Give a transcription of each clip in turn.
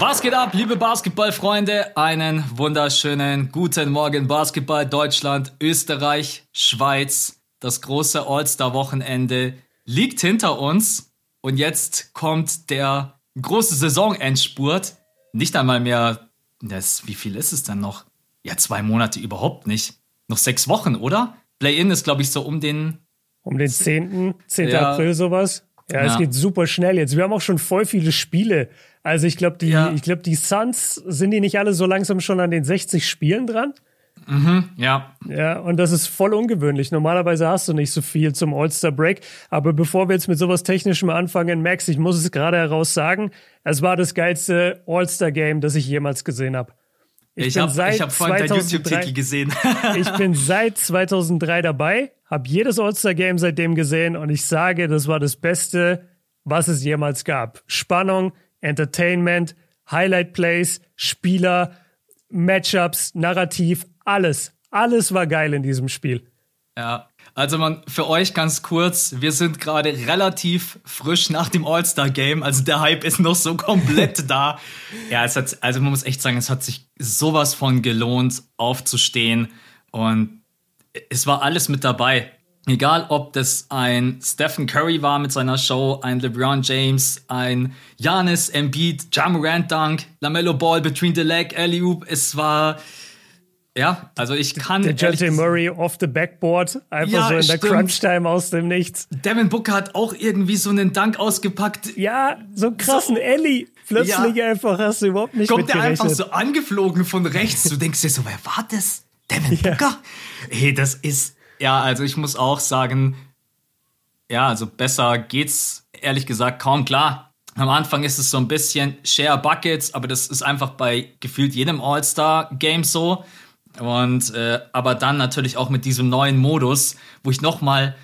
Was geht ab, liebe Basketballfreunde? Einen wunderschönen guten Morgen Basketball Deutschland, Österreich, Schweiz. Das große All-Star-Wochenende liegt hinter uns und jetzt kommt der große Saisonendspurt. Nicht einmal mehr, das, wie viel ist es denn noch? Ja, zwei Monate überhaupt nicht. Noch sechs Wochen, oder? Play-In ist, glaube ich, so um den. Um den 10. 10. Ja. April sowas. Ja, ja, es geht super schnell jetzt. Wir haben auch schon voll viele Spiele. Also ich glaube, die, ja. ich glaube, die Suns sind die nicht alle so langsam schon an den 60 Spielen dran? Mhm, ja. Ja, und das ist voll ungewöhnlich. Normalerweise hast du nicht so viel zum All-Star-Break. Aber bevor wir jetzt mit sowas Technischem anfangen, Max, ich muss es gerade heraus sagen, es war das geilste All-Star-Game, das ich jemals gesehen habe. Ich, ich habe hab vorhin dein YouTube-Tiki gesehen. ich bin seit 2003 dabei, habe jedes All-Star-Game seitdem gesehen und ich sage, das war das Beste, was es jemals gab. Spannung, Entertainment, Highlight Plays, Spieler, Matchups, Narrativ, alles. Alles war geil in diesem Spiel. Ja, also man, für euch ganz kurz, wir sind gerade relativ frisch nach dem All-Star-Game, also der Hype ist noch so komplett da. Ja, es hat, also man muss echt sagen, es hat sich sowas von gelohnt, aufzustehen und es war alles mit dabei. Egal, ob das ein Stephen Curry war mit seiner Show, ein LeBron James, ein Giannis Embiid, Jamorant Dunk, Lamello Ball between the leg, alley -oop. es war ja, also ich kann. Der J.J. Murray off the backboard, einfach ja, so in der Crunch-Time aus dem Nichts. Devin Booker hat auch irgendwie so einen Dank ausgepackt. Ja, so einen krassen so, Ellie. Plötzlich ja. einfach hast du überhaupt nicht Kommt der einfach so angeflogen von rechts. Du denkst dir so, wer war das? Devin ja. Booker? Hey, das ist ja, also ich muss auch sagen, ja, also besser geht's ehrlich gesagt kaum klar. Am Anfang ist es so ein bisschen Share Buckets, aber das ist einfach bei gefühlt jedem All-Star-Game so. Und äh, aber dann natürlich auch mit diesem neuen Modus, wo ich nochmal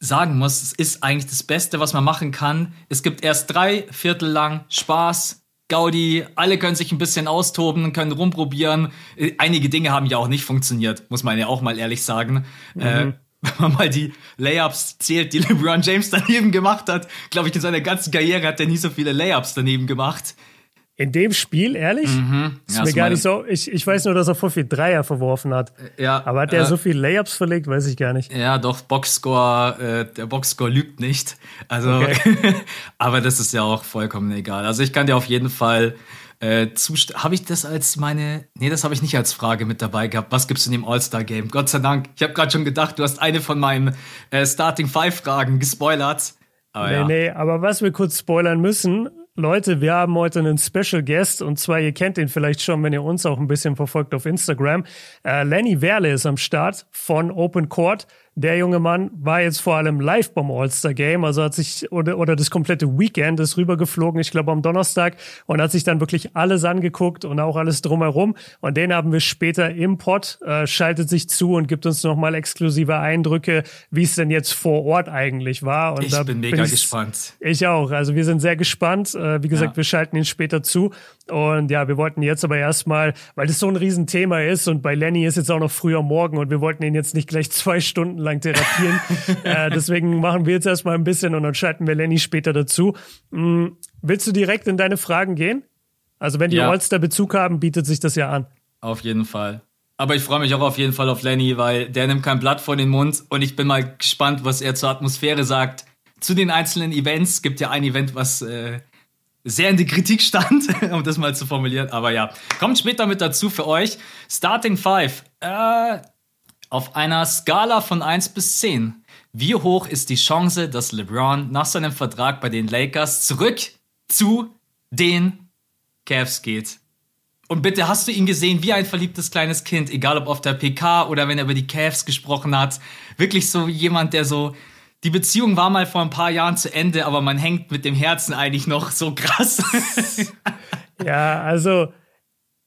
sagen muss, es ist eigentlich das Beste, was man machen kann. Es gibt erst drei Viertel lang Spaß, Gaudi, alle können sich ein bisschen austoben, können rumprobieren. Äh, einige Dinge haben ja auch nicht funktioniert, muss man ja auch mal ehrlich sagen. Mhm. Äh, wenn man mal die Layups zählt, die LeBron James daneben gemacht hat, glaube ich, in seiner ganzen Karriere hat er nie so viele Layups daneben gemacht. In dem Spiel, ehrlich? Mhm. Ist ja, mir gar nicht so. Ich, ich weiß nur, dass er vor viel Dreier verworfen hat. Ja. Aber hat der äh, so viel Layups verlegt, weiß ich gar nicht. Ja, doch, Boxscore, äh, der Boxscore lügt nicht. Also, okay. aber das ist ja auch vollkommen egal. Also ich kann dir auf jeden Fall äh, zustimmen. Habe ich das als meine. Nee, das habe ich nicht als Frage mit dabei gehabt. Was gibt's in dem All-Star-Game? Gott sei Dank. Ich habe gerade schon gedacht, du hast eine von meinen äh, Starting Five-Fragen gespoilert. Aber nee, ja. nee, aber was wir kurz spoilern müssen, Leute, wir haben heute einen Special Guest und zwar, ihr kennt ihn vielleicht schon, wenn ihr uns auch ein bisschen verfolgt auf Instagram. Äh, Lenny Werle ist am Start von Open Court. Der junge Mann war jetzt vor allem live beim All-Star-Game, also hat sich, oder, oder das komplette Weekend ist rübergeflogen, ich glaube am Donnerstag, und hat sich dann wirklich alles angeguckt und auch alles drumherum. Und den haben wir später im Pod, äh, schaltet sich zu und gibt uns nochmal exklusive Eindrücke, wie es denn jetzt vor Ort eigentlich war. Und ich bin mega bin gespannt. Ich auch. Also wir sind sehr gespannt. Äh, wie gesagt, ja. wir schalten ihn später zu. Und ja, wir wollten jetzt aber erstmal, weil das so ein Riesenthema ist und bei Lenny ist jetzt auch noch früher Morgen und wir wollten ihn jetzt nicht gleich zwei Stunden lang therapieren. äh, deswegen machen wir jetzt erstmal ein bisschen und dann schalten wir Lenny später dazu. Hm, willst du direkt in deine Fragen gehen? Also wenn die ja. Allstar Bezug haben, bietet sich das ja an. Auf jeden Fall. Aber ich freue mich auch auf jeden Fall auf Lenny, weil der nimmt kein Blatt vor den Mund und ich bin mal gespannt, was er zur Atmosphäre sagt. Zu den einzelnen Events gibt ja ein Event, was äh, sehr in die Kritik stand, um das mal zu formulieren. Aber ja, kommt später mit dazu für euch. Starting Five. Äh, auf einer Skala von 1 bis 10. Wie hoch ist die Chance, dass LeBron nach seinem Vertrag bei den Lakers zurück zu den Cavs geht? Und bitte, hast du ihn gesehen wie ein verliebtes kleines Kind, egal ob auf der PK oder wenn er über die Cavs gesprochen hat? Wirklich so jemand, der so, die Beziehung war mal vor ein paar Jahren zu Ende, aber man hängt mit dem Herzen eigentlich noch so krass. ja, also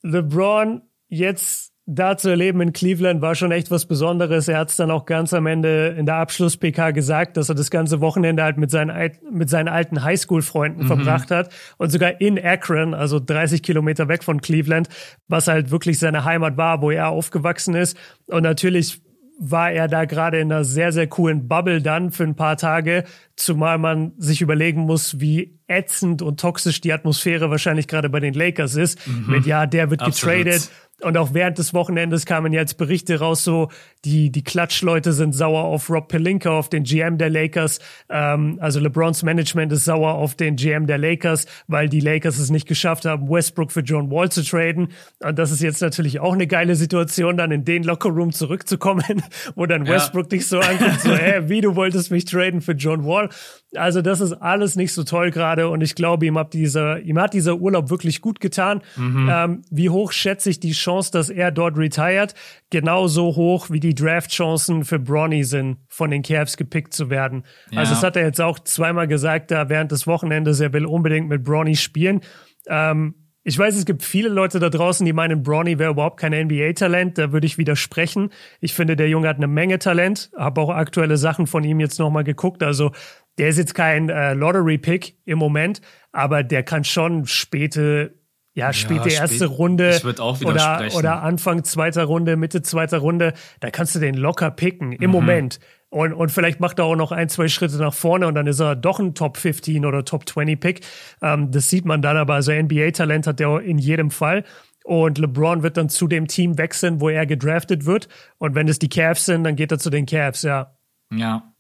LeBron jetzt da zu erleben in Cleveland war schon echt was Besonderes. Er hat es dann auch ganz am Ende in der Abschluss-PK gesagt, dass er das ganze Wochenende halt mit seinen, mit seinen alten Highschool-Freunden mhm. verbracht hat und sogar in Akron, also 30 Kilometer weg von Cleveland, was halt wirklich seine Heimat war, wo er aufgewachsen ist. Und natürlich war er da gerade in einer sehr, sehr coolen Bubble dann für ein paar Tage, zumal man sich überlegen muss, wie ätzend und toxisch die Atmosphäre wahrscheinlich gerade bei den Lakers ist. Mhm. Mit ja, der wird Absolut. getradet, und auch während des Wochenendes kamen jetzt Berichte raus, so die, die Klatschleute sind sauer auf Rob Pelinka, auf den GM der Lakers. Ähm, also LeBrons Management ist sauer auf den GM der Lakers, weil die Lakers es nicht geschafft haben, Westbrook für John Wall zu traden. Und das ist jetzt natürlich auch eine geile Situation, dann in den Lockerroom zurückzukommen, wo dann Westbrook ja. dich so anguckt, so, hä, wie du wolltest mich traden für John Wall. Also das ist alles nicht so toll gerade und ich glaube, ihm hat dieser, ihm hat dieser Urlaub wirklich gut getan. Mhm. Ähm, wie hoch schätze ich die Chance, dass er dort retired? Genauso hoch wie die Draft-Chancen für Bronny sind, von den Cavs gepickt zu werden. Ja. Also das hat er jetzt auch zweimal gesagt, da während des Wochenendes, er will unbedingt mit Bronny spielen. Ähm, ich weiß, es gibt viele Leute da draußen, die meinen, Bronny wäre überhaupt kein NBA-Talent. Da würde ich widersprechen. Ich finde, der Junge hat eine Menge Talent. Habe auch aktuelle Sachen von ihm jetzt nochmal geguckt. Also der ist jetzt kein äh, Lottery-Pick im Moment, aber der kann schon späte, ja, späte ja, erste spät, Runde oder, oder Anfang zweiter Runde, Mitte zweiter Runde, da kannst du den locker picken im mhm. Moment. Und, und vielleicht macht er auch noch ein, zwei Schritte nach vorne und dann ist er doch ein Top 15 oder Top 20 Pick. Ähm, das sieht man dann aber. Also NBA-Talent hat er in jedem Fall. Und LeBron wird dann zu dem Team wechseln, wo er gedraftet wird. Und wenn es die Cavs sind, dann geht er zu den Cavs, ja. Ja,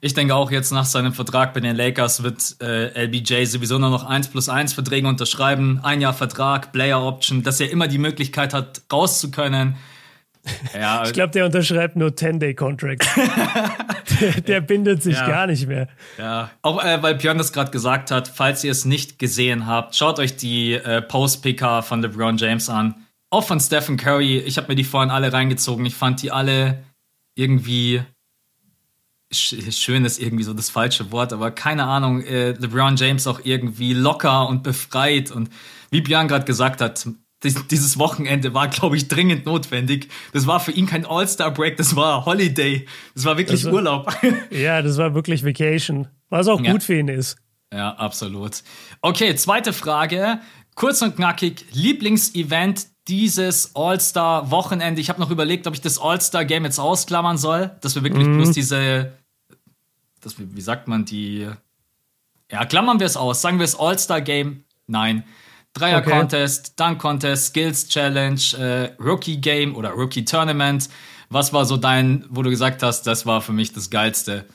ich denke auch jetzt nach seinem Vertrag bei den Lakers wird äh, LBJ sowieso nur noch 1 plus 1 Verträge unterschreiben. Ein Jahr Vertrag, Player Option, dass er immer die Möglichkeit hat, raus zu können. Ja. ich glaube, der unterschreibt nur 10-Day-Contracts. der, der, bindet sich ja. gar nicht mehr. Ja, auch äh, weil Björn das gerade gesagt hat, falls ihr es nicht gesehen habt, schaut euch die äh, Post-PK von LeBron James an. Auch von Stephen Curry. Ich habe mir die vorhin alle reingezogen. Ich fand die alle irgendwie schön ist irgendwie so das falsche Wort, aber keine Ahnung, äh, LeBron James auch irgendwie locker und befreit und wie Björn gerade gesagt hat, dieses Wochenende war, glaube ich, dringend notwendig. Das war für ihn kein All-Star-Break, das war Holiday. Das war wirklich also, Urlaub. Ja, das war wirklich Vacation. Was auch ja. gut für ihn ist. Ja, absolut. Okay, zweite Frage. Kurz und knackig. Lieblingsevent dieses All-Star-Wochenende. Ich habe noch überlegt, ob ich das All-Star-Game jetzt ausklammern soll, dass wir wirklich mhm. bloß diese das, wie sagt man, die, ja, klammern wir es aus, sagen wir es All-Star-Game, nein. Dreier-Contest, okay. Dunk-Contest, Skills-Challenge, äh, Rookie-Game oder Rookie-Tournament. Was war so dein, wo du gesagt hast, das war für mich das Geilste?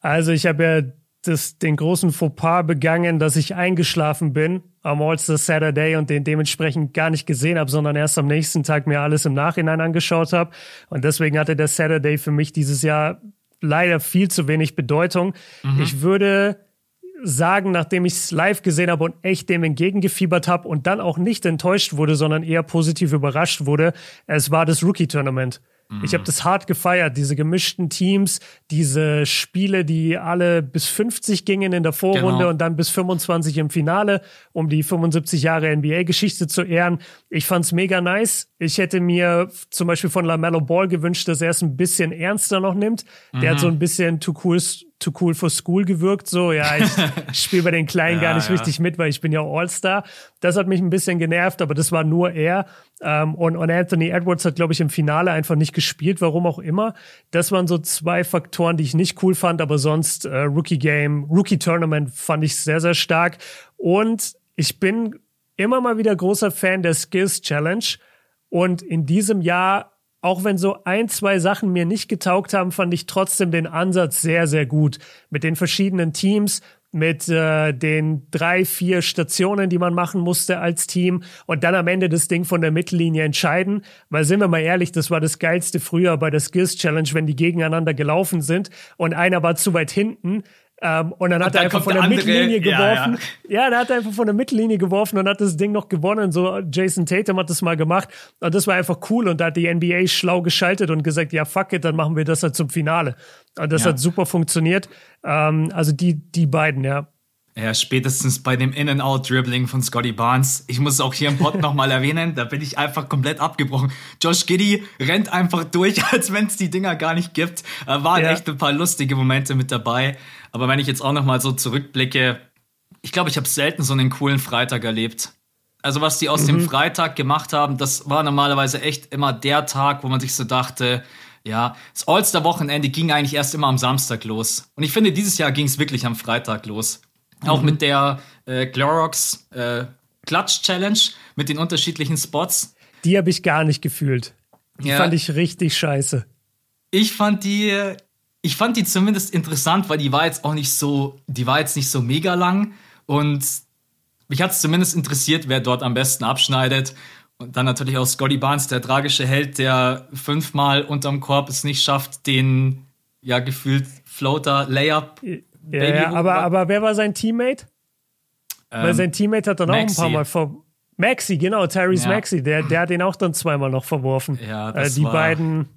Also ich habe ja das, den großen Fauxpas begangen, dass ich eingeschlafen bin am All-Star Saturday und den dementsprechend gar nicht gesehen habe, sondern erst am nächsten Tag mir alles im Nachhinein angeschaut habe. Und deswegen hatte der Saturday für mich dieses Jahr leider viel zu wenig Bedeutung. Mhm. Ich würde sagen, nachdem ich es live gesehen habe und echt dem entgegengefiebert habe und dann auch nicht enttäuscht wurde, sondern eher positiv überrascht wurde, es war das Rookie-Tournament. Ich habe das hart gefeiert, diese gemischten Teams, diese Spiele, die alle bis 50 gingen in der Vorrunde genau. und dann bis 25 im Finale, um die 75 Jahre NBA-Geschichte zu ehren. Ich fand's mega nice. Ich hätte mir zum Beispiel von LaMelo Ball gewünscht, dass er es ein bisschen ernster noch nimmt. Der mhm. hat so ein bisschen too cool too cool for school gewirkt. So, ja, ich spiele bei den Kleinen ja, gar nicht ja. richtig mit, weil ich bin ja All-Star. Das hat mich ein bisschen genervt, aber das war nur er. Ähm, und, und Anthony Edwards hat, glaube ich, im Finale einfach nicht gespielt, warum auch immer. Das waren so zwei Faktoren, die ich nicht cool fand, aber sonst äh, Rookie Game, Rookie Tournament fand ich sehr, sehr stark. Und ich bin immer mal wieder großer Fan der Skills Challenge. Und in diesem Jahr auch wenn so ein, zwei Sachen mir nicht getaugt haben, fand ich trotzdem den Ansatz sehr, sehr gut. Mit den verschiedenen Teams, mit äh, den drei, vier Stationen, die man machen musste als Team und dann am Ende das Ding von der Mittellinie entscheiden. Weil sind wir mal ehrlich, das war das geilste früher bei der Skills Challenge, wenn die gegeneinander gelaufen sind und einer war zu weit hinten ähm, und dann hat und er einfach von der, der Mittellinie geworfen. Ja, ja. ja, dann hat er einfach von der Mittellinie geworfen und hat das Ding noch gewonnen. So Jason Tatum hat das mal gemacht. Und das war einfach cool. Und da hat die NBA schlau geschaltet und gesagt, ja, fuck it, dann machen wir das halt zum Finale. Und das ja. hat super funktioniert. Ähm, also die, die beiden, ja. Ja, spätestens bei dem In-and-Out-Dribbling von Scotty Barnes. Ich muss es auch hier im Pod nochmal erwähnen, da bin ich einfach komplett abgebrochen. Josh Giddy rennt einfach durch, als wenn es die Dinger gar nicht gibt. Da waren ja. echt ein paar lustige Momente mit dabei. Aber wenn ich jetzt auch nochmal so zurückblicke, ich glaube, ich habe selten so einen coolen Freitag erlebt. Also was die aus mhm. dem Freitag gemacht haben, das war normalerweise echt immer der Tag, wo man sich so dachte, ja, das All-Star-Wochenende ging eigentlich erst immer am Samstag los. Und ich finde, dieses Jahr ging es wirklich am Freitag los. Auch mhm. mit der äh, Clorox äh, Clutch Challenge mit den unterschiedlichen Spots. Die habe ich gar nicht gefühlt. Die ja. fand ich richtig scheiße. Ich fand die, ich fand die zumindest interessant, weil die war jetzt auch nicht so, die war jetzt nicht so mega lang und mich hat es zumindest interessiert, wer dort am besten abschneidet. Und dann natürlich auch Scotty Barnes, der tragische Held, der fünfmal unterm Korb es nicht schafft, den ja gefühlt Floater Layup ja, ja aber, aber wer war sein Teammate? Ähm, Weil sein Teammate hat dann auch ein paar Mal vor. Maxi, genau, Tyrese ja. Maxi, der, der hat ihn auch dann zweimal noch verworfen. Ja, äh, das äh, die war, beiden.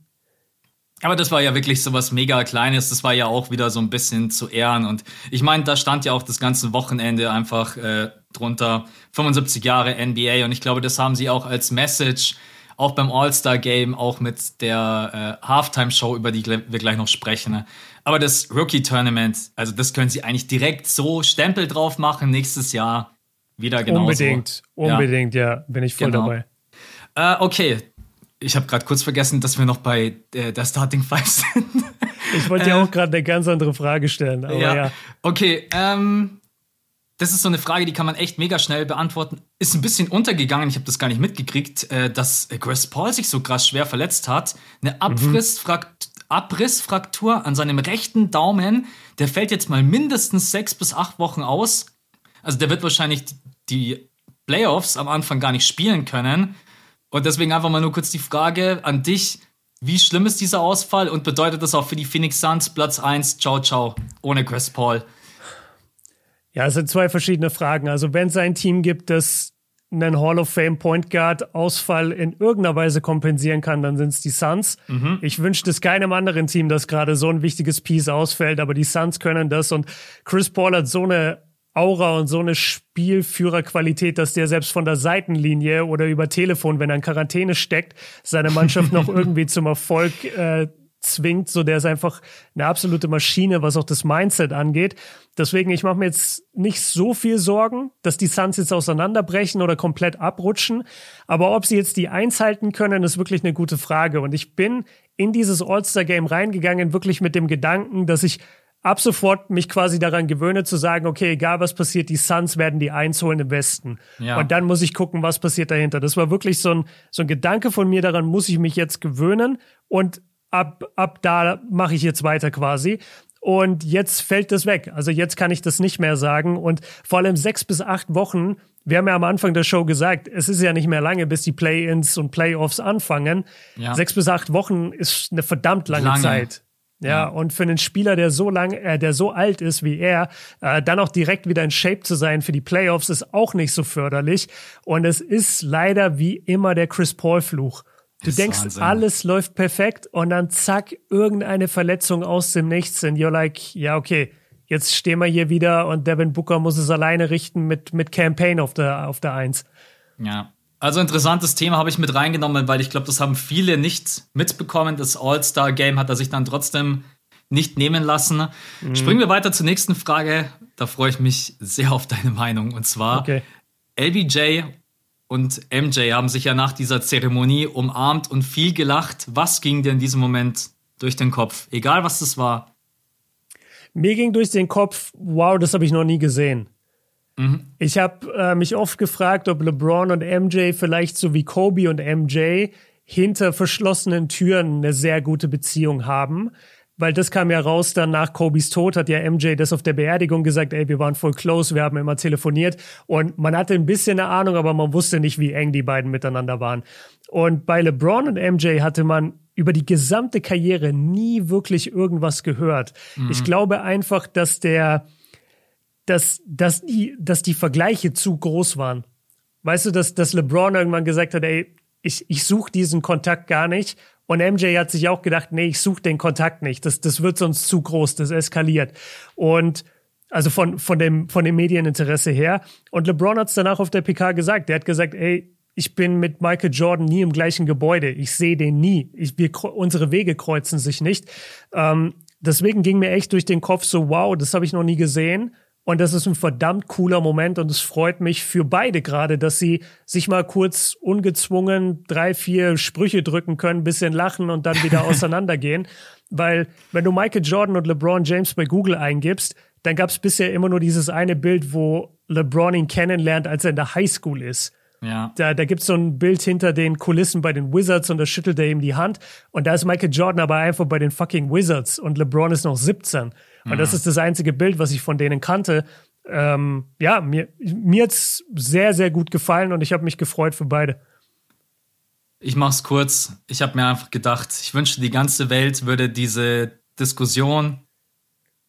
Aber das war ja wirklich so was mega Kleines. Das war ja auch wieder so ein bisschen zu ehren. Und ich meine, da stand ja auch das ganze Wochenende einfach äh, drunter 75 Jahre NBA. Und ich glaube, das haben sie auch als Message, auch beim All-Star-Game, auch mit der äh, Halftime-Show, über die wir gleich noch sprechen. Ne? Aber das Rookie-Tournament, also das können sie eigentlich direkt so Stempel drauf machen nächstes Jahr. Wieder genauso. Unbedingt, unbedingt, ja, ja bin ich voll genau. dabei. Äh, okay, ich habe gerade kurz vergessen, dass wir noch bei äh, der Starting Five sind. ich wollte dir äh, auch gerade eine ganz andere Frage stellen. Aber ja. ja. Okay, ähm, das ist so eine Frage, die kann man echt mega schnell beantworten. Ist ein bisschen untergegangen, ich habe das gar nicht mitgekriegt, äh, dass Chris Paul sich so krass schwer verletzt hat. Eine Abrissfraktur. Mhm. Abrissfraktur an seinem rechten Daumen. Der fällt jetzt mal mindestens sechs bis acht Wochen aus. Also der wird wahrscheinlich die Playoffs am Anfang gar nicht spielen können. Und deswegen einfach mal nur kurz die Frage an dich. Wie schlimm ist dieser Ausfall und bedeutet das auch für die Phoenix Suns Platz 1? Ciao, ciao. Ohne Chris Paul. Ja, es sind zwei verschiedene Fragen. Also wenn es ein Team gibt, das einen Hall of Fame Point Guard Ausfall in irgendeiner Weise kompensieren kann, dann sind es die Suns. Mhm. Ich wünsche es keinem anderen Team, dass gerade so ein wichtiges Piece ausfällt, aber die Suns können das und Chris Paul hat so eine Aura und so eine Spielführerqualität, dass der selbst von der Seitenlinie oder über Telefon, wenn er in Quarantäne steckt, seine Mannschaft noch irgendwie zum Erfolg äh, zwingt. So, der ist einfach eine absolute Maschine, was auch das Mindset angeht. Deswegen, ich mache mir jetzt nicht so viel Sorgen, dass die Suns jetzt auseinanderbrechen oder komplett abrutschen. Aber ob sie jetzt die Eins halten können, ist wirklich eine gute Frage. Und ich bin in dieses All-Star-Game reingegangen, wirklich mit dem Gedanken, dass ich ab sofort mich quasi daran gewöhne zu sagen, okay, egal was passiert, die Suns werden die Eins holen im Westen. Ja. Und dann muss ich gucken, was passiert dahinter. Das war wirklich so ein, so ein Gedanke von mir, daran muss ich mich jetzt gewöhnen. Und ab, ab da mache ich jetzt weiter quasi. Und jetzt fällt das weg. Also jetzt kann ich das nicht mehr sagen. Und vor allem sechs bis acht Wochen, wir haben ja am Anfang der Show gesagt, es ist ja nicht mehr lange, bis die Play-ins und Playoffs anfangen. Ja. Sechs bis acht Wochen ist eine verdammt lange, lange. Zeit. Ja, ja, und für einen Spieler, der so lang, äh, der so alt ist wie er, äh, dann auch direkt wieder in Shape zu sein für die Playoffs, ist auch nicht so förderlich. Und es ist leider wie immer der Chris Paul Fluch. Du denkst, Wahnsinn. alles läuft perfekt und dann zack, irgendeine Verletzung aus dem Nichts und you're like, ja, okay, jetzt stehen wir hier wieder und Devin Booker muss es alleine richten mit, mit Campaign auf der, auf der Eins. Ja. Also interessantes Thema habe ich mit reingenommen, weil ich glaube, das haben viele nicht mitbekommen. Das All-Star-Game hat er sich dann trotzdem nicht nehmen lassen. Mhm. Springen wir weiter zur nächsten Frage. Da freue ich mich sehr auf deine Meinung. Und zwar, okay. LBJ und MJ haben sich ja nach dieser Zeremonie umarmt und viel gelacht. Was ging dir in diesem Moment durch den Kopf? Egal, was das war. Mir ging durch den Kopf, wow, das habe ich noch nie gesehen. Mhm. Ich habe äh, mich oft gefragt, ob LeBron und MJ vielleicht so wie Kobe und MJ hinter verschlossenen Türen eine sehr gute Beziehung haben weil das kam ja raus, dann nach Kobys Tod hat ja MJ das auf der Beerdigung gesagt, ey, wir waren voll close, wir haben immer telefoniert und man hatte ein bisschen eine Ahnung, aber man wusste nicht, wie eng die beiden miteinander waren. Und bei LeBron und MJ hatte man über die gesamte Karriere nie wirklich irgendwas gehört. Mhm. Ich glaube einfach, dass der, dass, dass die, dass die Vergleiche zu groß waren. Weißt du, dass, dass LeBron irgendwann gesagt hat, ey, ich, ich suche diesen Kontakt gar nicht und MJ hat sich auch gedacht, nee, ich suche den Kontakt nicht. Das, das wird sonst zu groß, das eskaliert. Und Also von, von, dem, von dem Medieninteresse her. Und LeBron hat es danach auf der PK gesagt. Der hat gesagt, ey, ich bin mit Michael Jordan nie im gleichen Gebäude. Ich sehe den nie. Ich, wir, unsere Wege kreuzen sich nicht. Ähm, deswegen ging mir echt durch den Kopf so, wow, das habe ich noch nie gesehen. Und das ist ein verdammt cooler Moment und es freut mich für beide gerade, dass sie sich mal kurz ungezwungen drei, vier Sprüche drücken können, bisschen lachen und dann wieder auseinandergehen. Weil wenn du Michael Jordan und LeBron James bei Google eingibst, dann gab es bisher immer nur dieses eine Bild, wo LeBron ihn kennenlernt, als er in der Highschool ist. Ja. Da, da gibt es so ein Bild hinter den Kulissen bei den Wizards und da schüttelt er ihm die Hand. Und da ist Michael Jordan aber einfach bei den fucking Wizards und LeBron ist noch 17. Und mhm. das ist das einzige Bild, was ich von denen kannte. Ähm, ja, mir, mir hat es sehr, sehr gut gefallen und ich habe mich gefreut für beide. Ich mach's kurz. Ich habe mir einfach gedacht, ich wünschte, die ganze Welt würde diese Diskussion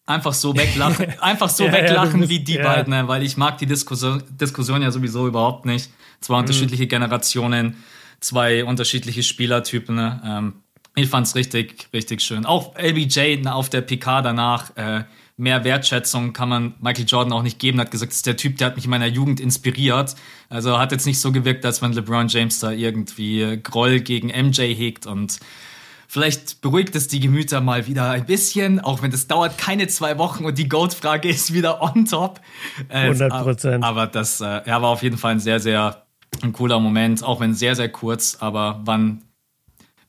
einfach so weglachen, einfach so ja, weglachen ja, wie die ja. beiden, ne? weil ich mag die Diskussion, Diskussion ja sowieso überhaupt nicht. Zwei mhm. unterschiedliche Generationen, zwei unterschiedliche Spielertypen. Ne? Ähm, ich fand's richtig, richtig schön. Auch LBJ auf der PK danach, äh, mehr Wertschätzung kann man Michael Jordan auch nicht geben. Hat gesagt, das ist der Typ, der hat mich in meiner Jugend inspiriert. Also hat jetzt nicht so gewirkt, als wenn LeBron James da irgendwie Groll gegen MJ hegt und Vielleicht beruhigt es die Gemüter mal wieder ein bisschen, auch wenn das dauert keine zwei Wochen und die Goat-Frage ist wieder on top. 100 äh, Prozent. Aber das äh, ja, war auf jeden Fall ein sehr, sehr ein cooler Moment, auch wenn sehr, sehr kurz. Aber wann,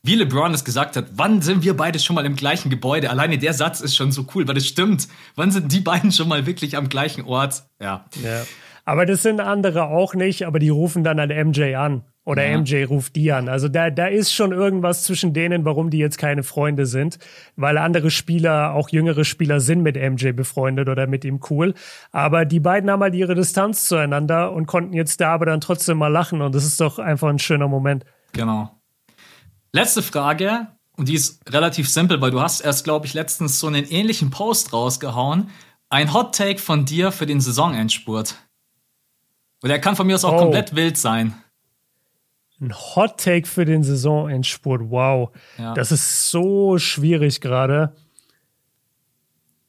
wie LeBron es gesagt hat, wann sind wir beide schon mal im gleichen Gebäude? Alleine der Satz ist schon so cool, weil das stimmt. Wann sind die beiden schon mal wirklich am gleichen Ort? Ja. ja. Aber das sind andere auch nicht, aber die rufen dann an MJ an. Oder ja. MJ ruft die an. Also da, da ist schon irgendwas zwischen denen, warum die jetzt keine Freunde sind. Weil andere Spieler, auch jüngere Spieler, sind mit MJ befreundet oder mit ihm cool. Aber die beiden haben halt ihre Distanz zueinander und konnten jetzt da aber dann trotzdem mal lachen. Und das ist doch einfach ein schöner Moment. Genau. Letzte Frage. Und die ist relativ simpel, weil du hast erst, glaube ich, letztens so einen ähnlichen Post rausgehauen. Ein Hot Take von dir für den Saisonendspurt. Und der kann von mir aus auch oh. komplett wild sein. Ein Hot Take für den Saisonendspurt. Wow. Ja. Das ist so schwierig gerade.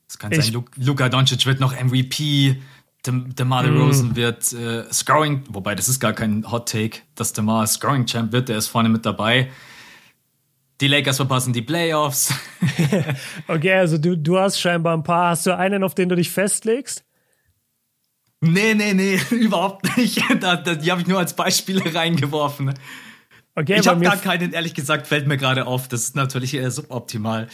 Es kann ich, sein, Luka Doncic wird noch MVP. DeMar DeRozan mm. wird äh, Scoring, wobei das ist gar kein Hot Take, dass DeMar Scoring Champ wird, der ist vorne mit dabei. Die Lakers verpassen die Playoffs. okay, also du, du hast scheinbar ein paar. Hast du einen, auf den du dich festlegst? Nee, nee, nee, überhaupt nicht. Da, da, die habe ich nur als Beispiele reingeworfen. Okay, ich habe gar keinen, ehrlich gesagt, fällt mir gerade auf. Das ist natürlich eher suboptimal.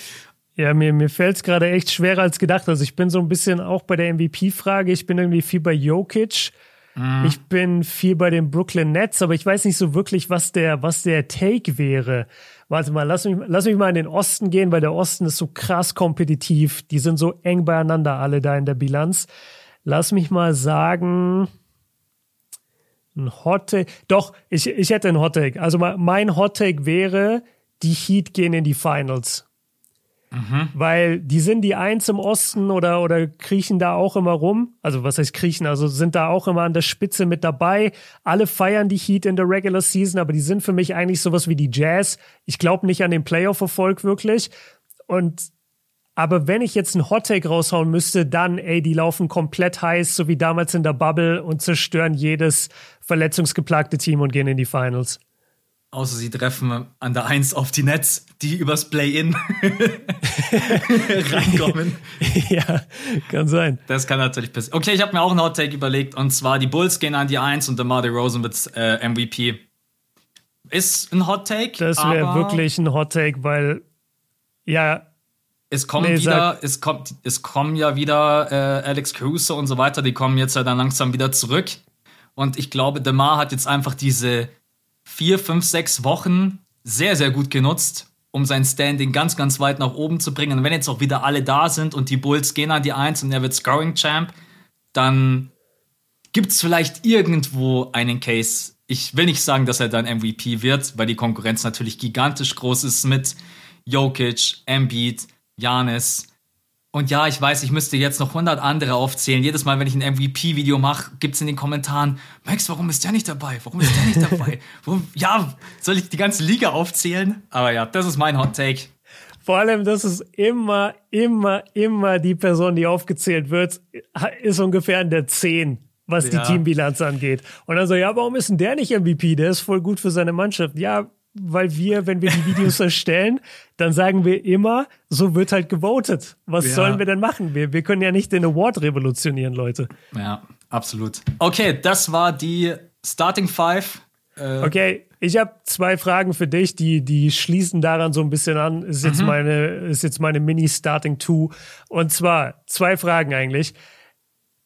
Ja, mir, mir fällt es gerade echt schwerer als gedacht. Also ich bin so ein bisschen auch bei der MVP-Frage. Ich bin irgendwie viel bei Jokic. Mm. Ich bin viel bei den Brooklyn Nets, aber ich weiß nicht so wirklich, was der, was der Take wäre. Warte mal, lass mich, lass mich mal in den Osten gehen, weil der Osten ist so krass kompetitiv. Die sind so eng beieinander alle da in der Bilanz. Lass mich mal sagen, ein Hot Take. Doch, ich, ich hätte ein Hot Take. Also mein Hot Take wäre, die Heat gehen in die Finals. Mhm. Weil die sind die Eins im Osten oder, oder kriechen da auch immer rum. Also was heißt kriechen? Also sind da auch immer an der Spitze mit dabei. Alle feiern die Heat in der Regular Season, aber die sind für mich eigentlich sowas wie die Jazz. Ich glaube nicht an den Playoff-Erfolg wirklich. Und aber wenn ich jetzt einen Hottake raushauen müsste, dann, ey, die laufen komplett heiß, so wie damals in der Bubble und zerstören jedes verletzungsgeplagte Team und gehen in die Finals. Außer sie treffen an der Eins auf die Nets, die übers Play-In reinkommen. ja, kann sein. Das kann natürlich passieren. Okay, ich habe mir auch einen Hot-Take überlegt und zwar die Bulls gehen an die Eins und DeMar DeRozan wird äh, MVP. Ist ein Hot-Take. Das wäre wirklich ein Hot-Take, weil ja, es kommen nee, wieder, es kommt, es kommen ja wieder äh, Alex Caruso und so weiter, die kommen jetzt ja dann langsam wieder zurück. Und ich glaube, Demar hat jetzt einfach diese vier, fünf, sechs Wochen sehr, sehr gut genutzt, um sein Standing ganz, ganz weit nach oben zu bringen. Und wenn jetzt auch wieder alle da sind und die Bulls gehen an die Eins und er wird Scoring Champ, dann gibt es vielleicht irgendwo einen Case. Ich will nicht sagen, dass er dann MVP wird, weil die Konkurrenz natürlich gigantisch groß ist mit Jokic, Embiid, Janis. Und ja, ich weiß, ich müsste jetzt noch 100 andere aufzählen. Jedes Mal, wenn ich ein MVP-Video mache, gibt es in den Kommentaren, Max, warum ist der nicht dabei? Warum ist der nicht dabei? Warum, ja, soll ich die ganze Liga aufzählen? Aber ja, das ist mein Hot Take. Vor allem, das ist immer, immer, immer die Person, die aufgezählt wird, ist ungefähr in der 10, was ja. die Teambilanz angeht. Und dann so, ja, warum ist denn der nicht MVP? Der ist voll gut für seine Mannschaft. Ja, weil wir, wenn wir die Videos erstellen, dann sagen wir immer, so wird halt gewotet. Was ja. sollen wir denn machen? Wir, wir können ja nicht den Award revolutionieren, Leute. Ja, absolut. Okay, das war die Starting Five. Äh okay, ich habe zwei Fragen für dich, die, die schließen daran so ein bisschen an. Ist jetzt mhm. meine, ist jetzt meine Mini-Starting Two. Und zwar zwei Fragen eigentlich.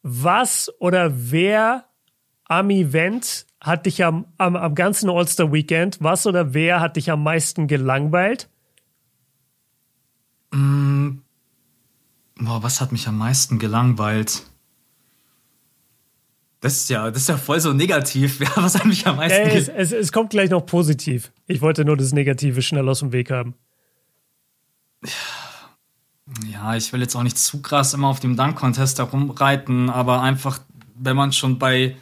Was oder wer am Event hat dich am, am, am ganzen All-Star-Weekend, was oder wer hat dich am meisten gelangweilt? Mm, boah, was hat mich am meisten gelangweilt? Das ist ja, das ist ja voll so negativ. Ja, was hat mich am meisten ja, es, es, es kommt gleich noch positiv. Ich wollte nur das Negative schnell aus dem Weg haben. Ja, ich will jetzt auch nicht zu krass immer auf dem Dunk-Contest herumreiten, aber einfach, wenn man schon bei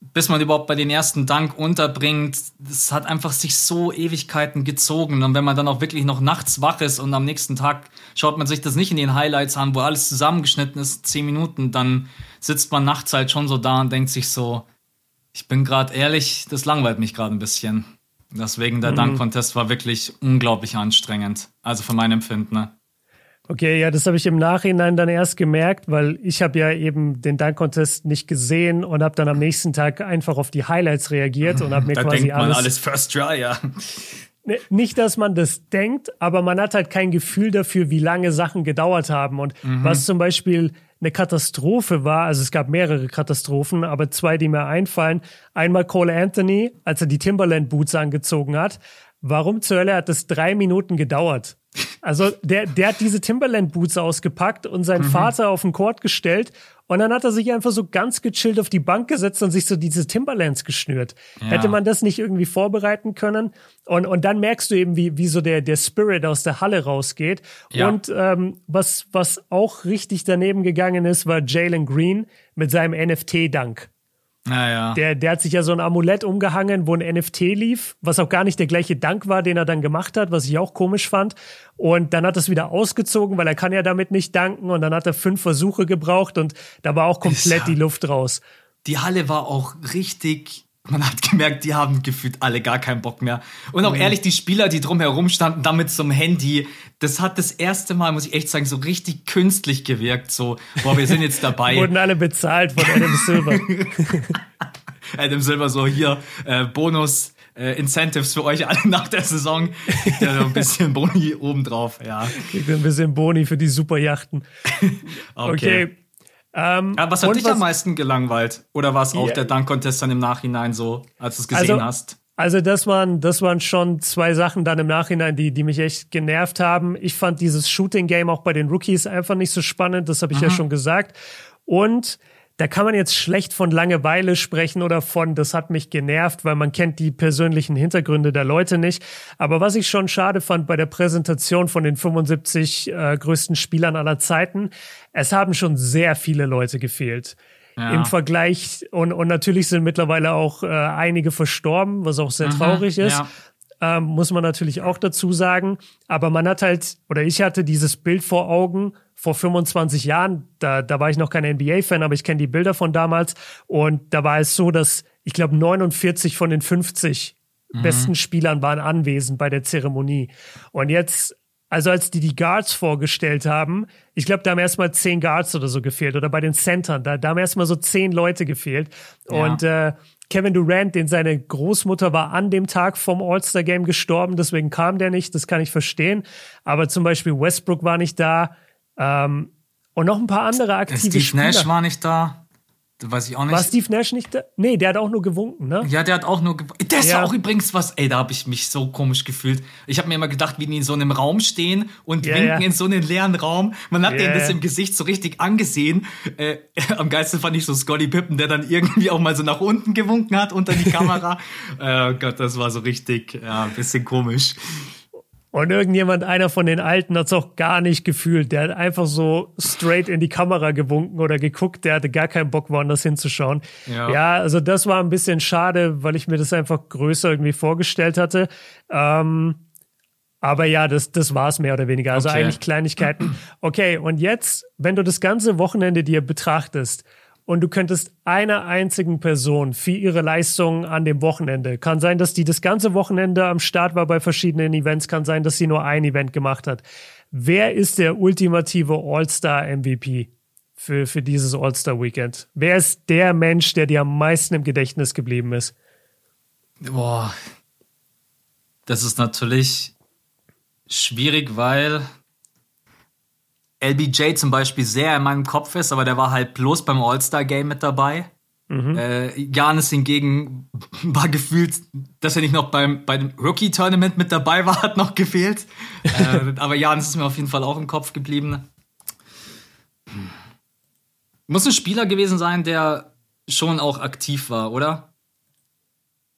bis man überhaupt bei den ersten Dank unterbringt, das hat einfach sich so Ewigkeiten gezogen. Und wenn man dann auch wirklich noch nachts wach ist und am nächsten Tag schaut man sich das nicht in den Highlights an, wo alles zusammengeschnitten ist, zehn Minuten, dann sitzt man nachts halt schon so da und denkt sich so, ich bin gerade ehrlich, das langweilt mich gerade ein bisschen. Deswegen der mhm. Dank-Contest war wirklich unglaublich anstrengend. Also für mein Empfinden. Ne? Okay, ja, das habe ich im Nachhinein dann erst gemerkt, weil ich habe ja eben den Dunk-Contest nicht gesehen und habe dann am nächsten Tag einfach auf die Highlights reagiert und habe mir da quasi denkt man alles, alles First Try, ja. Ne, nicht, dass man das denkt, aber man hat halt kein Gefühl dafür, wie lange Sachen gedauert haben. Und mhm. was zum Beispiel eine Katastrophe war, also es gab mehrere Katastrophen, aber zwei, die mir einfallen. Einmal Cole Anthony, als er die Timberland Boots angezogen hat. Warum zur Hölle hat das drei Minuten gedauert? Also der, der hat diese Timberland Boots ausgepackt und seinen mhm. Vater auf den Court gestellt und dann hat er sich einfach so ganz gechillt auf die Bank gesetzt und sich so diese Timberlands geschnürt. Ja. Hätte man das nicht irgendwie vorbereiten können? Und, und dann merkst du eben, wie, wie so der, der Spirit aus der Halle rausgeht. Ja. Und ähm, was, was auch richtig daneben gegangen ist, war Jalen Green mit seinem NFT-Dank. Naja. Der, der hat sich ja so ein Amulett umgehangen, wo ein NFT lief, was auch gar nicht der gleiche Dank war, den er dann gemacht hat, was ich auch komisch fand. Und dann hat er es wieder ausgezogen, weil er kann ja damit nicht danken. Und dann hat er fünf Versuche gebraucht und da war auch komplett die Luft raus. Die Halle war auch richtig man hat gemerkt, die haben gefühlt alle gar keinen Bock mehr. Und auch mhm. ehrlich, die Spieler, die drumherum standen, damit zum Handy, das hat das erste Mal, muss ich echt sagen, so richtig künstlich gewirkt. So, boah, wir sind jetzt dabei. Wurden alle bezahlt von Adam Silver. Adam Silver so, hier, äh, Bonus, äh, Incentives für euch alle nach der Saison. Kriegt ja ein bisschen Boni obendrauf, ja. Kriegt ein bisschen Boni für die Superjachten. okay. okay. Ähm, ja, was hat dich was, am meisten gelangweilt? Oder war es auch yeah. der Dunk-Contest dann im Nachhinein so, als du es gesehen also, hast? Also das waren, das waren schon zwei Sachen dann im Nachhinein, die, die mich echt genervt haben. Ich fand dieses Shooting-Game auch bei den Rookies einfach nicht so spannend, das habe ich Aha. ja schon gesagt. Und da kann man jetzt schlecht von Langeweile sprechen oder von, das hat mich genervt, weil man kennt die persönlichen Hintergründe der Leute nicht. Aber was ich schon schade fand bei der Präsentation von den 75 äh, größten Spielern aller Zeiten, es haben schon sehr viele Leute gefehlt. Ja. Im Vergleich und, und natürlich sind mittlerweile auch äh, einige verstorben, was auch sehr mhm, traurig ist. Ja. Ähm, muss man natürlich auch dazu sagen. Aber man hat halt, oder ich hatte dieses Bild vor Augen, vor 25 Jahren, da, da war ich noch kein NBA-Fan, aber ich kenne die Bilder von damals. Und da war es so, dass ich glaube 49 von den 50 mhm. besten Spielern waren anwesend bei der Zeremonie. Und jetzt, also als die die Guards vorgestellt haben, ich glaube, da haben erstmal zehn Guards oder so gefehlt. Oder bei den Centern, da, da haben erstmal so zehn Leute gefehlt. Ja. Und äh, Kevin Durant, den seine Großmutter war an dem Tag vom All-Star-Game gestorben, deswegen kam der nicht, das kann ich verstehen. Aber zum Beispiel Westbrook war nicht da. Ähm, und noch ein paar andere aktive Steve Spieler. Nash war nicht da. Weiß ich auch nicht. War Steve Nash nicht da? Nee, der hat auch nur gewunken, ne? Ja, der hat auch nur gewunken. Das ja. war auch übrigens was, ey, da habe ich mich so komisch gefühlt. Ich habe mir immer gedacht, wie die in so einem Raum stehen und ja, winken ja. in so einem leeren Raum. Man hat denen das im Gesicht so richtig angesehen. Äh, am geilsten fand ich so Scotty Pippen, der dann irgendwie auch mal so nach unten gewunken hat unter die Kamera. oh Gott, das war so richtig, ja, ein bisschen komisch. Und irgendjemand, einer von den Alten, hat es auch gar nicht gefühlt. Der hat einfach so straight in die Kamera gewunken oder geguckt. Der hatte gar keinen Bock, woanders hinzuschauen. Ja. ja, also das war ein bisschen schade, weil ich mir das einfach größer irgendwie vorgestellt hatte. Ähm, Aber ja, das, das war es mehr oder weniger. Also Okay. eigentlich Kleinigkeiten. Okay, und jetzt, wenn du das ganze Wochenende dir betrachtest und du könntest einer einzigen Person für ihre Leistung an dem Wochenende, kann sein, dass die das ganze Wochenende am Start war bei verschiedenen Events, kann sein, dass sie nur ein Event gemacht hat. Wer ist der ultimative All-Star-MVP für, für dieses All-Star-Weekend? Wer ist der Mensch, der dir am meisten im Gedächtnis geblieben ist? Boah. Das ist natürlich schwierig, weil LBJ zum Beispiel sehr in meinem Kopf ist, aber der war halt bloß beim All-Star-Game mit dabei. Äh, Janis hingegen war gefühlt, dass er nicht noch beim, beim Rookie-Tournament mit dabei war, hat noch gefehlt. äh, aber Janis ist mir auf jeden Fall auch im Kopf geblieben. Muss ein Spieler gewesen sein, der schon auch aktiv war, oder?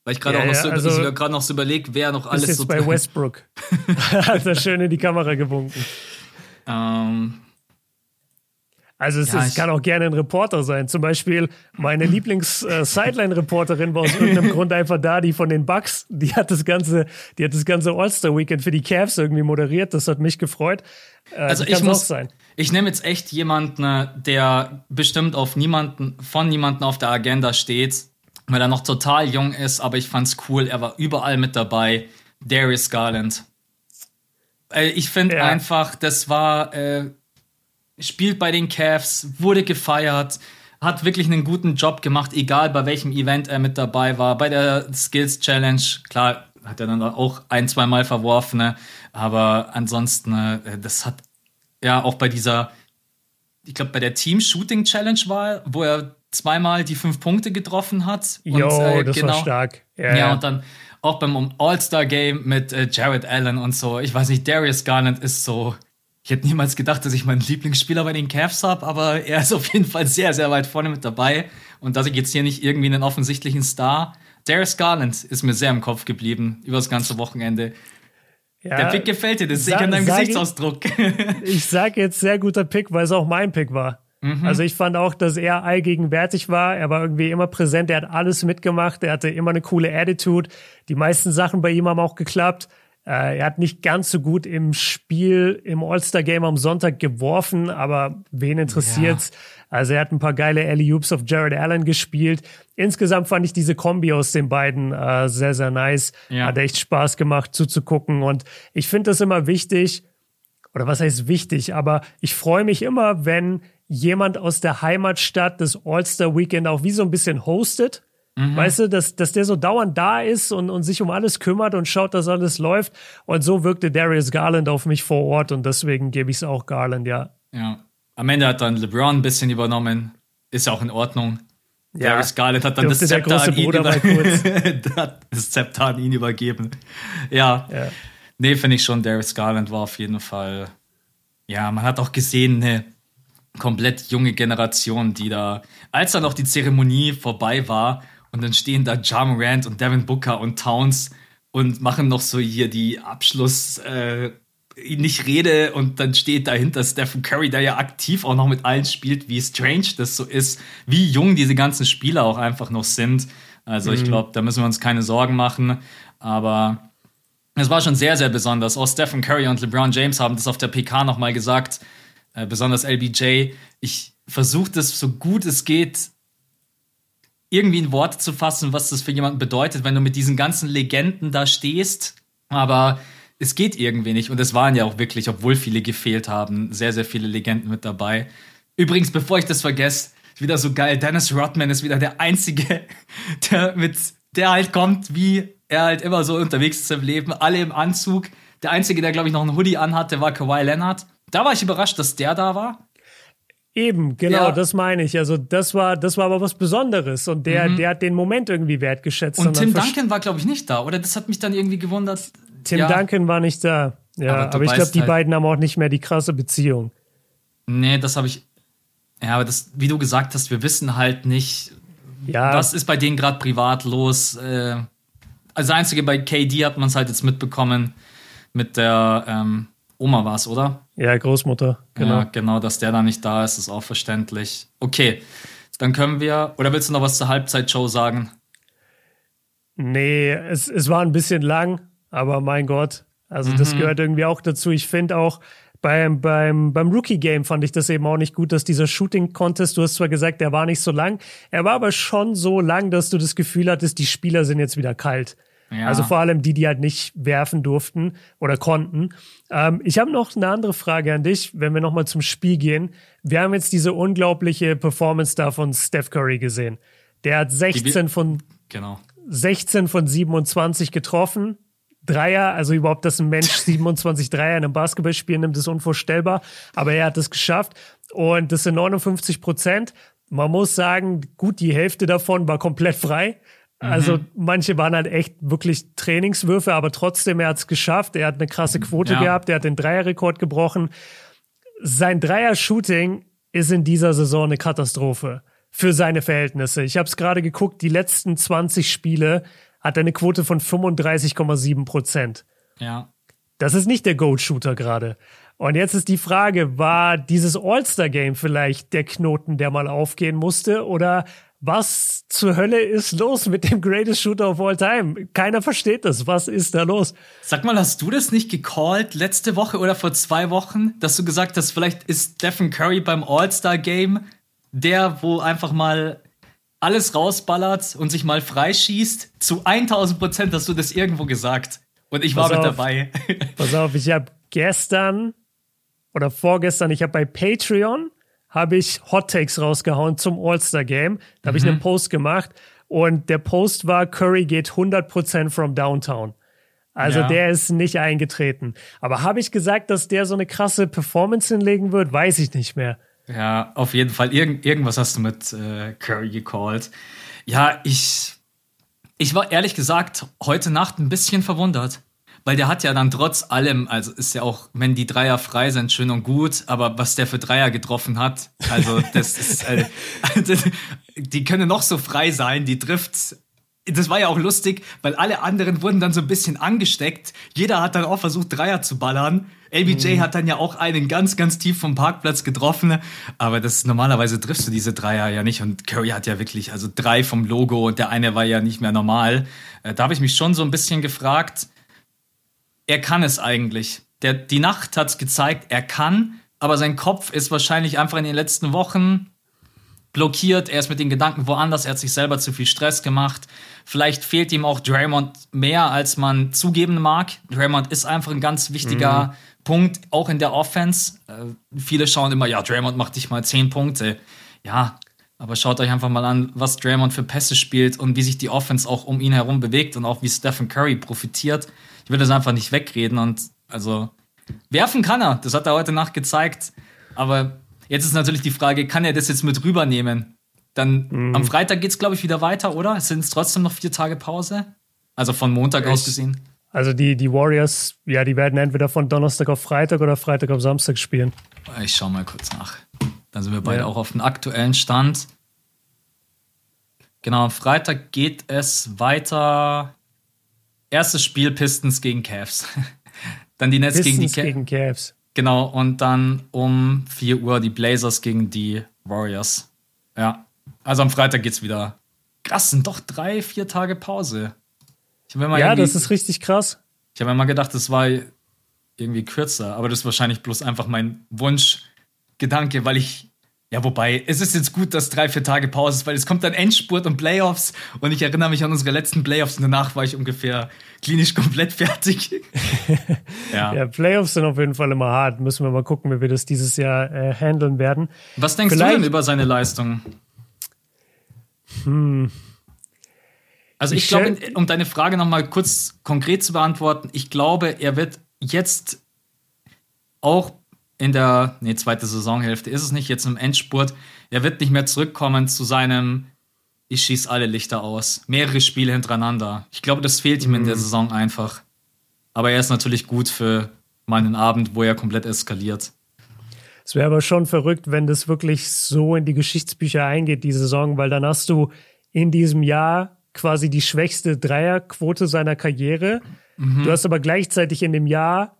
Weil ich gerade Ja, auch noch ja, so, also- mir gerade noch so überlegt, wer noch Ist alles jetzt so bei Westbrook. Hat er schön in die Kamera gewunken. Ähm, Also es, Ja, ich- kann auch gerne ein Reporter sein. Zum Beispiel meine Lieblings-Sideline-Reporterin war aus irgendeinem Grund einfach da, die von den Bucks, die hat das ganze, die hat das ganze All-Star-Weekend für die Cavs irgendwie moderiert. Das hat mich gefreut. Äh, Also ich muss, auch sein. ich nehme jetzt echt jemanden, äh, der bestimmt auf niemanden, von niemanden auf der Agenda steht, weil er noch total jung ist, aber ich fand's cool, er war überall mit dabei. Darius Garland. Äh, Ich finde Ja. einfach, das war, äh, spielt bei den Cavs, wurde gefeiert, hat wirklich einen guten Job gemacht, egal bei welchem Event er mit dabei war. Bei der Skills Challenge, klar, hat er dann auch ein, zwei Mal verworfen, ne? aber ansonsten, äh, das hat ja auch bei dieser, ich glaube, bei der Team Shooting Challenge war, wo er zweimal die fünf Punkte getroffen hat. Jo, äh, das war stark. Ja, Ja, ja. und dann auch beim All-Star-Game mit äh, Jared Allen und so. Ich weiß nicht, Darius Garland ist so. Ich hätte niemals gedacht, dass ich meinen Lieblingsspieler bei den Cavs habe, aber er ist auf jeden Fall sehr, sehr weit vorne mit dabei. Und dass ich jetzt hier nicht irgendwie einen offensichtlichen Star. Darius Garland ist mir sehr im Kopf geblieben über das ganze Wochenende. ja. Der Pick gefällt dir, das sehe ich an deinem ich- Gesichtsausdruck. ich sage jetzt sehr guter Pick, weil es auch mein Pick war. Mhm. Also ich fand auch, dass er allgegenwärtig war. Er war irgendwie immer präsent. Er hat alles mitgemacht. Er hatte immer eine coole Attitude. Die meisten Sachen bei ihm haben auch geklappt. Äh, er hat nicht ganz so gut im Spiel im All-Star-Game am Sonntag geworfen, aber wen interessiert's? Also er hat ein paar geile Alley-Oops auf Jared Allen gespielt. Insgesamt fand ich diese Kombi aus den beiden äh, sehr, sehr nice. Ja. Hat echt Spaß gemacht zuzugucken. Und ich finde das immer wichtig, oder was heißt wichtig, aber ich freue mich immer, wenn jemand aus der Heimatstadt das All-Star-Weekend auch wie so ein bisschen hostet. Weißt du, dass, dass der so dauernd da ist und, und sich um alles kümmert und schaut, dass alles läuft. Und so wirkte Darius Garland auf mich vor Ort und deswegen gebe ich es auch Garland, ja. ja. Am Ende hat dann LeBron ein bisschen übernommen. Ist auch in Ordnung. Ja. Darius Garland hat dann das Zepter, große an ihn Bruder über das Zepter an ihn übergeben. Ja. Ja. Nee, finde ich schon, Darius Garland war auf jeden Fall. Ja, man hat auch gesehen, eine komplett junge Generation, die da, als dann auch die Zeremonie vorbei war und dann stehen da Ja Morant und Devin Booker und Towns und machen noch so hier die Abschluss, äh, nicht Rede und dann steht dahinter Stephen Curry, der ja aktiv auch noch mit allen spielt, wie strange das so ist, wie jung diese ganzen Spieler auch einfach noch sind. Also ich glaube, da müssen wir uns keine Sorgen machen, aber es war schon sehr, sehr besonders. Auch Stephen Curry und LeBron James haben das auf der PK nochmal gesagt, äh, besonders LBJ. Ich versuche das so gut es geht irgendwie in Worte zu fassen, was das für jemanden bedeutet, wenn du mit diesen ganzen Legenden da stehst. Aber es geht irgendwie nicht. Und es waren ja auch wirklich, obwohl viele gefehlt haben, sehr, sehr viele Legenden mit dabei. Übrigens, bevor ich das vergesse, wieder so geil. Dennis Rodman ist wieder der Einzige, der mit, der halt kommt, wie er halt immer so unterwegs ist im Leben. Alle im Anzug. Der Einzige, der, glaube ich, noch einen Hoodie anhatte, war Kawhi Leonard. Da war ich überrascht, dass der da war. Eben, genau, Ja. das meine ich. Also das war, das war aber was Besonderes und der, der hat den Moment irgendwie wertgeschätzt. Und Tim Duncan war, glaube ich, nicht da, oder? Das hat mich dann irgendwie gewundert. Tim ja. Duncan war nicht da. Ja, Aber aber, ich glaube, die halt- beiden haben auch nicht mehr die krasse Beziehung. Nee, das habe ich. Ja, aber das, wie du gesagt hast, wir wissen halt nicht, Ja, was ist bei denen gerade privat los. Äh, als einzige bei KD hat man es halt jetzt mitbekommen mit der ähm, Oma war es, oder? ja, Großmutter, genau. Ja, genau, dass der da nicht da ist, ist auch verständlich. Okay, dann können wir. Oder willst du noch was zur Halbzeitshow sagen? Nee, es, es war ein bisschen lang, aber mein Gott. Also das mhm. gehört irgendwie auch dazu. Ich finde auch, beim, beim, beim Rookie-Game fand ich das eben auch nicht gut, dass dieser Shooting-Contest, du hast zwar gesagt, der war nicht so lang, er war aber schon so lang, dass du das Gefühl hattest, die Spieler sind jetzt wieder kalt. Ja. Also vor allem die, die halt nicht werfen durften oder konnten. Ähm, ich habe noch eine andere Frage an dich, wenn wir nochmal zum Spiel gehen. Wir haben jetzt diese unglaubliche Performance da von Steph Curry gesehen. Der hat 16 von, genau. 16 von 27 getroffen. Dreier, also überhaupt, dass ein Mensch 27 Dreier in einem Basketballspiel nimmt, ist unvorstellbar. Aber er hat es geschafft. Und das sind 59 Prozent. Man muss sagen, gut, die Hälfte davon war komplett frei. Also mhm. manche waren halt echt wirklich Trainingswürfe, aber trotzdem, er hat es geschafft. Er hat eine krasse Quote ja. gehabt, er hat den Dreierrekord gebrochen. Sein Dreier-Shooting ist in dieser Saison eine Katastrophe für seine Verhältnisse. Ich habe es gerade geguckt, die letzten 20 Spiele hat er eine Quote von 35,7 Prozent. Ja. Das ist nicht der Goat-Shooter gerade. Und jetzt ist die Frage, war dieses All-Star-Game vielleicht der Knoten, der mal aufgehen musste? Oder was zur Hölle ist los mit dem Greatest Shooter of All Time? Keiner versteht das. Was ist da los? Sag mal, hast du das nicht gecallt letzte Woche oder vor zwei Wochen, dass du gesagt hast, vielleicht ist Stephen Curry beim All-Star-Game der, wo einfach mal alles rausballert und sich mal freischießt? Zu 1000 Prozent hast du das irgendwo gesagt. Und ich war pass mit auf, dabei. Pass auf, ich habe gestern oder vorgestern, ich habe bei Patreon habe ich Hot Takes rausgehauen zum All-Star Game. Da habe mhm. ich einen Post gemacht und der Post war Curry geht 100% from downtown. Also ja. der ist nicht eingetreten. Aber habe ich gesagt, dass der so eine krasse Performance hinlegen wird? Weiß ich nicht mehr. Ja, auf jeden Fall. Irgend, irgendwas hast du mit äh, Curry gecallt. Ja, ich, ich war ehrlich gesagt heute Nacht ein bisschen verwundert. Weil der hat ja dann trotz allem, also ist ja auch, wenn die Dreier frei sind, schön und gut, aber was der für Dreier getroffen hat, also das ist, äh, die können noch so frei sein, die trifft das war ja auch lustig, weil alle anderen wurden dann so ein bisschen angesteckt. Jeder hat dann auch versucht, Dreier zu ballern. LBJ mhm. hat dann ja auch einen ganz, ganz tief vom Parkplatz getroffen. Aber das normalerweise triffst du diese Dreier ja nicht. Und Curry hat ja wirklich, also drei vom Logo und der eine war ja nicht mehr normal. Äh, da habe ich mich schon so ein bisschen gefragt, er kann es eigentlich. Der, die Nacht hat es gezeigt, er kann, aber sein Kopf ist wahrscheinlich einfach in den letzten Wochen blockiert. Er ist mit den Gedanken woanders. Er hat sich selber zu viel Stress gemacht. Vielleicht fehlt ihm auch Draymond mehr, als man zugeben mag. Draymond ist einfach ein ganz wichtiger mhm. Punkt, auch in der Offense. Äh, viele schauen immer, ja, Draymond macht dich mal zehn Punkte. Ja, aber schaut euch einfach mal an, was Draymond für Pässe spielt und wie sich die Offense auch um ihn herum bewegt und auch wie Stephen Curry profitiert. Ich will das einfach nicht wegreden und also werfen kann er. Das hat er heute Nacht gezeigt. Aber jetzt ist natürlich die Frage, kann er das jetzt mit rübernehmen? Dann mhm. am Freitag geht es, glaube ich, wieder weiter, oder? Es sind trotzdem noch vier Tage Pause. Also von Montag ich, aus gesehen. Also die, die Warriors, ja, die werden entweder von Donnerstag auf Freitag oder Freitag auf Samstag spielen. Ich schau mal kurz nach. Dann sind wir beide ja. auch auf dem aktuellen Stand. Genau, am Freitag geht es weiter. Erstes Spiel Pistons gegen Cavs. dann die Nets Pistons gegen die Ca gegen Cavs. Genau, und dann um 4 Uhr die Blazers gegen die Warriors. Ja, also am Freitag geht's wieder. Krass, sind doch drei, vier Tage Pause. ja, das ist richtig krass. Ich habe mal gedacht, das war irgendwie kürzer, aber das ist wahrscheinlich bloß einfach mein Wunschgedanke, weil ich ja, wobei, es ist jetzt gut, dass drei, vier Tage Pause ist, weil es kommt dann Endspurt und Playoffs und ich erinnere mich an unsere letzten Playoffs und danach war ich ungefähr klinisch komplett fertig. ja. ja. Playoffs sind auf jeden Fall immer hart. Müssen wir mal gucken, wie wir das dieses Jahr äh, handeln werden. Was denkst Vielleicht, du denn über seine Leistung? Hm. Also ich, ich glaube, um deine Frage nochmal kurz konkret zu beantworten, ich glaube, er wird jetzt auch in der nee, zweite Saisonhälfte ist es nicht, jetzt im Endspurt. Er wird nicht mehr zurückkommen zu seinem ich schieße alle Lichter aus. Mehrere Spiele hintereinander. Ich glaube, das fehlt ihm mhm. in der mhm. Saison einfach. Aber er ist natürlich gut für mal einen Abend, wo er komplett eskaliert. Es wäre aber schon verrückt, wenn das wirklich so in die Geschichtsbücher eingeht, die Saison, weil dann hast du in diesem Jahr quasi die schwächste Dreierquote seiner Karriere. Mhm. Du hast aber gleichzeitig in dem Jahr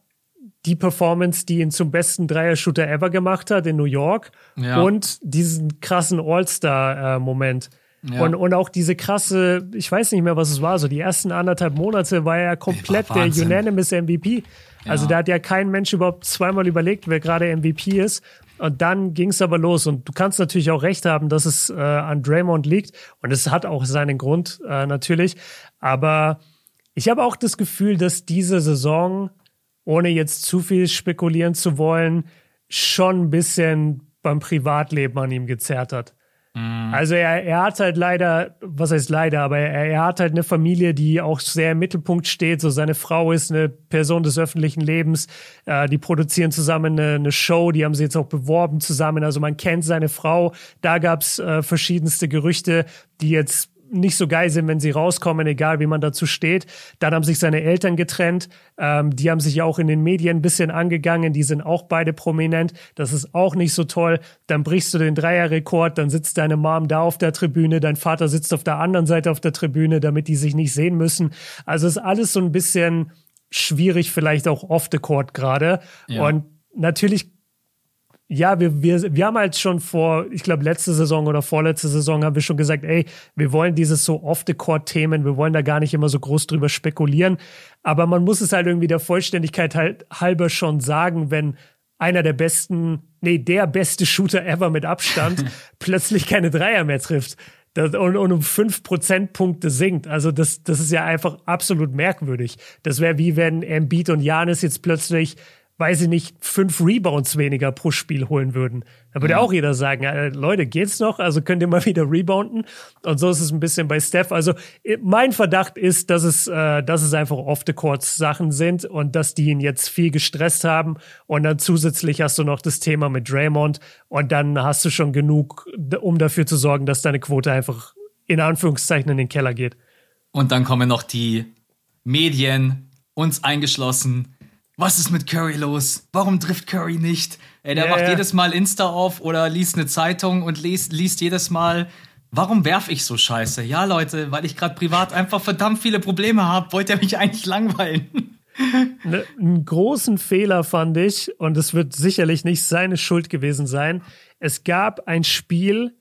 die Performance, die ihn zum besten Dreier-Shooter ever gemacht hat in New York ja. und diesen krassen All-Star-Moment. Ja. Und, und auch diese krasse, ich weiß nicht mehr, was es war, so die ersten anderthalb Monate war er komplett der Unanimous MVP. Also ja. da hat ja kein Mensch überhaupt zweimal überlegt, wer gerade MVP ist. Und dann ging es aber los. Und du kannst natürlich auch recht haben, dass es äh, an Draymond liegt. Und es hat auch seinen Grund äh, natürlich. Aber ich habe auch das Gefühl, dass diese Saison, ohne jetzt zu viel spekulieren zu wollen, schon ein bisschen beim Privatleben an ihm gezerrt hat. Mhm. Also er, er hat halt leider, was heißt leider, aber er, er hat halt eine Familie, die auch sehr im Mittelpunkt steht. So seine Frau ist eine Person des öffentlichen Lebens. Äh, die produzieren zusammen eine, eine, Show, die haben sie jetzt auch beworben zusammen. Also man kennt seine Frau. Da gab's äh, verschiedenste Gerüchte, die jetzt nicht so geil sind, wenn sie rauskommen, egal wie man dazu steht. Dann haben sich seine Eltern getrennt. Ähm, die haben sich ja auch in den Medien ein bisschen angegangen. Die sind auch beide prominent. Das ist auch nicht so toll. Dann brichst du den Dreierrekord. Dann sitzt deine Mom da auf der Tribüne. Dein Vater sitzt auf der anderen Seite auf der Tribüne, damit die sich nicht sehen müssen. Also ist alles so ein bisschen schwierig, vielleicht auch off the court gerade. Ja. Und natürlich ja, wir, wir, wir haben halt schon vor, ich glaube, letzte Saison oder vorletzte Saison haben wir schon gesagt, ey, wir wollen dieses so off-the-court-Themen, wir wollen da gar nicht immer so groß drüber spekulieren. Aber man muss es halt irgendwie der Vollständigkeit halt halber schon sagen, wenn einer der besten, nee, der beste Shooter ever mit Abstand plötzlich keine Dreier mehr trifft. Das, und, und um fünf Prozentpunkte sinkt. Also das, das ist ja einfach absolut merkwürdig. Das wäre wie wenn Embiid und Janis jetzt plötzlich weiß ich nicht, fünf Rebounds weniger pro Spiel holen würden. Da würde ja. auch jeder sagen, äh, Leute, geht's noch? Also könnt ihr mal wieder rebounden? Und so ist es ein bisschen bei Steph. Also äh, mein Verdacht ist, dass es, äh, dass es einfach off-the-court-Sachen sind und dass die ihn jetzt viel gestresst haben. Und dann zusätzlich hast du noch das Thema mit Draymond und dann hast du schon genug, um dafür zu sorgen, dass deine Quote einfach in Anführungszeichen in den Keller geht. Und dann kommen noch die Medien, uns eingeschlossen, was ist mit Curry los? Warum trifft Curry nicht? Ey, der ja, macht ja. jedes Mal Insta auf oder liest eine Zeitung und liest, liest jedes Mal, warum werf ich so scheiße? Ja, Leute, weil ich gerade privat einfach verdammt viele Probleme habe, wollt ihr mich eigentlich langweilen? Ne, einen großen Fehler fand ich, und es wird sicherlich nicht seine Schuld gewesen sein. Es gab ein Spiel,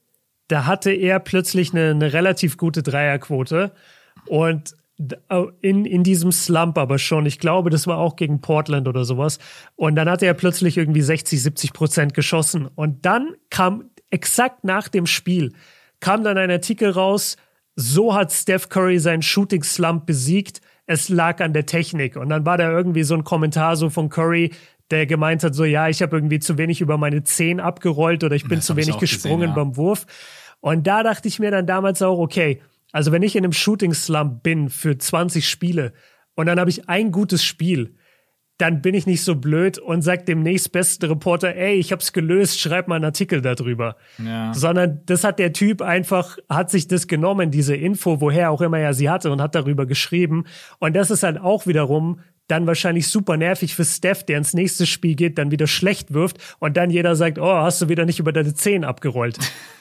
da hatte er plötzlich eine, eine relativ gute Dreierquote. Und in, in diesem Slump aber schon. Ich glaube, das war auch gegen Portland oder sowas. Und dann hatte er plötzlich irgendwie 60, 70 Prozent geschossen. Und dann kam exakt nach dem Spiel, kam dann ein Artikel raus, so hat Steph Curry seinen Shooting Slump besiegt. Es lag an der Technik. Und dann war da irgendwie so ein Kommentar so von Curry, der gemeint hat, so ja, ich habe irgendwie zu wenig über meine Zehen abgerollt oder ich bin das zu wenig gesprungen gesehen, ja. beim Wurf. Und da dachte ich mir dann damals auch, okay, also wenn ich in einem Shooting Slump bin für 20 Spiele und dann habe ich ein gutes Spiel, dann bin ich nicht so blöd und sag dem nächstbesten Reporter, ey, ich hab's gelöst, schreib mal einen Artikel darüber. Ja. Sondern das hat der Typ einfach, hat sich das genommen, diese Info, woher auch immer er sie hatte und hat darüber geschrieben. Und das ist halt auch wiederum dann wahrscheinlich super nervig für Steph, der ins nächste Spiel geht, dann wieder schlecht wirft und dann jeder sagt, oh, hast du wieder nicht über deine Zehen abgerollt.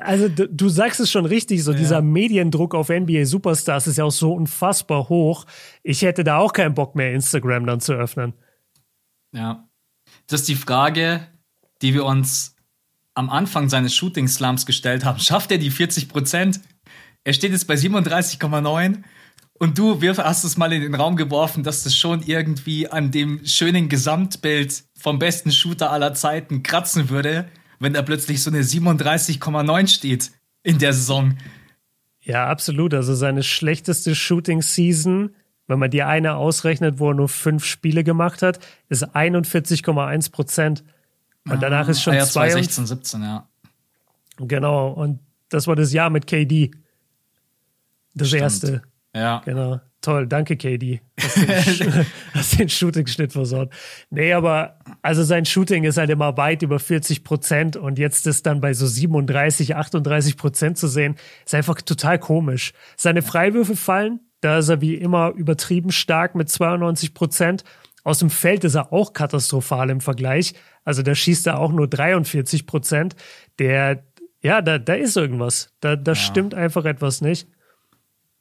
also du sagst es schon richtig, so ja. dieser Mediendruck auf NBA Superstars ist ja auch so unfassbar hoch. Ich hätte da auch keinen Bock mehr, Instagram dann zu öffnen. Ja. Das ist die Frage, die wir uns am Anfang seines Shooting Slums gestellt haben. Schafft er die 40 Prozent? Er steht jetzt bei 37,9 und du hast es mal in den Raum geworfen, dass das schon irgendwie an dem schönen Gesamtbild vom besten Shooter aller Zeiten kratzen würde wenn da plötzlich so eine 37,9 steht in der Saison. Ja, absolut. Also seine schlechteste Shooting-Season, wenn man die eine ausrechnet, wo er nur fünf Spiele gemacht hat, ist 41,1 Prozent. Und danach ist schon ah, ja, 2016, 17, ja. Genau. Und das war das Jahr mit KD. Das Stimmt. erste. Ja. Genau. Toll, danke, KD. Hast den, Shooting-Schnitt versorgt. Nee, aber also sein Shooting ist halt immer weit über 40 Prozent und jetzt ist dann bei so 37, 38 Prozent zu sehen, ist einfach total komisch. Seine Freiwürfe fallen, da ist er wie immer übertrieben stark mit 92 Prozent. Aus dem Feld ist er auch katastrophal im Vergleich. Also da schießt er auch nur 43 Prozent. Der, ja, da, da ist irgendwas. Da, da ja. stimmt einfach etwas nicht.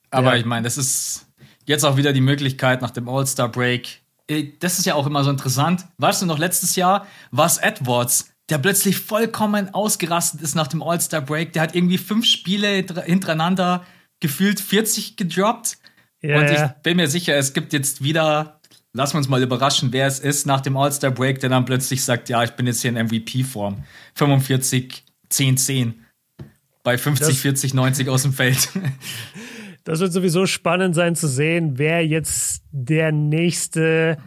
Aber ja. ich meine, das ist Jetzt auch wieder die Möglichkeit nach dem All-Star-Break. Äh, das ist ja auch immer so interessant. Weißt du noch, letztes Jahr war es Edwards, der plötzlich vollkommen ausgerastet ist nach dem All-Star-Break. Der hat irgendwie fünf Spiele hintereinander gefühlt 40 gedroppt. Ja, und ich bin mir sicher, es gibt jetzt wieder, lassen wir uns mal überraschen, wer es ist nach dem All-Star-Break, der dann plötzlich sagt, ja, ich bin jetzt hier in MVP-Form. 45, 10, 10. Bei 50, das, 40, 90 aus dem Feld. Das wird sowieso spannend sein zu sehen, wer jetzt der nächste,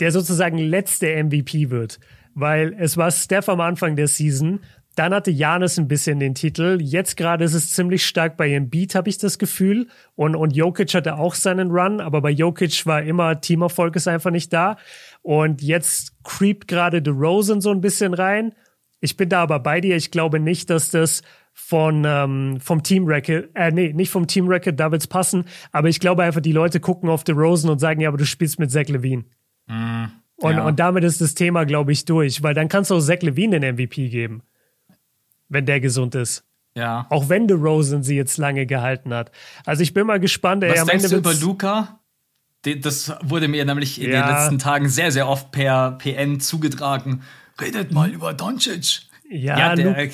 der sozusagen letzte MVP wird. Weil es war Steph am Anfang der Season dann hatte Janis ein bisschen den Titel. Jetzt gerade ist es ziemlich stark bei Embiid, habe ich das Gefühl. Und, und Jokic hatte auch seinen Run, aber bei Jokic war immer Teamerfolg ist einfach nicht da. Und jetzt creept gerade The Rosen so ein bisschen rein. Ich bin da aber bei dir. Ich glaube nicht, dass das von ähm, vom Team Record, äh, nee, nicht vom Team Record, da wird's passen. Aber ich glaube einfach, die Leute gucken auf The Rosen und sagen, ja, aber du spielst mit Zach Levine. Mm, und, ja. und damit ist das Thema, glaube ich, durch, weil dann kannst du auch Zach Levine den MVP geben wenn der gesund ist. Ja. Auch wenn The Rosen sie jetzt lange gehalten hat. Also ich bin mal gespannt. Was ey, denkst du über Luca? Das wurde mir nämlich in ja. den letzten Tagen sehr, sehr oft per PN zugetragen. Redet mal über Doncic. Ja, ja der,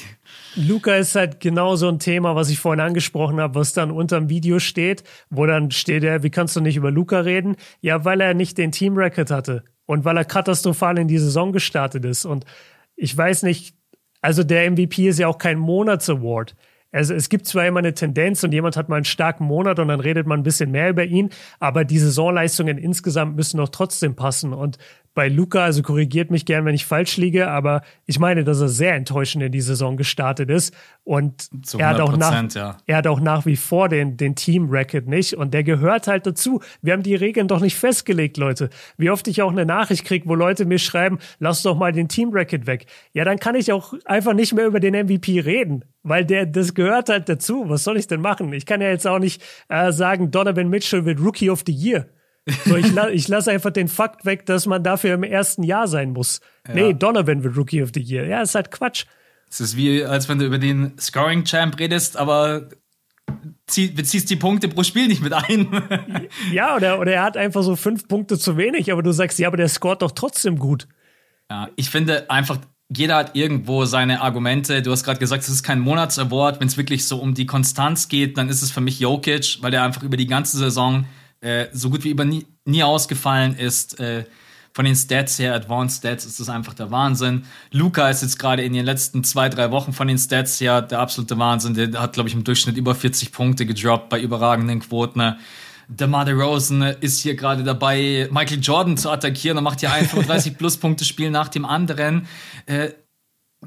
Luca ist halt genau so ein Thema, was ich vorhin angesprochen habe, was dann unter dem Video steht, wo dann steht er, wie kannst du nicht über Luca reden? Ja, weil er nicht den Team-Record hatte und weil er katastrophal in die Saison gestartet ist. Und ich weiß nicht, also der MVP ist ja auch kein Monats-Award. Also es gibt zwar immer eine Tendenz und jemand hat mal einen starken Monat und dann redet man ein bisschen mehr über ihn, aber die Saisonleistungen insgesamt müssen doch trotzdem passen. Und bei Luca, also korrigiert mich gern, wenn ich falsch liege, aber ich meine, dass er sehr enttäuschend in die Saison gestartet ist und er hat auch nach, ja. er hat auch nach wie vor den, den Team-Record nicht und der gehört halt dazu. Wir haben die Regeln doch nicht festgelegt, Leute. Wie oft ich auch eine Nachricht kriege, wo Leute mir schreiben, lass doch mal den Team-Record weg. Ja, dann kann ich auch einfach nicht mehr über den MVP reden, weil der, das gehört halt dazu. Was soll ich denn machen? Ich kann ja jetzt auch nicht äh, sagen, Donovan Mitchell wird Rookie of the Year. So, ich, la ich lasse einfach den Fakt weg, dass man dafür im ersten Jahr sein muss. Ja. Nee, Donovan wird Rookie of the Year. Ja, ist halt Quatsch. Es ist wie, als wenn du über den Scoring Champ redest, aber zieh, beziehst die Punkte pro Spiel nicht mit ein. ja, oder, oder er hat einfach so fünf Punkte zu wenig, aber du sagst, ja, aber der scoret doch trotzdem gut. Ja, ich finde einfach, jeder hat irgendwo seine Argumente. Du hast gerade gesagt, es ist kein Monatsaward. Wenn es wirklich so um die Konstanz geht, dann ist es für mich Jokic, weil der einfach über die ganze Saison äh, so gut wie über nie, nie ausgefallen ist. Äh, von den Stats her, Advanced Stats, ist das einfach der Wahnsinn. Luca ist jetzt gerade in den letzten zwei, drei Wochen von den Stats her der absolute Wahnsinn. Der hat, glaube ich, im Durchschnitt über 40 Punkte gedroppt bei überragenden Quoten. Der Mother Rosen ist hier gerade dabei, Michael Jordan zu attackieren und macht hier ein 35 plus Punkte Spiel nach dem anderen. Äh,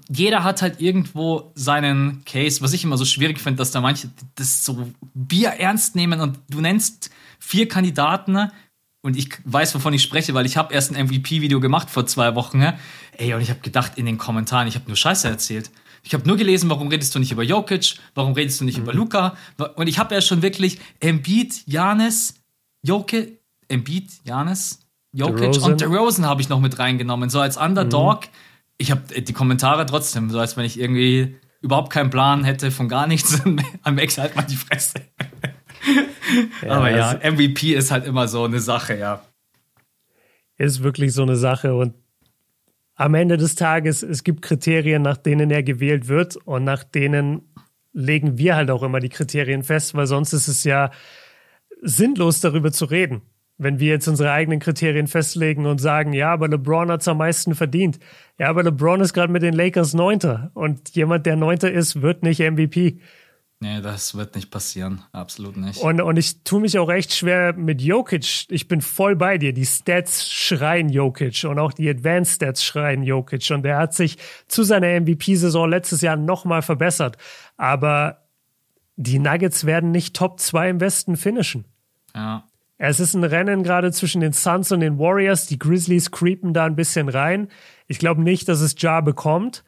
jeder hat halt irgendwo seinen Case, was ich immer so schwierig finde, dass da manche das so Bier ernst nehmen und du nennst vier Kandidaten und ich weiß, wovon ich spreche, weil ich habe erst ein MVP-Video gemacht vor zwei Wochen. Ey, und ich habe gedacht in den Kommentaren, ich habe nur Scheiße erzählt. Ich habe nur gelesen, warum redest du nicht über Jokic, warum redest du nicht mhm. über Luca? Und ich habe ja schon wirklich Embiid, Janis, Jokic, Embiid, Janis, Jokic und DeRozan habe ich noch mit reingenommen, so als Underdog. Mhm. Ich habe die Kommentare trotzdem, so als wenn ich irgendwie überhaupt keinen Plan hätte von gar nichts. Am Max halt mal die Fresse. Ja, Aber ja, MVP ist halt immer so eine Sache, ja. Ist wirklich so eine Sache und am Ende des Tages, es gibt Kriterien, nach denen er gewählt wird und nach denen legen wir halt auch immer die Kriterien fest, weil sonst ist es ja sinnlos darüber zu reden. Wenn wir jetzt unsere eigenen Kriterien festlegen und sagen, ja, aber LeBron hat es am meisten verdient. Ja, aber LeBron ist gerade mit den Lakers Neunter und jemand, der Neunter ist, wird nicht MVP. Nee, das wird nicht passieren. Absolut nicht. Und, und ich tue mich auch echt schwer mit Jokic. Ich bin voll bei dir. Die Stats schreien Jokic und auch die Advanced Stats schreien Jokic. Und er hat sich zu seiner MVP-Saison letztes Jahr nochmal verbessert. Aber die Nuggets werden nicht Top 2 im Westen finishen. Ja. Es ist ein Rennen gerade zwischen den Suns und den Warriors. Die Grizzlies creepen da ein bisschen rein. Ich glaube nicht, dass es Ja bekommt.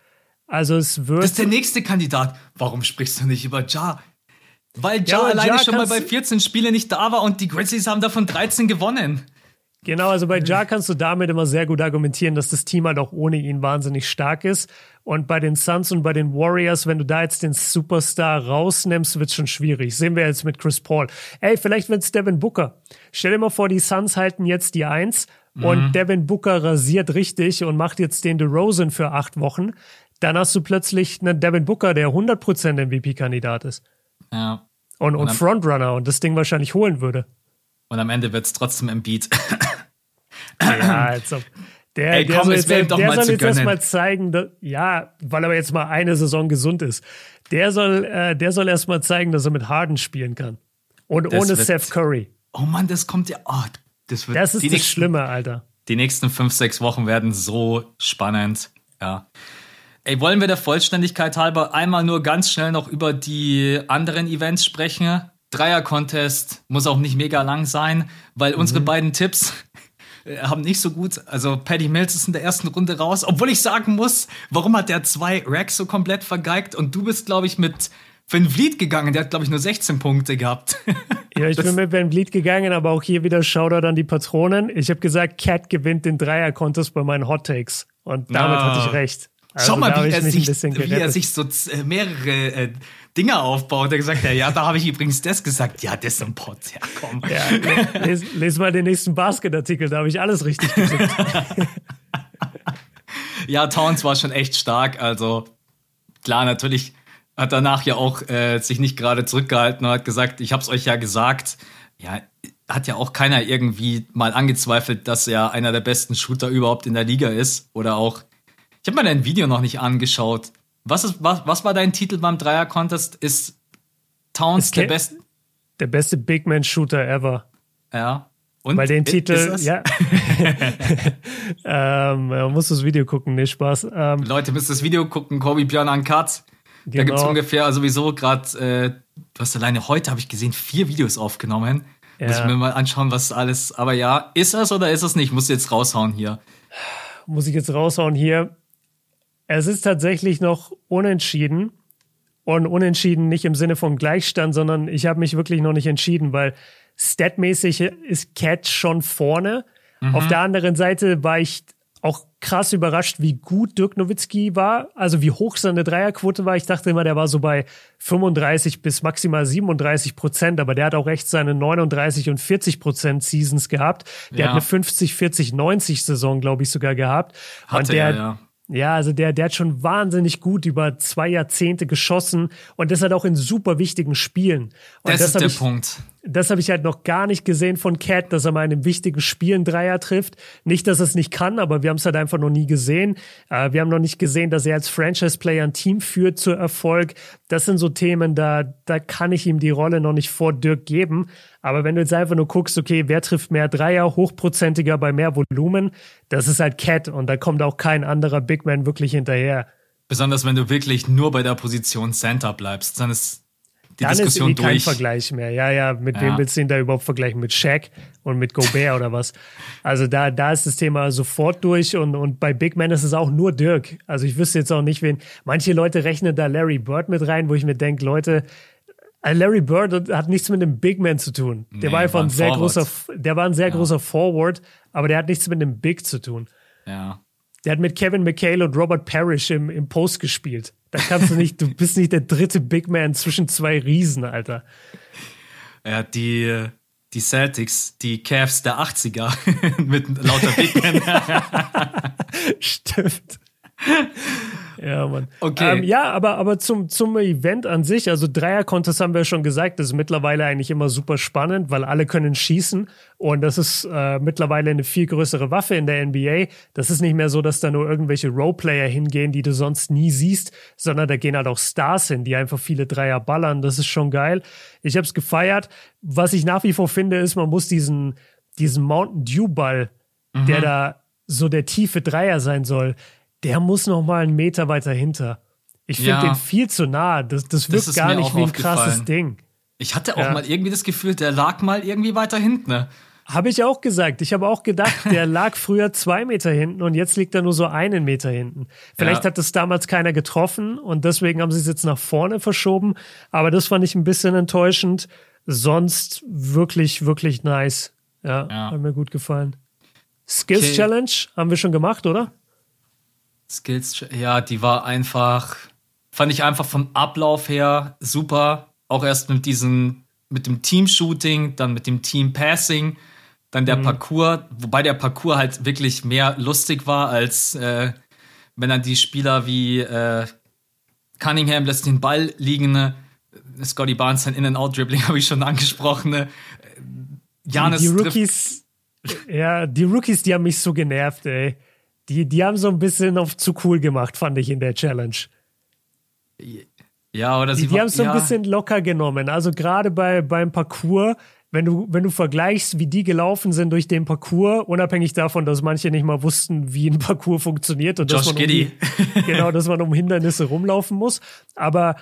Also es wird. Das ist der nächste Kandidat. Warum sprichst du nicht über Ja? Weil Ja, ja alleine ja schon mal bei 14 Spielen nicht da war und die Grizzlies haben davon 13 gewonnen. Genau, also bei Ja kannst du damit immer sehr gut argumentieren, dass das Team halt auch ohne ihn wahnsinnig stark ist. Und bei den Suns und bei den Warriors, wenn du da jetzt den Superstar rausnimmst, wird es schon schwierig. Sehen wir jetzt mit Chris Paul. Ey, vielleicht wird's Devin Booker. Stell dir mal vor, die Suns halten jetzt die Eins und mhm. Devin Booker rasiert richtig und macht jetzt den DeRozan für acht Wochen dann hast du plötzlich einen Devin Booker, der 100% MVP-Kandidat ist. Ja. Und, und, und Frontrunner und das Ding wahrscheinlich holen würde. Und am Ende wird es trotzdem Embiid. ja, also. Der, Ey, komm, der soll jetzt, der soll jetzt erstmal zeigen, dass, ja, weil er jetzt mal eine Saison gesund ist. Der soll, äh, der soll erstmal zeigen, dass er mit Harden spielen kann. Und das ohne wird, Seth Curry. Oh Mann, das kommt ja. Oh, das, wird das ist das nächsten, Schlimme, Alter. Die nächsten fünf, sechs Wochen werden so spannend. Ja. Ey, wollen wir der Vollständigkeit halber einmal nur ganz schnell noch über die anderen Events sprechen? Dreier-Contest muss auch nicht mega lang sein, weil mhm. unsere beiden Tipps äh, haben nicht so gut. Also Paddy Mills ist in der ersten Runde raus. Obwohl ich sagen muss, warum hat der zwei Racks so komplett vergeigt? Und du bist, glaube ich, mit Van Vliet gegangen. Der hat, glaube ich, nur 16 Punkte gehabt. Ja, ich das bin mit Van Vliet gegangen, aber auch hier wieder Shoutout an die Patronen. Ich habe gesagt, Cat gewinnt den Dreier-Contest bei meinen Hot Takes. Und damit ah. hatte ich recht. Also Schau mal, wie er, sich, wie er sich so äh, mehrere äh, Dinger aufbaut. Er gesagt, ja, ja, da habe ich übrigens das gesagt. Ja, das ist ein Pot. Ja, komm. Ja, les, les mal den nächsten Basket-Artikel, da habe ich alles richtig gesagt. ja, Towns war schon echt stark. Also klar, natürlich hat danach ja auch äh, sich nicht gerade zurückgehalten und hat gesagt, ich habe es euch ja gesagt. Ja, hat ja auch keiner irgendwie mal angezweifelt, dass er einer der besten Shooter überhaupt in der Liga ist oder auch ich habe mir dein Video noch nicht angeschaut. Was, ist, was, was war dein Titel beim Dreier-Contest? Ist Towns der beste? Der beste Big Man Shooter ever. Ja. Und Weil den Titel, ja. ähm, man muss das Video gucken, nee, Spaß. Ähm, Leute, müsst das Video gucken, Kobe Björn an Cut. Genau. Da gibt es ungefähr sowieso gerade, äh, du hast alleine heute, habe ich gesehen, vier Videos aufgenommen. Ja. Muss ich mir mal anschauen, was alles. Aber ja, ist es oder ist es nicht? Muss jetzt raushauen hier. Muss ich jetzt raushauen hier. Es ist tatsächlich noch unentschieden. Und unentschieden nicht im Sinne von Gleichstand, sondern ich habe mich wirklich noch nicht entschieden, weil statmäßig ist Cat schon vorne. Mhm. Auf der anderen Seite war ich auch krass überrascht, wie gut Dirk Nowitzki war, also wie hoch seine Dreierquote war. Ich dachte immer, der war so bei 35 bis maximal 37 Prozent, aber der hat auch echt seine 39 und 40 Prozent Seasons gehabt. Der ja. hat eine 50, 40, 90 Saison, glaube ich, sogar gehabt. Hatte und der, er, ja. Ja, also der, der hat schon wahnsinnig gut über zwei Jahrzehnte geschossen und das hat auch in super wichtigen Spielen. Und das, das ist der ich, Punkt das habe ich halt noch gar nicht gesehen von Cat, dass er mal in einem wichtigen Spiel einen Dreier trifft. Nicht, dass er es nicht kann, aber wir haben es halt einfach noch nie gesehen. Äh, wir haben noch nicht gesehen, dass er als Franchise-Player ein Team führt zu Erfolg. Das sind so Themen, da, da kann ich ihm die Rolle noch nicht vor Dirk geben. Aber wenn du jetzt einfach nur guckst, okay, wer trifft mehr Dreier, hochprozentiger bei mehr Volumen, das ist halt Cat und da kommt auch kein anderer Big Man wirklich hinterher. Besonders wenn du wirklich nur bei der Position Center bleibst, dann ist die dann Diskussion ist kein Vergleich mehr. Ja, ja, mit ja. wem willst du ihn da überhaupt vergleichen? Mit Shaq und mit Gobert oder was? Also da, da ist das Thema sofort durch und, und bei Big Man ist es auch nur Dirk. Also ich wüsste jetzt auch nicht, wen. Manche Leute rechnen da Larry Bird mit rein, wo ich mir denke, Leute, äh, Larry Bird hat nichts mit einem Big Man zu tun. Der nee, war einfach ein sehr Forward. großer, der war ein sehr ja. großer Forward, aber der hat nichts mit einem Big zu tun. Ja. Der hat mit Kevin McHale und Robert Parrish im, im Post gespielt. Da kannst du nicht, du bist nicht der dritte Big Man zwischen zwei Riesen, Alter. Ja, die, die Celtics, die Cavs der 80er mit lauter Big Men. Stimmt. Ja, Mann. Okay. Ähm, ja, aber, aber zum, zum Event an sich, also Dreier-Contest haben wir schon gesagt, das ist mittlerweile eigentlich immer super spannend, weil alle können schießen und das ist äh, mittlerweile eine viel größere Waffe in der NBA. Das ist nicht mehr so, dass da nur irgendwelche Roleplayer hingehen, die du sonst nie siehst, sondern da gehen halt auch Stars hin, die einfach viele Dreier ballern. Das ist schon geil. Ich habe es gefeiert. Was ich nach wie vor finde, ist, man muss diesen, diesen Mountain Dew Ball, mhm. der da so der tiefe Dreier sein soll, der muss noch mal einen Meter weiter hinter. Ich finde ja. den viel zu nah. Das, das wirkt das gar nicht wie ein krasses Ding. Ich hatte auch ja. mal irgendwie das Gefühl, der lag mal irgendwie weiter hinten. Ne? Habe ich auch gesagt. Ich habe auch gedacht, der lag früher zwei Meter hinten und jetzt liegt er nur so einen Meter hinten. Vielleicht ja. hat es damals keiner getroffen und deswegen haben sie es jetzt nach vorne verschoben. Aber das fand ich ein bisschen enttäuschend. Sonst wirklich, wirklich nice. Ja, ja. hat mir gut gefallen. Skills okay. Challenge haben wir schon gemacht, oder? Skills, ja, die war einfach, fand ich einfach vom Ablauf her super. Auch erst mit diesem, mit dem Team-Shooting, dann mit dem Team-Passing, dann der mhm. Parcours, wobei der Parcours halt wirklich mehr lustig war als äh, wenn dann die Spieler wie äh, Cunningham lässt den Ball liegen, ne? Scotty Barnes sein In-and-Out-Dribbling habe ich schon angesprochen. Ne? Janis die, die Rookies, ja, die Rookies, die haben mich so genervt, ey. Die, die haben so ein bisschen auf zu cool gemacht, fand ich in der Challenge. Ja, oder sie Die, die haben es so ein bisschen locker genommen. Also gerade bei, beim Parcours, wenn du, wenn du vergleichst, wie die gelaufen sind durch den Parcours, unabhängig davon, dass manche nicht mal wussten, wie ein Parcours funktioniert und Josh dass man Giddy. Um, genau, dass man um Hindernisse rumlaufen muss. Aber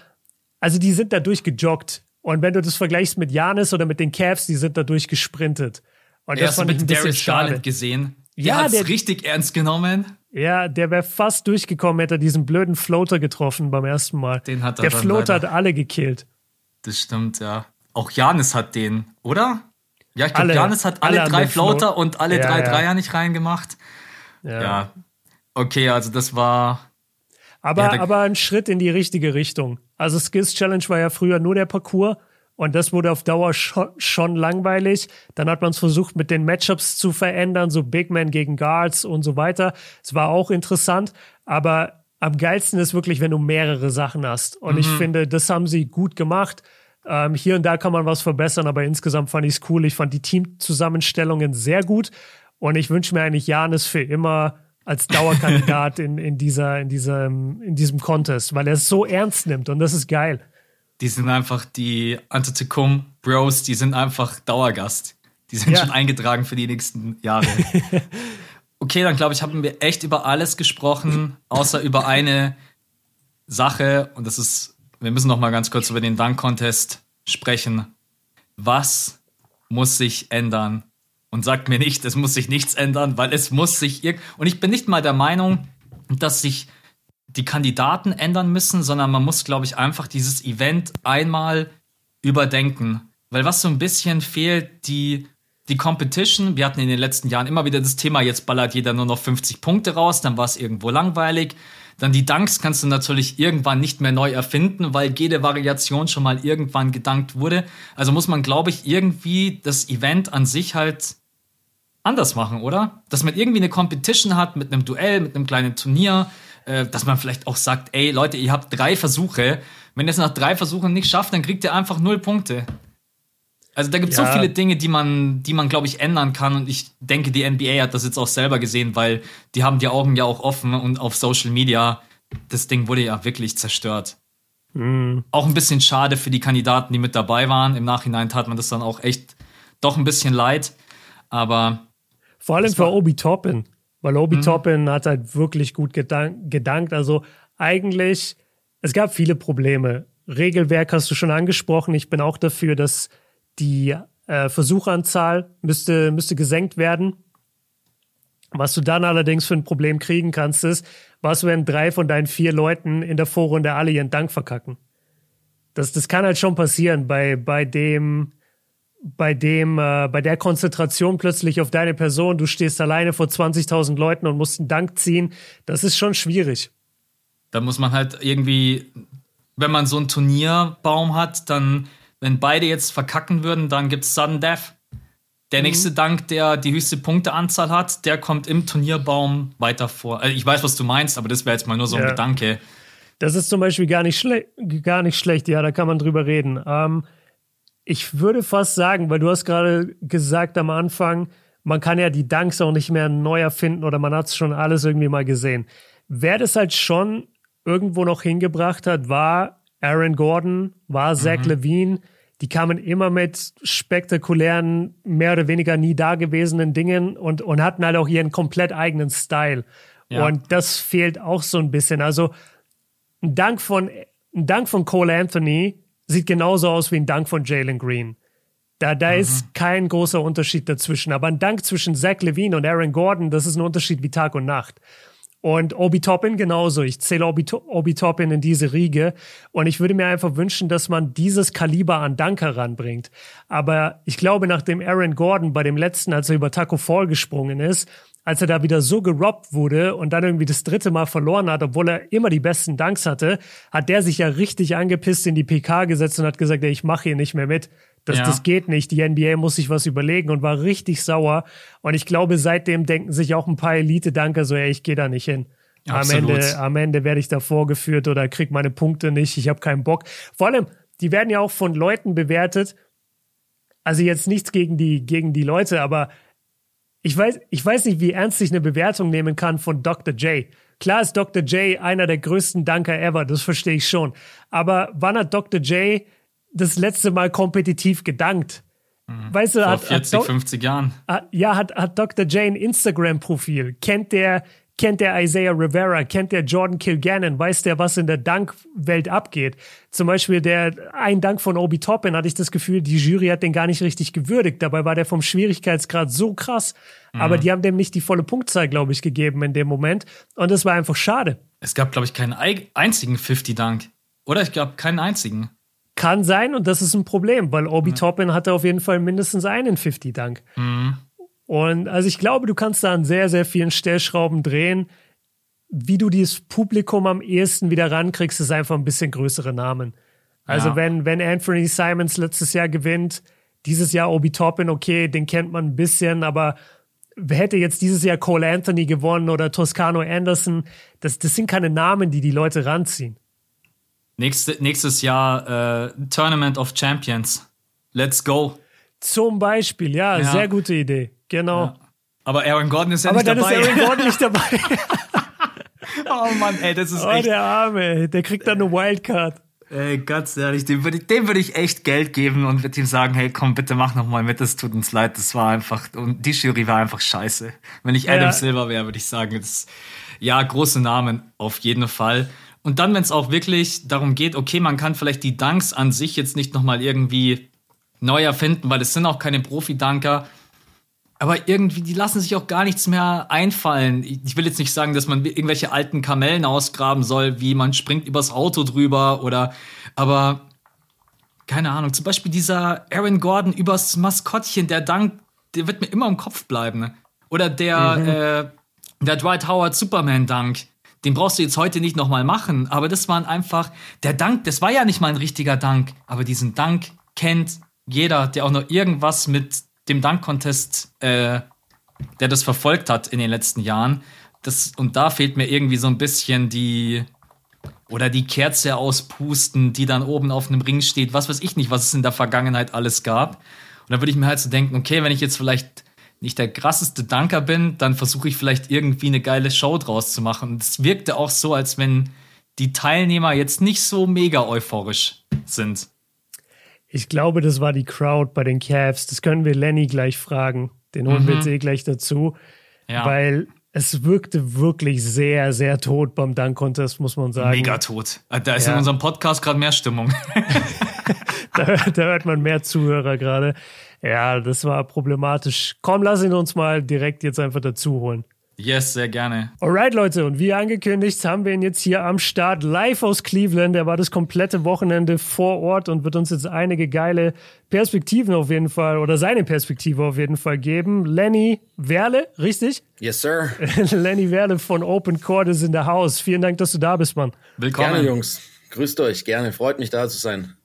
also die sind dadurch gejoggt. Und wenn du das vergleichst mit Janis oder mit den Cavs, die sind dadurch gesprintet. Und das fand ich ein bisschen Darius. Garland gesehen. Der ja, hat's richtig ernst genommen. Ja, der wäre fast durchgekommen, hätte er diesen blöden Floater getroffen beim ersten Mal. Den hat er Der Floater leider. hat alle gekillt. Das stimmt, ja. Auch Janis hat den, oder? Ja, ich glaube, Janis hat alle, alle drei Floater Flo und alle ja, drei ja. Dreier nicht reingemacht. Ja. ja. Okay, also das war. Aber, aber ein Schritt in die richtige Richtung. Also Skills Challenge war ja früher nur der Parcours. Und das wurde auf Dauer schon, langweilig. Dann hat man es versucht, mit den Matchups zu verändern, so Big Man gegen Guards und so weiter. Es war auch interessant, aber am geilsten ist wirklich, wenn du mehrere Sachen hast. Und mhm. ich finde, das haben sie gut gemacht. Ähm, hier und da kann man was verbessern, aber insgesamt fand ich es cool. Ich fand die Teamzusammenstellungen sehr gut. Und ich wünsche mir eigentlich Janis für immer als Dauerkandidat in, in, dieser, in, diesem, in diesem Contest, weil er es so ernst nimmt und das ist geil die sind einfach die Antetokounmpo Bros, die sind einfach Dauergast. Die sind ja. schon eingetragen für die nächsten Jahre. okay, dann glaube ich, haben wir echt über alles gesprochen, außer über eine Sache und das ist, wir müssen noch mal ganz kurz über den Dunk Contest sprechen. Was muss sich ändern? Und sagt mir nicht, es muss sich nichts ändern, weil es muss sich und ich bin nicht mal der Meinung, dass sich die Kandidaten ändern müssen, sondern man muss, glaube ich, einfach dieses Event einmal überdenken. Weil was so ein bisschen fehlt, die, die Competition, wir hatten in den letzten Jahren immer wieder das Thema, jetzt ballert jeder nur noch 50 Punkte raus, dann war es irgendwo langweilig. Dann die Dunks kannst du natürlich irgendwann nicht mehr neu erfinden, weil jede Variation schon mal irgendwann gedankt wurde. Also muss man, glaube ich, irgendwie das Event an sich halt anders machen, oder? Dass man irgendwie eine Competition hat mit einem Duell, mit einem kleinen Turnier, äh, dass man vielleicht auch sagt, ey Leute, ihr habt drei Versuche. Wenn ihr es nach drei Versuchen nicht schafft, dann kriegt ihr einfach null Punkte. Also da gibt es ja. so viele Dinge, die man, die man, glaube ich, ändern kann. Und ich denke, die NBA hat das jetzt auch selber gesehen, weil die haben die Augen ja auch offen und auf Social Media, das Ding wurde ja wirklich zerstört. Mhm. Auch ein bisschen schade für die Kandidaten, die mit dabei waren. Im Nachhinein tat man das dann auch echt doch ein bisschen leid. Aber. Vor allem für Obi Toppin. Weil Obi mhm. Toppin hat halt wirklich gut gedank, gedankt. Also eigentlich, es gab viele Probleme. Regelwerk hast du schon angesprochen. Ich bin auch dafür, dass die äh, Versuchanzahl müsste, müsste gesenkt werden. Was du dann allerdings für ein Problem kriegen kannst, ist, was wenn drei von deinen vier Leuten in der Vorrunde alle ihren Dank verkacken? Das, das kann halt schon passieren bei, bei dem, bei dem, äh, bei der Konzentration plötzlich auf deine Person, du stehst alleine vor 20.000 Leuten und musst einen Dank ziehen, das ist schon schwierig. Da muss man halt irgendwie, wenn man so einen Turnierbaum hat, dann, wenn beide jetzt verkacken würden, dann gibt's Sudden Death. Der mhm. nächste Dank, der die höchste Punkteanzahl hat, der kommt im Turnierbaum weiter vor. Also ich weiß, was du meinst, aber das wäre jetzt mal nur so ein ja. Gedanke. Das ist zum Beispiel gar nicht, gar nicht schlecht, ja, da kann man drüber reden. Ähm, ich würde fast sagen, weil du hast gerade gesagt am Anfang, man kann ja die Dunks auch nicht mehr neu erfinden oder man hat es schon alles irgendwie mal gesehen. Wer das halt schon irgendwo noch hingebracht hat, war Aaron Gordon, war Zach mhm. Levine. Die kamen immer mit spektakulären, mehr oder weniger nie dagewesenen Dingen und, und hatten halt auch ihren komplett eigenen Style. Ja. Und das fehlt auch so ein bisschen. Also ein Dank von, ein Dank von Cole Anthony sieht genauso aus wie ein Dank von Jalen Green. Da, da mhm. ist kein großer Unterschied dazwischen. Aber ein Dank zwischen Zach Levine und Aaron Gordon, das ist ein Unterschied wie Tag und Nacht. Und Obi Toppin genauso. Ich zähle Obi, Obi Toppin in diese Riege. Und ich würde mir einfach wünschen, dass man dieses Kaliber an Dank heranbringt. Aber ich glaube, nachdem Aaron Gordon bei dem letzten, als er über Taco Fall gesprungen ist, als er da wieder so gerobbt wurde und dann irgendwie das dritte Mal verloren hat, obwohl er immer die besten Danks hatte, hat der sich ja richtig angepisst in die PK gesetzt und hat gesagt, ey, ich mache hier nicht mehr mit. Das, ja. das geht nicht. Die NBA muss sich was überlegen und war richtig sauer. Und ich glaube, seitdem denken sich auch ein paar Elite-Danker so, ey, ich gehe da nicht hin. Am Ende, am Ende werde ich da vorgeführt oder krieg meine Punkte nicht. Ich habe keinen Bock. Vor allem, die werden ja auch von Leuten bewertet. Also jetzt nichts gegen die, gegen die Leute, aber ich weiß, ich weiß nicht, wie ernst ich eine Bewertung nehmen kann von Dr. J. Klar ist Dr. J einer der größten Danker ever, das verstehe ich schon. Aber wann hat Dr. J das letzte Mal kompetitiv gedankt? Mhm. Weißt du, Vor hat, 40, hat 50 Jahren. Hat, ja, hat, hat Dr. J ein Instagram-Profil? Kennt der, kennt der Isaiah Rivera, kennt der Jordan Kilgannon, weiß der, was in der Dankwelt abgeht. Zum Beispiel der ein Dank von Obi Toppin hatte ich das Gefühl, die Jury hat den gar nicht richtig gewürdigt. Dabei war der vom Schwierigkeitsgrad so krass, mhm. aber die haben dem nicht die volle Punktzahl, glaube ich, gegeben in dem Moment. Und das war einfach schade. Es gab, glaube ich, keinen einzigen 50-Dank. Oder ich glaube, keinen einzigen. Kann sein und das ist ein Problem, weil Obi mhm. Toppin hatte auf jeden Fall mindestens einen 50-Dank. Mhm. Und also ich glaube, du kannst da an sehr, sehr vielen Stellschrauben drehen. Wie du dieses Publikum am ehesten wieder rankriegst, ist einfach ein bisschen größere Namen. Also ja. wenn, wenn Anthony Simons letztes Jahr gewinnt, dieses Jahr Obi Toppin, okay, den kennt man ein bisschen, aber hätte jetzt dieses Jahr Cole Anthony gewonnen oder Toscano Anderson, das, das sind keine Namen, die die Leute ranziehen. Nächste, nächstes Jahr äh, Tournament of Champions. Let's go. Zum Beispiel, ja, ja. sehr gute Idee. Genau. Ja. Aber Aaron Gordon ist ja Aber nicht dabei. Aber dann ist Aaron Gordon nicht dabei. oh Mann, ey, das ist oh, echt. der Arme, der kriegt dann eine Wildcard. Ey, ganz ehrlich, dem würde ich, dem würd ich echt Geld geben und würde ihm sagen, hey, komm, bitte mach noch mal mit, das tut uns leid, das war einfach, und die Jury war einfach scheiße. Wenn ich Adam ja. Silver wäre, würde ich sagen, das, ja, große Namen, auf jeden Fall. Und dann, wenn es auch wirklich darum geht, okay, man kann vielleicht die Dunks an sich jetzt nicht noch mal irgendwie neu erfinden, weil es sind auch keine Profi-Dunker, aber irgendwie, die lassen sich auch gar nichts mehr einfallen. Ich will jetzt nicht sagen, dass man irgendwelche alten Kamellen ausgraben soll, wie man springt übers Auto drüber oder, aber keine Ahnung. Zum Beispiel dieser Aaron Gordon übers Maskottchen, der Dank, der wird mir immer im Kopf bleiben. Oder der, mhm. äh, der Dwight Howard Superman Dank. Den brauchst du jetzt heute nicht nochmal machen, aber das waren einfach, der Dank, das war ja nicht mal ein richtiger Dank, aber diesen Dank kennt jeder, der auch noch irgendwas mit dem Dunk-Contest, äh, der das verfolgt hat in den letzten Jahren. Das, und da fehlt mir irgendwie so ein bisschen die, oder die Kerze auspusten, die dann oben auf einem Ring steht. Was weiß ich nicht, was es in der Vergangenheit alles gab. Und da würde ich mir halt so denken, okay, wenn ich jetzt vielleicht nicht der krasseste Danker bin, dann versuche ich vielleicht irgendwie eine geile Show draus zu machen. Und es wirkte auch so, als wenn die Teilnehmer jetzt nicht so mega euphorisch sind. Ich glaube, das war die Crowd bei den Cavs. Das können wir Lenny gleich fragen. Den holen mhm. wir jetzt eh gleich dazu. Ja. Weil es wirkte wirklich sehr, sehr tot beim Dunk Contest, muss man sagen. Mega tot. Äh, da ist ja. in unserem Podcast gerade mehr Stimmung. da, da, hört man mehr Zuhörer gerade. Ja, das war problematisch. Komm, lass ihn uns mal direkt jetzt einfach dazu holen. Yes, sehr gerne. Alright, Leute, und wie angekündigt, haben wir ihn jetzt hier am Start live aus Cleveland. Er war das komplette Wochenende vor Ort und wird uns jetzt einige geile Perspektiven auf jeden Fall oder seine Perspektive auf jeden Fall geben. Lenny Werle, richtig? Yes, sir. Lenny Werle von Open Court ist in der Haus. Vielen Dank, dass du da bist, Mann. Willkommen. Gerne, Jungs. Grüßt euch, gerne. Freut mich, da zu sein.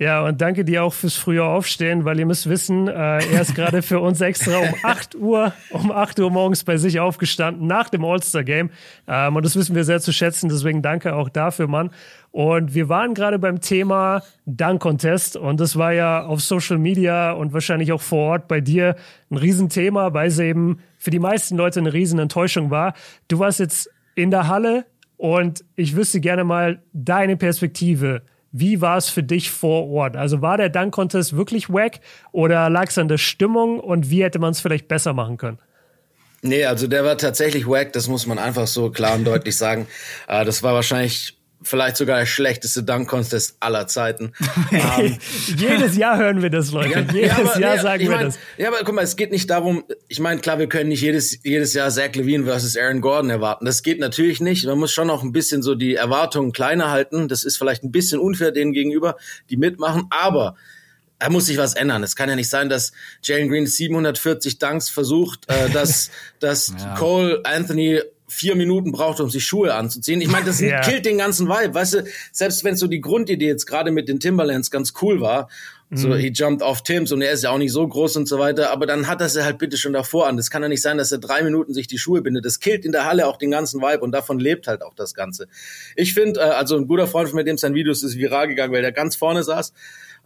Ja, und danke dir auch fürs frühe Aufstehen, weil ihr müsst wissen, äh, er ist gerade für uns extra um 8 Uhr, um 8 Uhr morgens bei sich aufgestanden nach dem All-Star-Game. Ähm, und das wissen wir sehr zu schätzen, deswegen danke auch dafür, Mann. Und wir waren gerade beim Thema Dunk-Contest und das war ja auf Social Media und wahrscheinlich auch vor Ort bei dir ein Riesenthema, weil es eben für die meisten Leute eine Riesenenttäuschung war. Du warst jetzt in der Halle und ich wüsste gerne mal deine Perspektive wie war es für dich vor Ort? Also war der Dunk Contest wirklich wack oder lag es an der Stimmung und wie hätte man es vielleicht besser machen können? Nee, also der war tatsächlich wack, das muss man einfach so klar und deutlich sagen. Äh, das war wahrscheinlich vielleicht sogar der schlechteste Dunk Contest aller Zeiten. um, ähm, Jedes Jahr hören wir das, Leute. Ja, Jedes ja, aber, Jahr ja, sagen wir mein, das. Ja, aber guck mal, es geht nicht darum, ich meine, klar, wir können nicht jedes, jedes Jahr Zach Levine versus Aaron Gordon erwarten. Das geht natürlich nicht. Man muss schon noch ein bisschen so die Erwartungen kleiner halten. Das ist vielleicht ein bisschen unfair denen gegenüber, die mitmachen, aber da muss sich was ändern. Es kann ja nicht sein, dass Jalen Green 740 Dunks versucht, äh, dass, dass ja. Cole Anthony vier Minuten braucht, um sich Schuhe anzuziehen. Ich meine, das ja. killt den ganzen Vibe. Weißt du, selbst wenn so die Grundidee jetzt gerade mit den Timberlands ganz cool war So, he jumped off Tims und er ist ja auch nicht so groß und so weiter, aber dann hat er sie halt bitte schon davor an. Das kann ja nicht sein, dass er drei Minuten sich die Schuhe bindet. Das killt in der Halle auch den ganzen Vibe und davon lebt halt auch das Ganze. Ich finde, äh, also ein guter Freund von mir, dem sein Videos ist viral gegangen, weil der ganz vorne saß.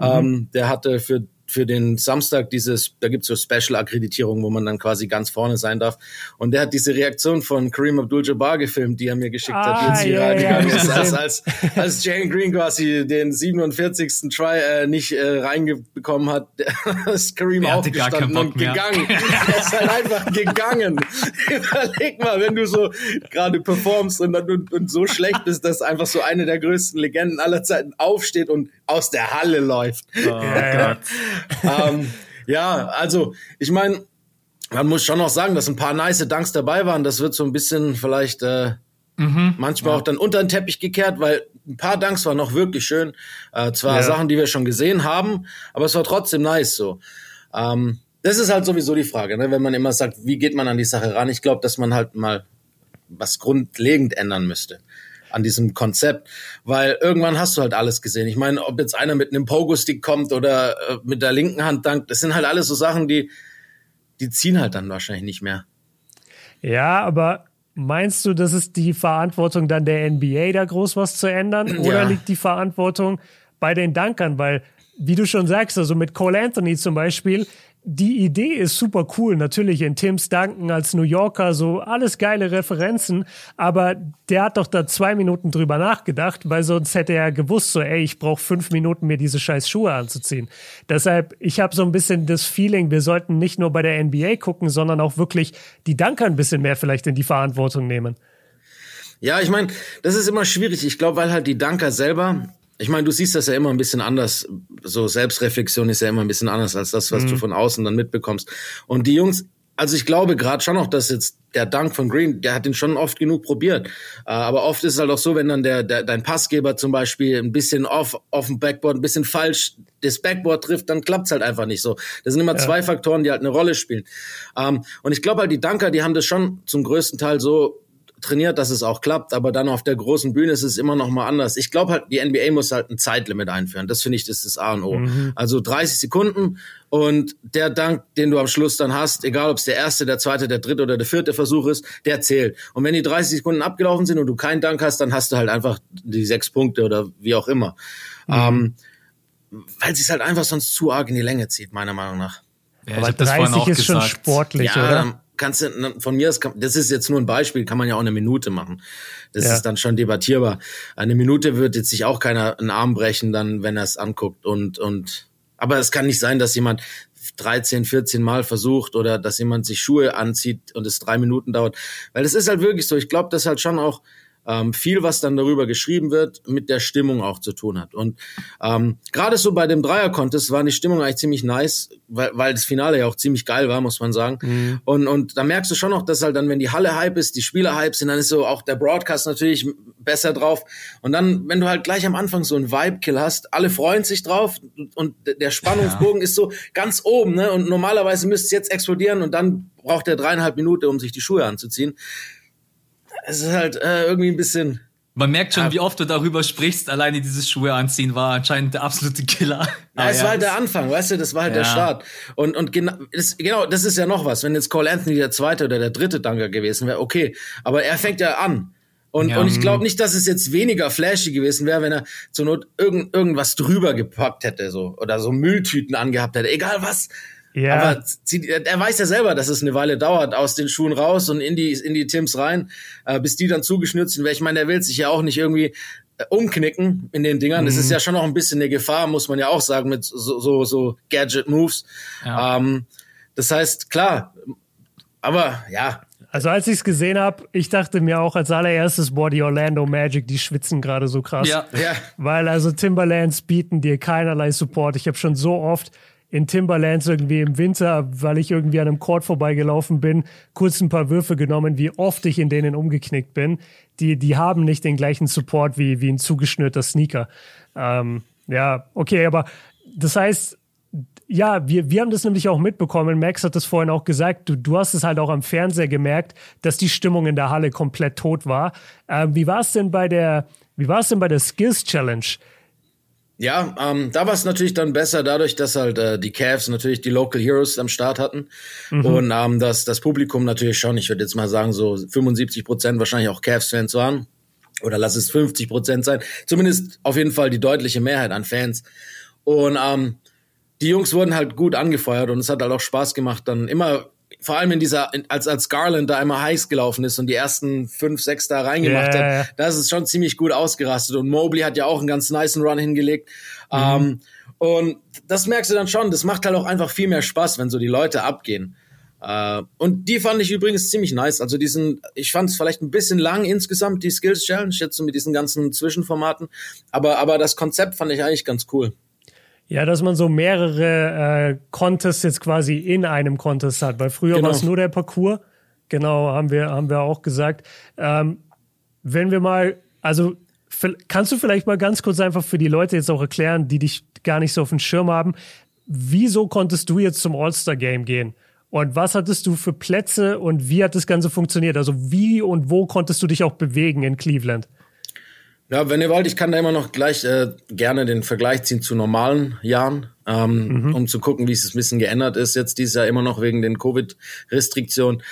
Mhm. Ähm, der hatte für für den Samstag dieses, da gibt's so Special-Akkreditierung, wo man dann quasi ganz vorne sein darf. Und der hat diese Reaktion von Kareem Abdul-Jabbar gefilmt, die er mir geschickt ah, hat, die ins Viral yeah, gegangen ist, als, als, als Jane Green quasi den 47. Try äh, nicht äh, reingekommen hat, ist Kareem Wer aufgestanden und gegangen. er ist halt einfach gegangen. Überleg mal, wenn du so gerade performst und, und, und so schlecht bist, dass einfach so eine der größten Legenden aller Zeiten aufsteht und aus der Halle läuft. Oh Gott. Ähm, ja, also ich meine, man muss schon noch sagen, dass ein paar nice Danks dabei waren. Das wird so ein bisschen vielleicht äh, mhm, manchmal ja. auch dann unter den Teppich gekehrt, weil ein paar Danks waren noch wirklich schön. Äh, zwar ja. Sachen, die wir schon gesehen haben, aber es war trotzdem nice so. Ähm, das ist halt sowieso die Frage, ne? wenn man immer sagt, wie geht man an die Sache ran? Ich glaube, dass man halt mal was grundlegend ändern müsste an diesem Konzept, weil irgendwann hast du halt alles gesehen. Ich meine, ob jetzt einer mit einem Pogo-Stick kommt oder äh, mit der linken Hand dankt, das sind halt alles so Sachen, die, die ziehen halt dann wahrscheinlich nicht mehr. Ja, aber meinst du, das ist die Verantwortung dann der NBA, da groß was zu ändern? Oder ja. liegt die Verantwortung bei den Dankern? Weil, wie du schon sagst, also mit Cole Anthony zum Beispiel, die Idee ist super cool. Natürlich in Tims Duncan als New Yorker, so alles geile Referenzen. Aber der hat doch da zwei Minuten drüber nachgedacht, weil sonst hätte er gewusst, so, ey, ich brauche fünf Minuten, mir diese scheiß Schuhe anzuziehen. Deshalb, ich habe so ein bisschen das Feeling, wir sollten nicht nur bei der NBA gucken, sondern auch wirklich die Dunker ein bisschen mehr vielleicht in die Verantwortung nehmen. Ja, ich meine, das ist immer schwierig. Ich glaube, weil halt die Dunker selber ich meine, du siehst das ja immer ein bisschen anders. So Selbstreflexion ist ja immer ein bisschen anders als das, was mhm. du von außen dann mitbekommst. Und die Jungs, also ich glaube gerade schon noch, dass jetzt der Dank von Green, der hat ihn schon oft genug probiert. Äh, aber oft ist es halt auch so, wenn dann der, der dein Passgeber zum Beispiel ein bisschen off, auf dem Backboard, ein bisschen falsch das Backboard trifft, dann klappt's halt einfach nicht so. Das sind immer ja. zwei Faktoren, die halt eine Rolle spielen. Ähm, und ich glaube halt, die Danker, die haben das schon zum größten Teil so trainiert, dass es auch klappt, aber dann auf der großen Bühne ist es immer noch mal anders. Ich glaube halt, die NBA muss halt ein Zeitlimit einführen. Das finde ich, das ist das A und O. Mhm. Also 30 Sekunden und der Dank, den du am Schluss dann hast, egal ob es der erste, der zweite, der dritte oder der vierte Versuch ist, der zählt. Und wenn die 30 Sekunden abgelaufen sind und du keinen Dank hast, dann hast du halt einfach die sechs Punkte oder wie auch immer. Mhm. Ähm, weil es halt einfach sonst zu arg in die Länge zieht, meiner Meinung nach. Ja, aber 30 ist gesagt. schon sportlich, ja, oder? Kannst du von mir, das ist jetzt nur ein Beispiel, kann man ja auch eine Minute machen. Das ja. ist dann schon debattierbar. Eine Minute wird jetzt sich auch keiner einen Arm brechen, dann, wenn er es anguckt und, und, aber es kann nicht sein, dass jemand 13, 14 Mal versucht oder dass jemand sich Schuhe anzieht und es drei Minuten dauert. Weil das ist halt wirklich so. Ich glaube, das halt schon auch ähm, viel, was dann darüber geschrieben wird, mit der Stimmung auch zu tun hat. Und ähm, gerade so bei dem Dreier-Contest war die Stimmung eigentlich ziemlich nice, weil, weil das Finale ja auch ziemlich geil war, muss man sagen. Mhm. Und, und da merkst du schon noch, dass halt dann, wenn die Halle hype ist, die Spieler hype sind, dann ist so auch der Broadcast natürlich besser drauf. Und dann, wenn du halt gleich am Anfang so einen Vibe-Kill hast, alle freuen sich drauf und der Spannungsbogen ja. ist so ganz oben, ne? Und normalerweise müsste es jetzt explodieren und dann braucht er dreieinhalb Minuten, um sich die Schuhe anzuziehen es ist halt äh, irgendwie ein bisschen. Man merkt schon, wie oft du darüber sprichst. Alleine dieses Schuhe anziehen war anscheinend der absolute Killer. Ja, es ja, war halt der Anfang, weißt du, das war halt ja. der Start. Und, und genau, das, genau, das ist ja noch was. Wenn jetzt Cole Anthony der zweite oder der dritte Danker gewesen wäre, okay. Aber er fängt ja an. Und, ja. und ich glaube nicht, dass es jetzt weniger flashy gewesen wäre, wenn er zur Not irgend, irgendwas drüber gepackt hätte, so, oder so Mülltüten angehabt hätte. Egal was. Ja. Aber er weiß ja selber, dass es eine Weile dauert, aus den Schuhen raus und in die, in die Tims rein, äh, bis die dann zugeschnürt sind. Weil ich meine, er will sich ja auch nicht irgendwie äh, umknicken in den Dingern. Mhm. Das ist ja schon noch ein bisschen eine Gefahr, muss man ja auch sagen, mit so, so, so Gadget-Moves. Ja. Ähm, das heißt, klar, aber ja, also als ich es gesehen habe, ich dachte mir auch als allererstes, boah, die Orlando Magic, die schwitzen gerade so krass. Ja, ja. Weil also Timberlands bieten dir keinerlei Support. Ich habe schon so oft in Timberlands irgendwie im Winter, weil ich irgendwie an einem Court vorbeigelaufen bin, kurz ein paar Würfe genommen, wie oft ich in denen umgeknickt bin. Die, die haben nicht den gleichen Support wie, wie ein zugeschnürter Sneaker. Ähm, ja, okay, aber das heißt, ja, wir, wir haben das nämlich auch mitbekommen. Max hat das vorhin auch gesagt. Du, du hast es halt auch am Fernseher gemerkt, dass die Stimmung in der Halle komplett tot war. Ähm, wie war es denn bei der, wie war es denn bei der Skills Challenge? Ja, ähm, da war es natürlich dann besser, dadurch, dass halt äh, die Cavs natürlich die Local Heroes am Start hatten mhm. und ähm, dass das Publikum natürlich schon, ich würde jetzt mal sagen, so 75 Prozent wahrscheinlich auch Cavs-Fans waren oder lass es 50 Prozent sein, zumindest auf jeden Fall die deutliche Mehrheit an Fans. Und ähm, die Jungs wurden halt gut angefeuert und es hat halt auch Spaß gemacht, dann immer vor allem in dieser, als, als Garland da einmal heiß gelaufen ist und die ersten fünf, sechs da reingemacht yeah. hat, da ist es schon ziemlich gut ausgerastet. Und Mobley hat ja auch einen ganz nice Run hingelegt. Mhm. Ähm, und das merkst du dann schon, das macht halt auch einfach viel mehr Spaß, wenn so die Leute abgehen. Uh, und die fand ich übrigens ziemlich nice. Also diesen, ich fand es vielleicht ein bisschen lang insgesamt, die Skills Challenge, jetzt so mit diesen ganzen Zwischenformaten. Aber, aber das Konzept fand ich eigentlich ganz cool. Ja, dass man so mehrere äh, Contests jetzt quasi in einem Contest hat, weil früher genau. war es nur der Parcours. Genau, haben wir, haben wir auch gesagt. Ähm, wenn wir mal, also kannst du vielleicht mal ganz kurz einfach für die Leute jetzt auch erklären, die dich gar nicht so auf dem Schirm haben, wieso konntest du jetzt zum All-Star-Game gehen? Und was hattest du für Plätze und wie hat das Ganze funktioniert? Also wie und wo konntest du dich auch bewegen in Cleveland? Ja, wenn ihr wollt, ich kann da immer noch gleich äh, gerne den Vergleich ziehen zu normalen Jahren, ähm, mhm. um zu gucken, wie es ein bisschen geändert ist. Jetzt dieses Jahr immer noch wegen den Covid-Restriktionen.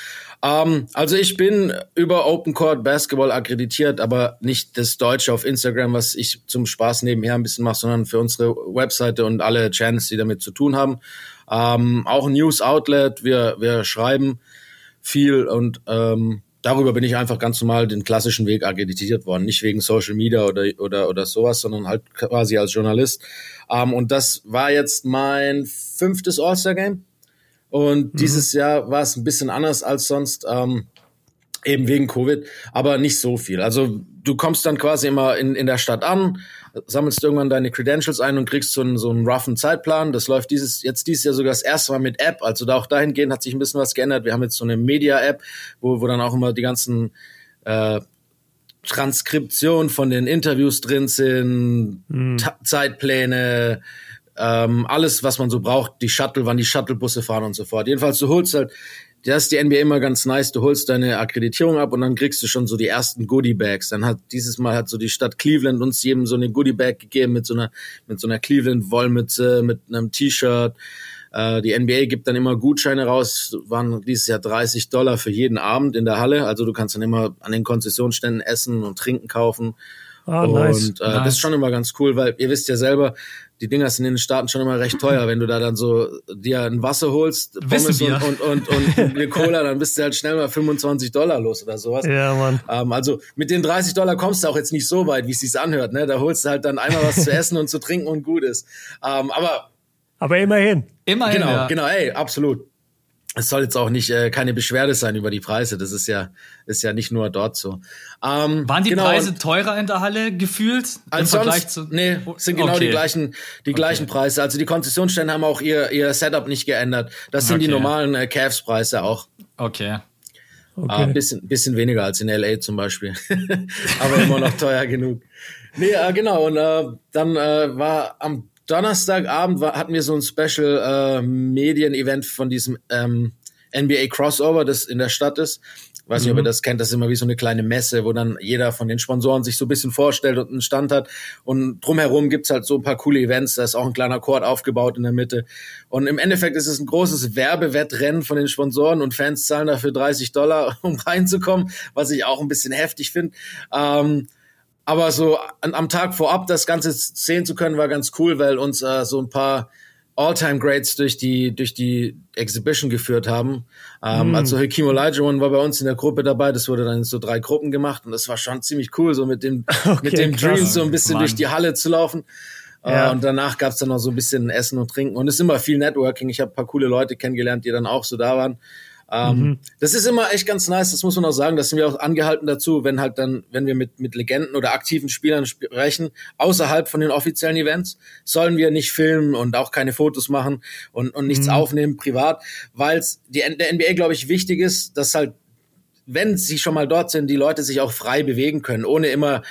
Ähm, also ich bin über Open Court Basketball akkreditiert, aber nicht das Deutsche auf Instagram, was ich zum Spaß nebenher ein bisschen mache, sondern für unsere Webseite und alle Channels, die damit zu tun haben. Ähm, auch ein News Outlet. Wir wir schreiben viel und ähm, darüber bin ich einfach ganz normal den klassischen Weg akkreditiert worden, nicht wegen Social Media oder oder oder sowas, sondern halt quasi als Journalist. Ähm, und das war jetzt mein fünftes All-Star Game. Und mhm. dieses Jahr war es ein bisschen anders als sonst. Ähm, eben wegen Covid, aber nicht so viel. Also du kommst dann quasi immer in, in der Stadt an, sammelst irgendwann deine Credentials ein und kriegst so einen, so einen roughen Zeitplan. Das läuft dieses, jetzt dieses Jahr sogar das erste Mal mit App. Also da auch dahingehend hat sich ein bisschen was geändert. Wir haben jetzt so eine Media-App, wo, wo dann auch immer die ganzen äh, Transkription von den Interviews drin sind, mhm. Zeitpläne, ähm, alles, was man so braucht, die Shuttle, wann die Shuttlebusse fahren und so fort. Jedenfalls, du holst halt das ist die NBA immer ganz nice. Du holst deine Akkreditierung ab und dann kriegst du schon so die ersten Goodie Bags. Dann hat dieses Mal hat so die Stadt Cleveland uns jedem so eine Goodie Bag gegeben mit so einer mit so einer Cleveland Wollmütze, mit einem T-Shirt. Äh, die NBA gibt dann immer Gutscheine raus. Waren dieses Jahr 30 Dollar für jeden Abend in der Halle. Also du kannst dann immer an den Konzessionsständen essen und trinken kaufen. Ah, und nice. äh, nice. das ist schon immer ganz cool, weil ihr wisst ja selber, die Dinger sind in den Staaten schon immer recht teuer. Wenn du da dann so dir ein Wasser holst, Pommes und, und, und, und eine Cola, dann bist du halt schnell mal 25 Dollar los oder sowas. Ja, Mann. Ähm, also mit den 30 Dollar kommst du auch jetzt nicht so weit, wie es sich anhört. Ne? Da holst du halt dann einmal was zu essen und zu trinken und gut ist. Ähm, aber aber immerhin. Immerhin. Genau, ja. genau, ey, absolut es soll jetzt auch nicht äh, keine Beschwerde sein über die Preise. Das ist ja ist ja nicht nur dort so. Ähm, Waren die genau, Preise teurer in der Halle gefühlt im Vergleich zu? Nee, sind genau okay. die gleichen die gleichen okay. Preise. Also die Konzessionsstände haben auch ihr ihr Setup nicht geändert. Das sind okay. die normalen äh, Cavs Preise auch. Okay. Okay. Äh, bisschen bisschen weniger als in LA zum Beispiel, aber immer noch teuer genug. Nee, äh, genau. Und äh, dann äh, war am Donnerstagabend war, hatten wir so ein Special äh, Medien-Event von diesem ähm, NBA Crossover, das in der Stadt ist. Weiß nicht, ob ihr mhm. das kennt, das ist immer wie so eine kleine Messe, wo dann jeder von den Sponsoren sich so ein bisschen vorstellt und einen Stand hat. Und drumherum gibt's halt so ein paar coole Events, da ist auch ein kleiner Court aufgebaut in der Mitte. Und im Endeffekt ist es ein großes Werbewettrennen von den Sponsoren und Fans zahlen dafür 30 Dollar, um reinzukommen, was ich auch ein bisschen heftig finde. Ähm, aber so an, am Tag vorab das Ganze sehen zu können, war ganz cool, weil uns äh, so ein paar All-Time-Grades durch die, durch die Exhibition geführt haben. Ähm, mm. Also Hakim Olajuwon war bei uns in der Gruppe dabei. Das wurde dann in so drei Gruppen gemacht und das war schon ziemlich cool, so mit dem, okay, mit dem Dream so ein bisschen Mann. durch die Halle zu laufen. Äh, ja. Uh, und danach gab's dann noch so ein bisschen Essen und Trinken. Und es ist immer viel Networking. Ich habe paar coole Leute kennengelernt, die dann auch so da waren. Ähm, mhm. Das ist immer echt ganz nice, das muss man auch sagen. Das sind wir auch angehalten dazu, wenn halt dann, wenn wir mit, mit Legenden oder aktiven Spielern sprechen, außerhalb von den offiziellen Events, sollen wir nicht filmen und auch keine Fotos machen und, und nichts mhm. aufnehmen privat, weil es der NBA, glaube ich, wichtig ist, dass halt wenn sie schon mal dort sind, die Leute sich auch frei bewegen können, ohne immer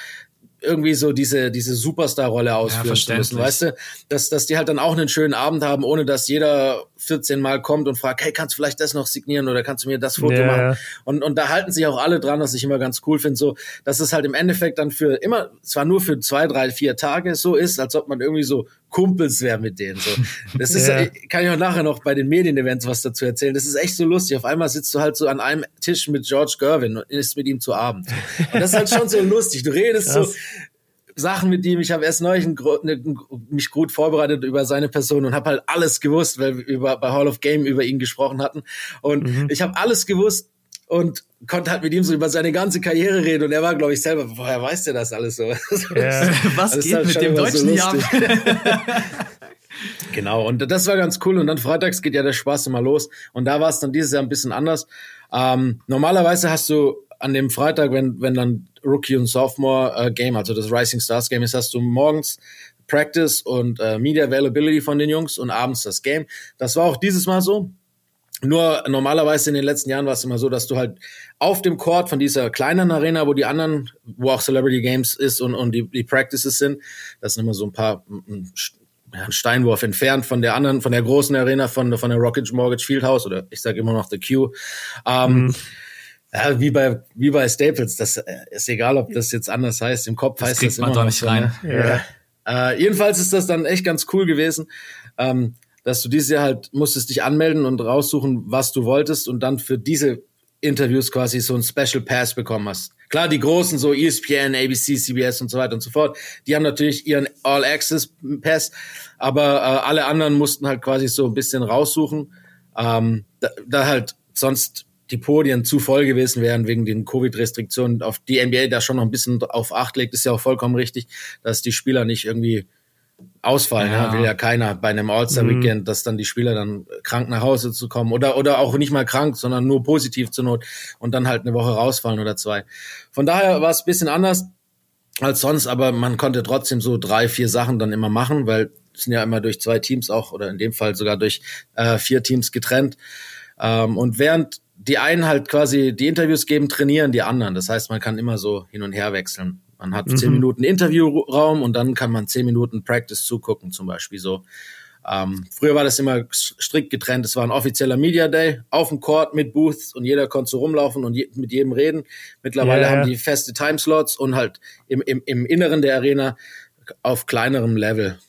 irgendwie so diese, diese Superstar-Rolle ausführen ja, zu müssen, weißt du? Dass, dass die halt dann auch einen schönen Abend haben, ohne dass jeder 14 Mal kommt und fragt, hey, kannst du vielleicht das noch signieren oder kannst du mir das Foto Ja, machen? Und, und da halten sich auch alle dran, was ich immer ganz cool finde, so, dass es halt im Endeffekt dann für immer, zwar nur für zwei, drei, vier Tage so ist, als ob man irgendwie so Kumpels wäre mit denen, so. Das ist, Ja. kann ich auch nachher noch bei den Medienevents was dazu erzählen. Das ist echt so lustig. Auf einmal sitzt du halt so an einem Tisch mit George Gervin und isst mit ihm zu Abend. Und das ist halt schon so lustig. Du redest so, Krass. Sachen mit ihm. Ich habe erst neulich ne, mich gut vorbereitet über seine Person und habe halt alles gewusst, weil wir über, bei Hall of Game über ihn gesprochen hatten. Und Mhm. ich habe alles gewusst und konnte halt mit ihm so über seine ganze Karriere reden. Und er war, glaube ich, selber, woher weiß der das alles so? Ja. Was Das geht halt mit dem so Deutschen lustig. Genau, und das war ganz cool. Und dann freitags geht ja der Spaß immer los. Und da war es dann dieses Jahr ein bisschen anders. Ähm, normalerweise hast du an dem Freitag, wenn, wenn dann Rookie und Sophomore äh, Game, also das Rising Stars Game ist, hast du morgens Practice und äh, Media Availability von den Jungs und abends das Game. Das war auch dieses Mal so. Nur normalerweise in den letzten Jahren war es immer so, dass du halt auf dem Court von dieser kleinen Arena, wo die anderen, wo auch Celebrity Games ist und, und die, die Practices sind, das sind immer so ein paar ein, ein Steinwurf entfernt von der anderen, von der großen Arena von, von der Rocket Mortgage Fieldhouse oder ich sage immer noch The Q. Ähm, ja, wie bei wie bei Staples, das äh, ist egal, ob das jetzt anders heißt. Im Kopf heißt kriegt das man immer doch noch nicht so, rein. Ne? Ja. Äh, jedenfalls ist das dann echt ganz cool gewesen, ähm, dass du dieses Jahr halt musstest dich anmelden und raussuchen, was du wolltest und dann für diese Interviews quasi so ein Special Pass bekommen hast. Klar, die großen, so ESPN, ABC, CBS und so weiter und so fort, die haben natürlich ihren All Access Pass, aber äh, alle anderen mussten halt quasi so ein bisschen raussuchen, ähm, da, da halt sonst die Podien zu voll gewesen wären wegen den Covid-Restriktionen, auf die NBA da schon noch ein bisschen auf Acht legt, ist ja auch vollkommen richtig, dass die Spieler nicht irgendwie ausfallen. Ja. Ja. Will ja keiner bei einem All-Star-Weekend, dass dann die Spieler dann krank nach Hause zu kommen oder, oder auch nicht mal krank, sondern nur positiv zur Not und dann halt eine Woche rausfallen oder zwei. Von daher war es ein bisschen anders als sonst, aber man konnte trotzdem so drei, vier Sachen dann immer machen, weil es sind ja immer durch zwei Teams auch oder in dem Fall sogar durch äh, vier Teams getrennt. Ähm, und während die einen halt quasi die Interviews geben, trainieren die anderen. Das heißt, man kann immer so hin und her wechseln. Man hat zehn Minuten Interviewraum und dann kann man zehn Minuten Practice zugucken, zum Beispiel so. Ähm, früher war das immer strikt getrennt. Es war ein offizieller Media Day auf dem Court mit Booths und jeder konnte so rumlaufen und je, mit jedem reden. Mittlerweile ja. haben die feste Timeslots und halt im, im, im Inneren der Arena auf kleinerem Level.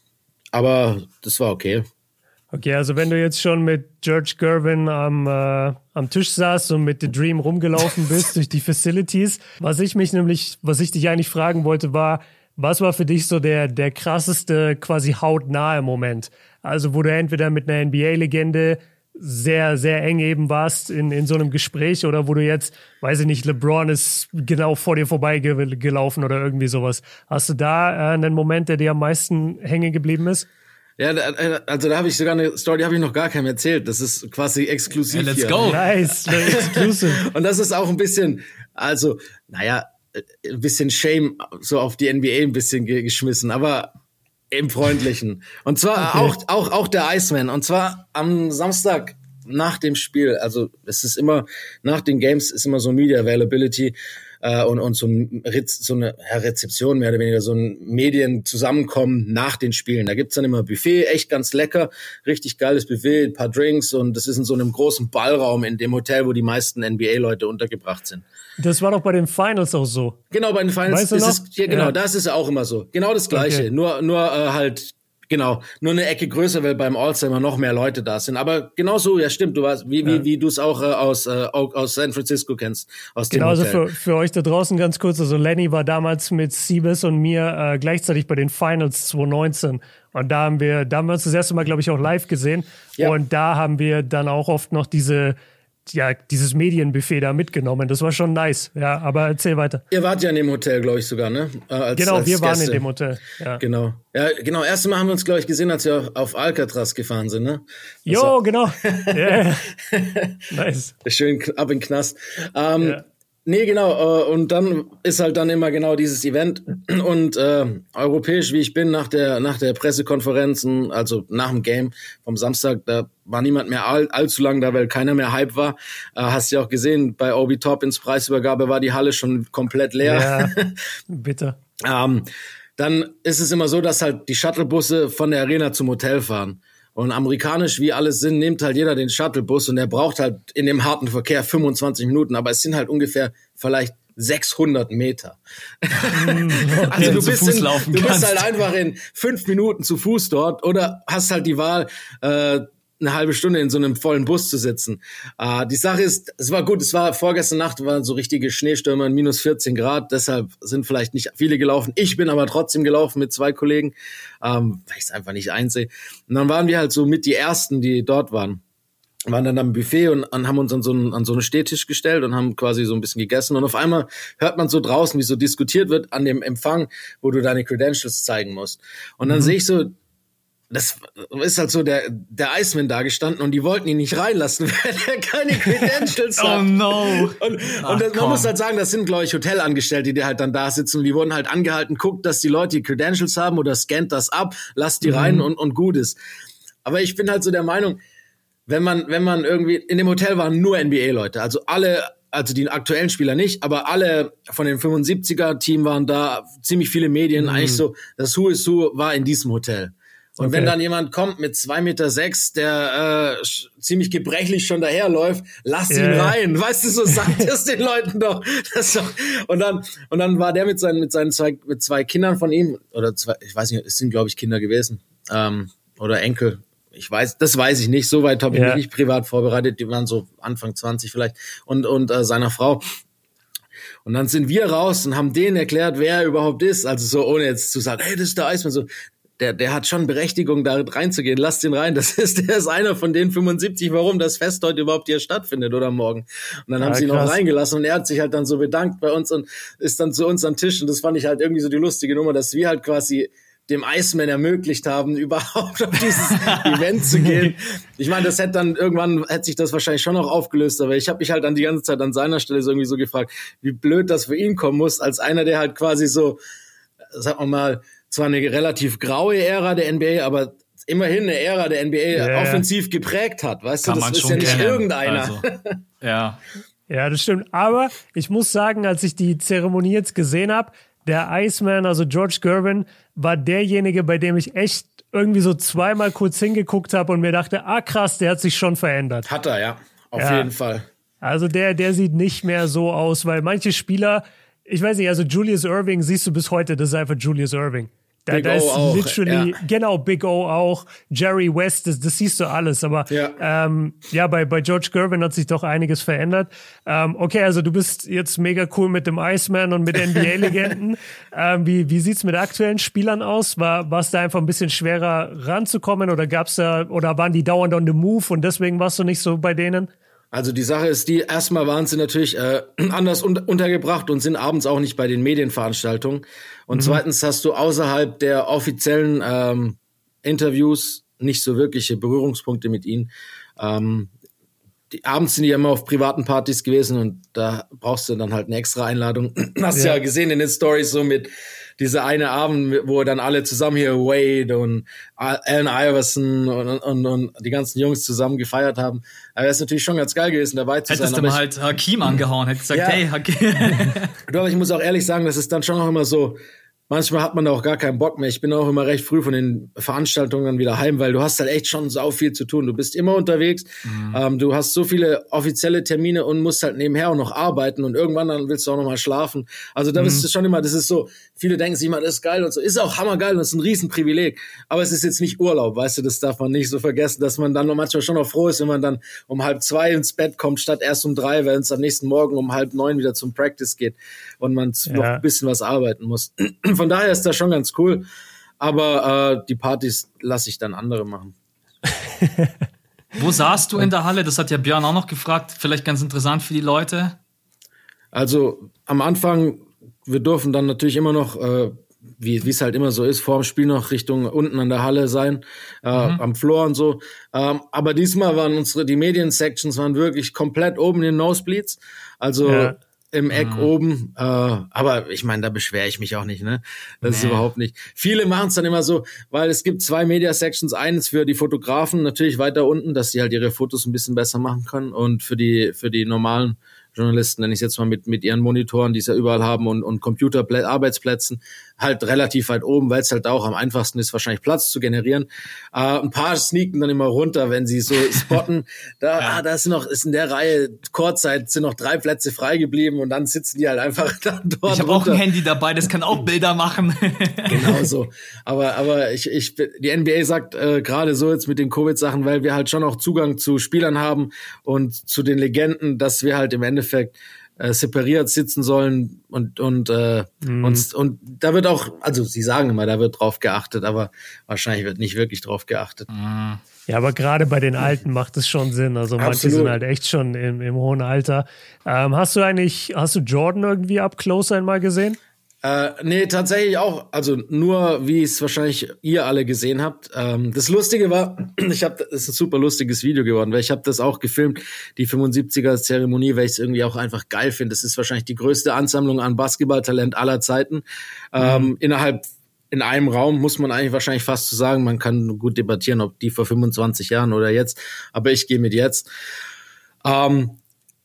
Aber das war okay. Okay, also wenn du jetzt schon mit George Gervin am, äh, am Tisch saßt und mit The Dream rumgelaufen bist durch die Facilities, was ich mich nämlich, was ich dich eigentlich fragen wollte, war, was war für dich so der, der krasseste, quasi hautnahe Moment? Also, wo du entweder mit einer NBA-Legende sehr, sehr eng eben warst in, in so einem Gespräch oder wo du jetzt, weiß ich nicht, LeBron ist genau vor dir vorbeigelaufen oder irgendwie sowas. Hast du da äh, einen Moment, der dir am meisten hängen geblieben ist? Ja, da- äh, also da habe ich sogar eine Story, die habe ich noch gar keinem erzählt. Das ist quasi exklusiv Ja, let's hier. go. Nice, exclusive. Und das ist auch ein bisschen, also, naja, äh, ein bisschen Shame so auf die NBA ein bisschen ge geschmissen, aber im Freundlichen. Und zwar auch, auch, auch der Iceman. Und zwar am Samstag nach dem Spiel, also es ist immer, nach den Games ist immer so Media Availability äh, und, und so, ein, so eine Rezeption mehr oder weniger, so ein Medienzusammenkommen nach den Spielen. Da gibt's dann immer Buffet, echt ganz lecker, richtig geiles Buffet, ein paar Drinks und das ist in so einem großen Ballraum in dem Hotel, wo die meisten NBA-Leute untergebracht sind. Das war doch bei den Finals auch so. Genau, bei den Finals Weißt du ist noch? es, ja, genau, Ja. das ist auch immer so. Genau das Gleiche. Okay. Nur, nur äh, halt, genau, nur eine Ecke größer, weil beim All-Star immer noch mehr Leute da sind. Aber genau so, ja stimmt, du warst, wie, wie, wie du es auch äh, aus, äh, aus San Francisco kennst, aus dem Genau, also für, für euch da draußen ganz kurz. Also Lenny war damals mit Siebes und mir äh, gleichzeitig bei den Finals 2019. Und da haben wir, da haben wir uns das erste Mal, glaube ich, auch live gesehen. Ja. Und da haben wir dann auch oft noch diese, ja, dieses Medienbuffet da mitgenommen. Das war schon nice. Ja, aber erzähl weiter. Ihr wart ja in dem Hotel, glaube ich, sogar, ne? Äh, als, Genau, als wir waren in Gäste. dem Hotel. Ja. Genau. Ja, genau. Erste Mal haben wir uns, glaube ich, gesehen, als wir auf, Alcatraz gefahren sind, ne? Jo, war genau. Nice. Schön ab in Knast. Ähm, Ja. Nee, genau. Äh, und dann ist halt dann immer genau dieses Event. Und äh, europäisch, wie ich bin, nach der, nach der Pressekonferenzen, also nach dem Game vom Samstag, da war niemand mehr all, allzu lang da, weil keiner mehr Hype war. Äh, hast du ja auch gesehen, bei Obi Toppins Preisübergabe war die Halle schon komplett leer. Ja, bitte. Ähm, dann ist es immer so, dass halt die Shuttlebusse von der Arena zum Hotel fahren. Und amerikanisch, wie alles sind, nimmt halt jeder den Shuttlebus und der braucht halt in dem harten Verkehr 25 Minuten, aber es sind halt ungefähr vielleicht 600 Meter. Hm, also du bist, in, du bist halt einfach in fünf Minuten zu Fuß dort oder hast halt die Wahl, äh, eine halbe Stunde in so einem vollen Bus zu sitzen. Äh, die Sache ist, es war gut, es war vorgestern Nacht, waren so richtige Schneestürme, minus 14 Grad, deshalb sind vielleicht nicht viele gelaufen. Ich bin aber trotzdem gelaufen mit zwei Kollegen, ähm, weil ich es einfach nicht einsehe. Und dann waren wir halt so mit die Ersten, die dort waren waren dann am Buffet und, und haben uns an so, einen, an so einen Stehtisch gestellt und haben quasi so ein bisschen gegessen. Und auf einmal hört man so draußen, wie so diskutiert wird an dem Empfang, wo du deine Credentials zeigen musst. Und dann mhm. sehe ich so, das ist halt so der, der Iceman da gestanden und die wollten ihn nicht reinlassen, weil er keine Credentials hat. Oh no. Und, Ach, und das, man muss halt sagen, das sind, glaube ich, Hotelangestellte, die halt dann da sitzen und die wurden halt angehalten, guckt, dass die Leute die Credentials haben oder scannt das ab, lasst die mhm. rein und, und gut ist. Aber ich bin halt so der Meinung, wenn man, wenn man irgendwie, in dem Hotel waren nur NBA-Leute, also alle also die aktuellen Spieler nicht, aber alle von dem 75er-Team waren da, ziemlich viele Medien, mhm. eigentlich so, das Who is Who war in diesem Hotel. Und okay. wenn dann jemand kommt mit zwei Meter, sechs, der äh, ziemlich gebrechlich schon daherläuft, lass yeah. ihn rein. Weißt du, so sagt es den Leuten doch. Doch. Und dann und dann war der mit seinen mit seinen zwei mit zwei Kindern von ihm oder zwei, ich weiß nicht, es sind glaube ich Kinder gewesen ähm, oder Enkel. Ich weiß, das weiß ich nicht. Soweit habe ich yeah. mich nicht privat vorbereitet. Die waren so Anfang 20 vielleicht und und äh, seiner Frau. Und dann sind wir raus und haben denen erklärt, wer er überhaupt ist. Also so, ohne jetzt zu sagen, hey, das ist der Eismann. So, der, der hat schon Berechtigung, da reinzugehen. Lasst ihn rein. Das ist, der ist einer von den 75, warum das Fest heute überhaupt hier stattfindet oder morgen. Und dann ja, haben sie ihn auch reingelassen und er hat sich halt dann so bedankt bei uns und ist dann zu uns am Tisch. Und das fand ich halt irgendwie so die lustige Nummer, dass wir halt quasi dem Iceman ermöglicht haben, überhaupt auf dieses Event zu gehen. Ich meine, das hätte dann irgendwann hätte sich das wahrscheinlich schon noch aufgelöst, aber ich habe mich halt dann die ganze Zeit an seiner Stelle so irgendwie so gefragt, wie blöd das für ihn kommen muss, als einer, der halt quasi so, sag mal, zwar eine relativ graue Ära der NBA, aber immerhin eine Ära der NBA yeah. offensiv geprägt hat. Weißt Kann du, das ist ja nicht kennen. irgendeiner. Also, ja. Ja, das stimmt. Aber ich muss sagen, als ich die Zeremonie jetzt gesehen habe, der Iceman, also George Gervin, war derjenige, bei dem ich echt irgendwie so zweimal kurz hingeguckt habe und mir dachte, ah krass, der hat sich schon verändert. Hat er, ja. Auf ja. jeden Fall. Also der, der sieht nicht mehr so aus, weil manche Spieler, ich weiß nicht, also Julius Irving siehst du bis heute, das ist einfach Julius Irving. Da, Big da ist auch, literally, ja. genau, Big O auch, Jerry West, das, das siehst du alles. Aber ja, ähm, ja bei, bei George Gervin hat sich doch einiges verändert. Ähm, okay, also du bist jetzt mega cool mit dem Iceman und mit NBA-Legenden. ähm, wie, wie sieht's mit aktuellen Spielern aus? War es da einfach ein bisschen schwerer ranzukommen oder gab's da, oder waren die dauernd on the move und deswegen warst du nicht so bei denen? Also die Sache ist die, erstmal waren sie natürlich äh, anders un untergebracht und sind abends auch nicht bei den Medienveranstaltungen. Und mhm. zweitens hast du außerhalb der offiziellen ähm, Interviews nicht so wirkliche Berührungspunkte mit ihnen. Ähm, die, abends sind die ja immer auf privaten Partys gewesen und da brauchst du dann halt eine extra Einladung. Hast ja, ja gesehen in den Stories so mit dieser eine Abend, wo dann alle zusammen hier Wade und Allen Iverson und, und, und die ganzen Jungs zusammen gefeiert haben. Aber es ist natürlich schon ganz geil gewesen, dabei zu Hättest sein. Hättest du mal halt Hakim angehauen, hättest gesagt, ja. hey, Hakim. Aber ich muss auch ehrlich sagen, das ist dann schon auch immer so, manchmal hat man da auch gar keinen Bock mehr. Ich bin auch immer recht früh von den Veranstaltungen dann wieder heim, weil du hast halt echt schon sau viel zu tun. Du bist immer unterwegs, mhm. ähm, du hast so viele offizielle Termine und musst halt nebenher auch noch arbeiten und irgendwann dann willst du auch noch mal schlafen. Also da mhm. bist du schon immer, das ist so, viele denken sich immer, das ist geil und so, ist auch hammergeil und das ist ein Riesenprivileg. Aber es ist jetzt nicht Urlaub, weißt du, das darf man nicht so vergessen, dass man dann noch manchmal schon noch froh ist, wenn man dann um halb zwei ins Bett kommt, statt erst um drei, wenn es am nächsten Morgen um halb neun wieder zum Practice geht und man ja. noch ein bisschen was arbeiten muss. Von daher ist das schon ganz cool. Aber äh, die Partys lasse ich dann andere machen. Wo saßt du in der Halle? Das hat ja Björn auch noch gefragt. Vielleicht ganz interessant für die Leute. Also am Anfang, wir dürfen dann natürlich immer noch, äh, wie es halt immer so ist, vor dem Spiel noch Richtung unten an der Halle sein, äh, mhm. am Floor und so. Ähm, aber diesmal waren unsere, die Medien-Sections waren wirklich komplett oben in den Nosebleeds. Also ja im Eck mhm. oben. Äh, aber ich meine, da beschwere ich mich auch nicht, ne? Das nee. ist überhaupt nicht. Viele machen es dann immer so, weil es gibt zwei Media Sections, eines für die Fotografen natürlich weiter unten, dass die halt ihre Fotos ein bisschen besser machen können und für die für die normalen Journalisten, nenne ich jetzt mal mit, mit ihren Monitoren, die sie ja überall haben und, und Computer-Arbeitsplätzen, halt relativ weit oben, weil es halt auch am einfachsten ist, wahrscheinlich Platz zu generieren. Äh, ein paar sneaken dann immer runter, wenn sie so spotten. Da, ja. ah, da ist noch, ist in der Reihe Kurzzeit sind noch drei Plätze frei geblieben und dann sitzen die halt einfach da dort. Ich habe auch ein Handy dabei, das kann auch Bilder machen. genau so. Aber, aber ich, ich, die NBA sagt äh, gerade so jetzt mit den Covid-Sachen, weil wir halt schon auch Zugang zu Spielern haben und zu den Legenden, dass wir halt im Endeffekt äh, separiert sitzen sollen und und, äh, mhm. und und da wird auch, also sie sagen immer, da wird drauf geachtet, aber wahrscheinlich wird nicht wirklich drauf geachtet. Mhm. Ja, aber gerade bei den Alten macht es schon Sinn. Also manche Absolut. sind halt echt schon im, im hohen Alter. Ähm, hast du eigentlich, hast du Jordan irgendwie up close einmal gesehen? Äh, nee, tatsächlich auch. Also nur, wie es wahrscheinlich ihr alle gesehen habt. Ähm, das Lustige war, ich habe, es ist ein super lustiges Video geworden, weil ich habe das auch gefilmt, die 75er-Zeremonie, weil ich es irgendwie auch einfach geil finde. Das ist wahrscheinlich die größte Ansammlung an Basketballtalent aller Zeiten. Ähm, mhm. Innerhalb in einem Raum muss man eigentlich wahrscheinlich fast zu so sagen, man kann gut debattieren, ob die vor 25 Jahren oder jetzt, aber ich gehe mit jetzt. Ähm,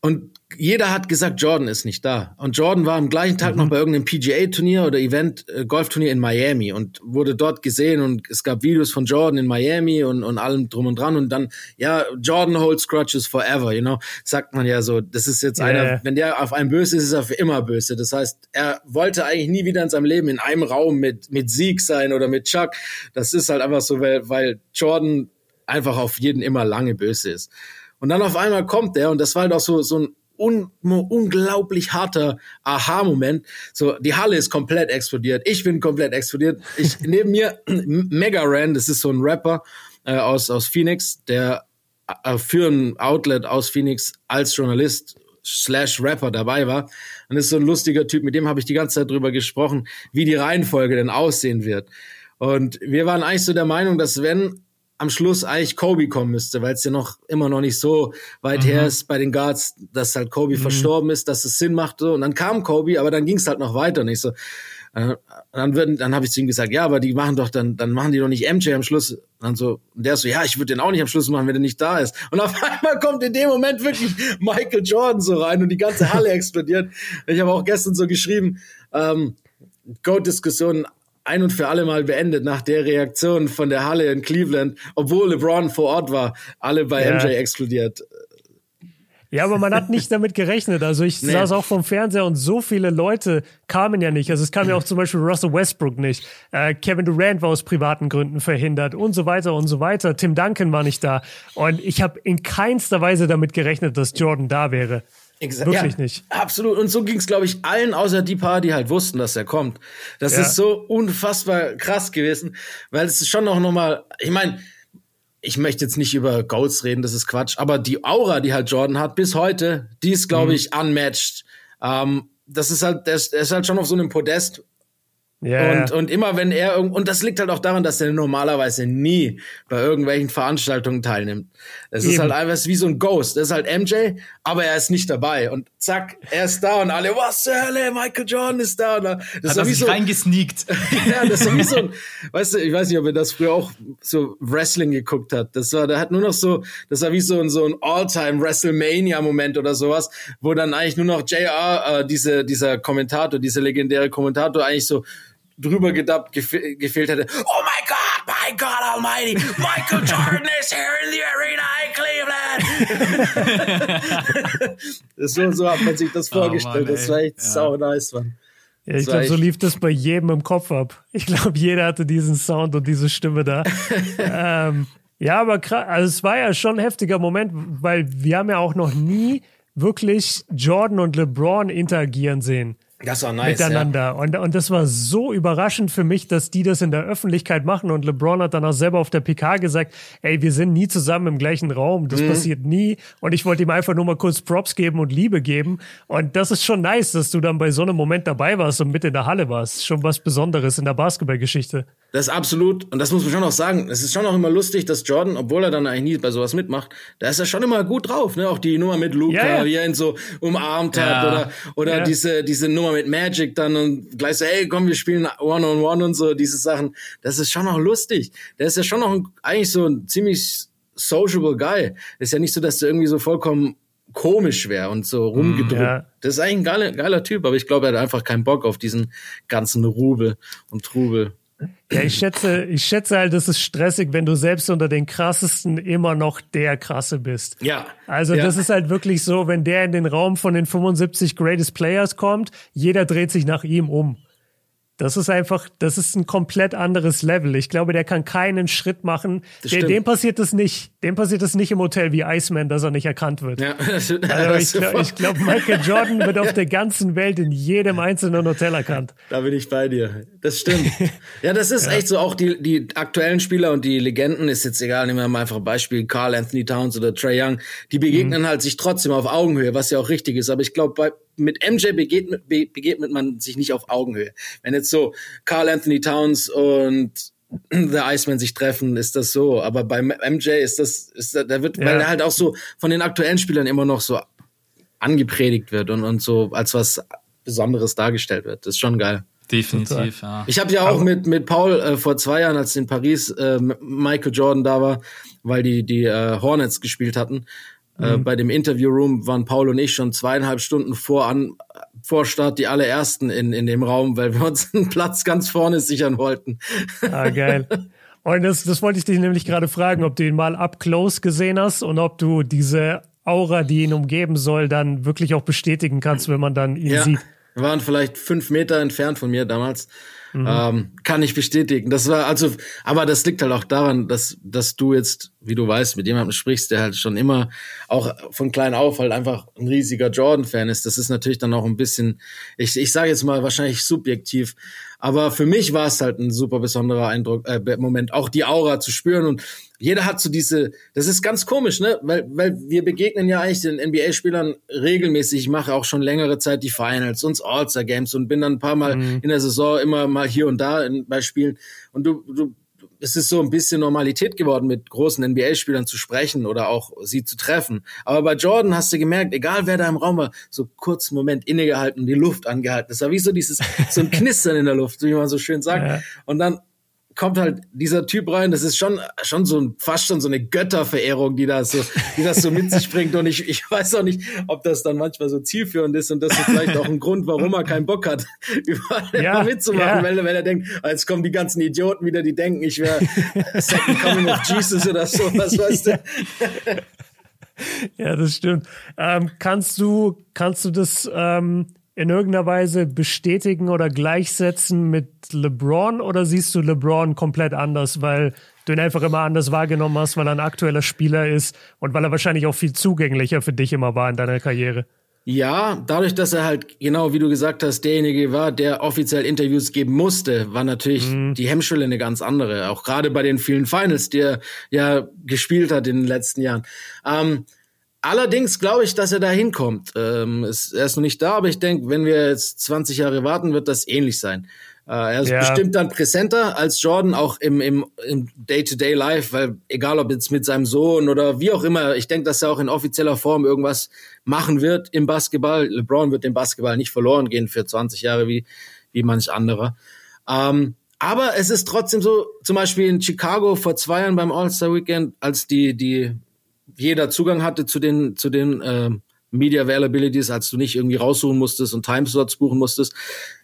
und jeder hat gesagt, Jordan ist nicht da. Und Jordan war am gleichen Tag mhm. noch bei irgendeinem PGA-Turnier oder Event, äh, Golfturnier in Miami und wurde dort gesehen und es gab Videos von Jordan in Miami und, und allem drum und dran und dann, ja, Jordan holds crutches forever, you know, sagt man ja so. Das ist jetzt yeah. einer, wenn der auf einen böse ist, ist er für immer böse. Das heißt, er wollte eigentlich nie wieder in seinem Leben in einem Raum mit, mit Sieg sein oder mit Chuck. Das ist halt einfach so, weil, weil Jordan einfach auf jeden immer lange böse ist. Und dann auf einmal kommt der und das war halt auch so, so ein un unglaublich harter Aha-Moment. So, die Halle ist komplett explodiert. Ich bin komplett explodiert. Ich neben mir Mega Ran, das ist so ein Rapper äh, aus aus Phoenix, der äh, für ein Outlet aus Phoenix als Journalist slash Rapper dabei war. Und ist so ein lustiger Typ, mit dem habe ich die ganze Zeit drüber gesprochen, wie die Reihenfolge denn aussehen wird. Und wir waren eigentlich so der Meinung, dass wenn am Schluss eigentlich Kobe kommen müsste, weil es ja noch immer noch nicht so weit mhm. her ist bei den Guards, dass halt Kobe mhm. verstorben ist, dass es Sinn macht so. Und dann kam Kobe, aber dann ging es halt noch weiter. Nicht so. Äh, dann würden, dann habe ich zu ihm gesagt, ja, aber die machen doch dann, dann machen die doch nicht MJ am Schluss. Und dann so, und der so, ja, ich würde den auch nicht am Schluss machen, wenn der nicht da ist. Und auf einmal kommt in dem Moment wirklich Michael Jordan so rein und die ganze Halle explodiert. Ich habe auch gestern so geschrieben, ähm, Goat-Diskussion ein und für alle Mal beendet nach der Reaktion von der Halle in Cleveland, obwohl LeBron vor Ort war, alle bei ja. MJ exkludiert. Ja, aber man hat nicht damit gerechnet. Also ich nee. saß auch vom Fernseher und so viele Leute kamen ja nicht. Also es kam ja auch zum Beispiel Russell Westbrook nicht. Äh, Kevin Durant war aus privaten Gründen verhindert und so weiter und so weiter. Tim Duncan war nicht da. Und ich habe in keinster Weise damit gerechnet, dass Jordan da wäre. Exakt. Wirklich ja, nicht. Absolut. Und so ging es, glaube ich, allen außer die paar, die halt wussten, dass er kommt. Das ja. ist so unfassbar krass gewesen, weil es ist schon noch mal, ich meine, ich möchte jetzt nicht über Goals reden, das ist Quatsch, aber die Aura, die halt Jordan hat bis heute, die ist, glaube mhm. ich, unmatched. Ähm, das ist halt, der ist, der ist halt schon auf so einem Podest, Yeah. Und, und immer wenn er, und das liegt halt auch daran, dass er normalerweise nie bei irgendwelchen Veranstaltungen teilnimmt. Es ist halt einfach wie so ein Ghost. Er ist halt MJ, aber er ist nicht dabei. Und zack, er ist da und alle, was zur Hölle, Michael Jordan ist da. Das Hat ist er sich so, reingesneakt. ja, das ist wie so ein, weißt du, ich weiß nicht, ob er das früher auch so Wrestling geguckt hat. Das war, der hat nur noch so, das war wie so ein, so ein All-Time WrestleMania-Moment oder sowas, wo dann eigentlich nur noch JR, äh, diese, dieser Kommentator, dieser legendäre Kommentator eigentlich so drüber gedappt gef gefehlt hätte. Oh my God, my God Almighty, Michael Jordan is here in the arena in Cleveland. so, so hat man sich das oh vorgestellt. Oh Mann, das war echt ja. sau nice, Mann. Ja, ich glaube, so lief das bei jedem im Kopf ab. Ich glaube, jeder hatte diesen Sound und diese Stimme da. ähm, ja, aber krass, also es war ja schon ein heftiger Moment, weil wir haben ja auch noch nie wirklich Jordan und LeBron interagieren sehen. Das war nice. Miteinander. Ja. Und, und das war so überraschend für mich, dass die das in der Öffentlichkeit machen. Und LeBron hat dann auch selber auf der PK gesagt, ey, wir sind nie zusammen im gleichen Raum. Das mhm. passiert nie. Und ich wollte ihm einfach nur mal kurz Props geben und Liebe geben. Und das ist schon nice, dass du dann bei so einem Moment dabei warst und mit in der Halle warst. Schon was Besonderes in der Basketballgeschichte. Das ist absolut, und das muss man schon auch sagen, es ist schon auch immer lustig, dass Jordan, obwohl er dann eigentlich nie bei sowas mitmacht, da ist er schon immer gut drauf, ne? Auch die Nummer mit Luca, ja, ja. wie er ihn so umarmt ja. hat oder, oder diese, diese Nummer mit Magic dann und gleich so, hey, komm, wir spielen One-on-One -on -one und so, diese Sachen. Das ist schon auch lustig. Der ist ja schon noch ein, eigentlich so ein ziemlich sociable Guy. Ist ja nicht so, dass du irgendwie so vollkommen komisch wäre und so rumgedrückt. Ja. Das ist eigentlich ein geiler, geiler Typ, aber ich glaube, er hat einfach keinen Bock auf diesen ganzen Rubel und Trubel. Ja, ich schätze, ich schätze halt, das ist stressig, wenn du selbst unter den krassesten immer noch der krasse bist. Ja. Also ja. das ist halt wirklich so, wenn der in den Raum von den 75 Greatest Players kommt, jeder dreht sich nach ihm um. Das ist einfach, das ist ein komplett anderes Level. Ich glaube, der kann keinen Schritt machen. Der, dem passiert das nicht. Dem passiert das nicht im Hotel wie Iceman, dass er nicht erkannt wird. Ja, also ich, glaub, glaube, Michael Jordan wird auf der ganzen Welt in jedem einzelnen Hotel erkannt. Da bin ich bei dir. Das stimmt. ja, das ist ja. echt so. Auch die, die aktuellen Spieler und die Legenden ist jetzt egal. Nehmen wir mal einfach ein Beispiel. Carl Anthony Towns oder Trey Young. Die begegnen mhm. halt sich trotzdem auf Augenhöhe, was ja auch richtig ist. Aber ich glaube, bei mit MJ begegnet, begegnet man sich nicht auf Augenhöhe. Wenn jetzt so Carl Anthony Towns und The Iceman sich treffen, ist das so. Aber bei MJ ist das, ist da, da wird, ja. weil er halt auch so von den aktuellen Spielern immer noch so angepredigt wird und, und so als was Besonderes dargestellt wird. Das ist schon geil. Definitiv, ja. Ich habe ja auch mit, mit Paul äh, vor zwei Jahren, als in Paris äh, Michael Jordan da war, weil die, die äh, Hornets gespielt hatten, äh, mhm. bei dem Interviewroom waren Paul und ich schon zweieinhalb Stunden vor, an, vor Start die allerersten in, in dem Raum, weil wir uns einen Platz ganz vorne sichern wollten. Ah, geil. Und das, das wollte ich dich nämlich gerade fragen, ob du ihn mal up close gesehen hast und ob du diese Aura, die ihn umgeben soll, dann wirklich auch bestätigen kannst, wenn man dann ihn ja. sieht. Wir waren vielleicht fünf Meter entfernt von mir damals. Mhm. Ähm, kann ich bestätigen. Das war also, aber das liegt halt auch daran, dass, dass du jetzt, wie du weißt, mit jemandem sprichst, der halt schon immer auch von klein auf halt einfach ein riesiger Jordan-Fan ist. Das ist natürlich dann auch ein bisschen, ich, ich sage jetzt mal wahrscheinlich subjektiv, aber für mich war es halt ein super besonderer Eindruck, äh, Moment, auch die Aura zu spüren und jeder hat so diese, das ist ganz komisch, ne? Weil, weil wir begegnen ja eigentlich den NBA-Spielern regelmäßig. Ich mache auch schon längere Zeit die Finals und All-Star Games und bin dann ein paar Mal mhm. in der Saison immer mal hier und da in, bei Spielen. Und du, du, es ist so ein bisschen Normalität geworden, mit großen NBA-Spielern zu sprechen oder auch sie zu treffen. Aber bei Jordan hast du gemerkt, egal wer da im Raum war, so kurz einen Moment innegehalten, die Luft angehalten. Das war wie so dieses, so ein Knistern in der Luft, wie man so schön sagt. Ja. Und dann kommt halt dieser Typ rein, das ist schon, schon so ein, fast schon so eine Götterverehrung, die das so, die das so mit sich bringt. Und ich, ich weiß auch nicht, ob das dann manchmal so zielführend ist und das ist vielleicht auch ein Grund, warum er keinen Bock hat, überall ja, mitzumachen, ja. weil, weil er denkt, ah, jetzt kommen die ganzen Idioten wieder, die denken, ich wäre Second Coming of Jesus oder so, was weißt du. Ja, das stimmt. Ähm, kannst du, kannst du das, ähm, in irgendeiner Weise bestätigen oder gleichsetzen mit LeBron oder siehst du LeBron komplett anders, weil du ihn einfach immer anders wahrgenommen hast, weil er ein aktueller Spieler ist und weil er wahrscheinlich auch viel zugänglicher für dich immer war in deiner Karriere? Ja, dadurch, dass er halt, genau wie du gesagt hast, derjenige war, der offiziell Interviews geben musste, war natürlich mhm. die Hemmschwelle eine ganz andere. Auch gerade bei den vielen Finals, die er ja gespielt hat in den letzten Jahren. Ähm, Allerdings glaube ich, dass er da hinkommt. Ähm, ist, er ist noch nicht da, aber ich denke, wenn wir jetzt 20 Jahre warten, wird das ähnlich sein. Äh, er ist ja. bestimmt dann präsenter als Jordan, auch im, im, im Day-to-Day-Life, weil egal ob jetzt mit seinem Sohn oder wie auch immer, ich denke, dass er auch in offizieller Form irgendwas machen wird im Basketball. LeBron wird dem Basketball nicht verloren gehen für 20 Jahre wie, wie manch anderer. Ähm, aber es ist trotzdem so, zum Beispiel in Chicago vor zwei Jahren beim All-Star Weekend, als die, die jeder Zugang hatte zu den, zu den äh, Media Availabilities, als du nicht irgendwie raussuchen musstest und Timeslots buchen musstest,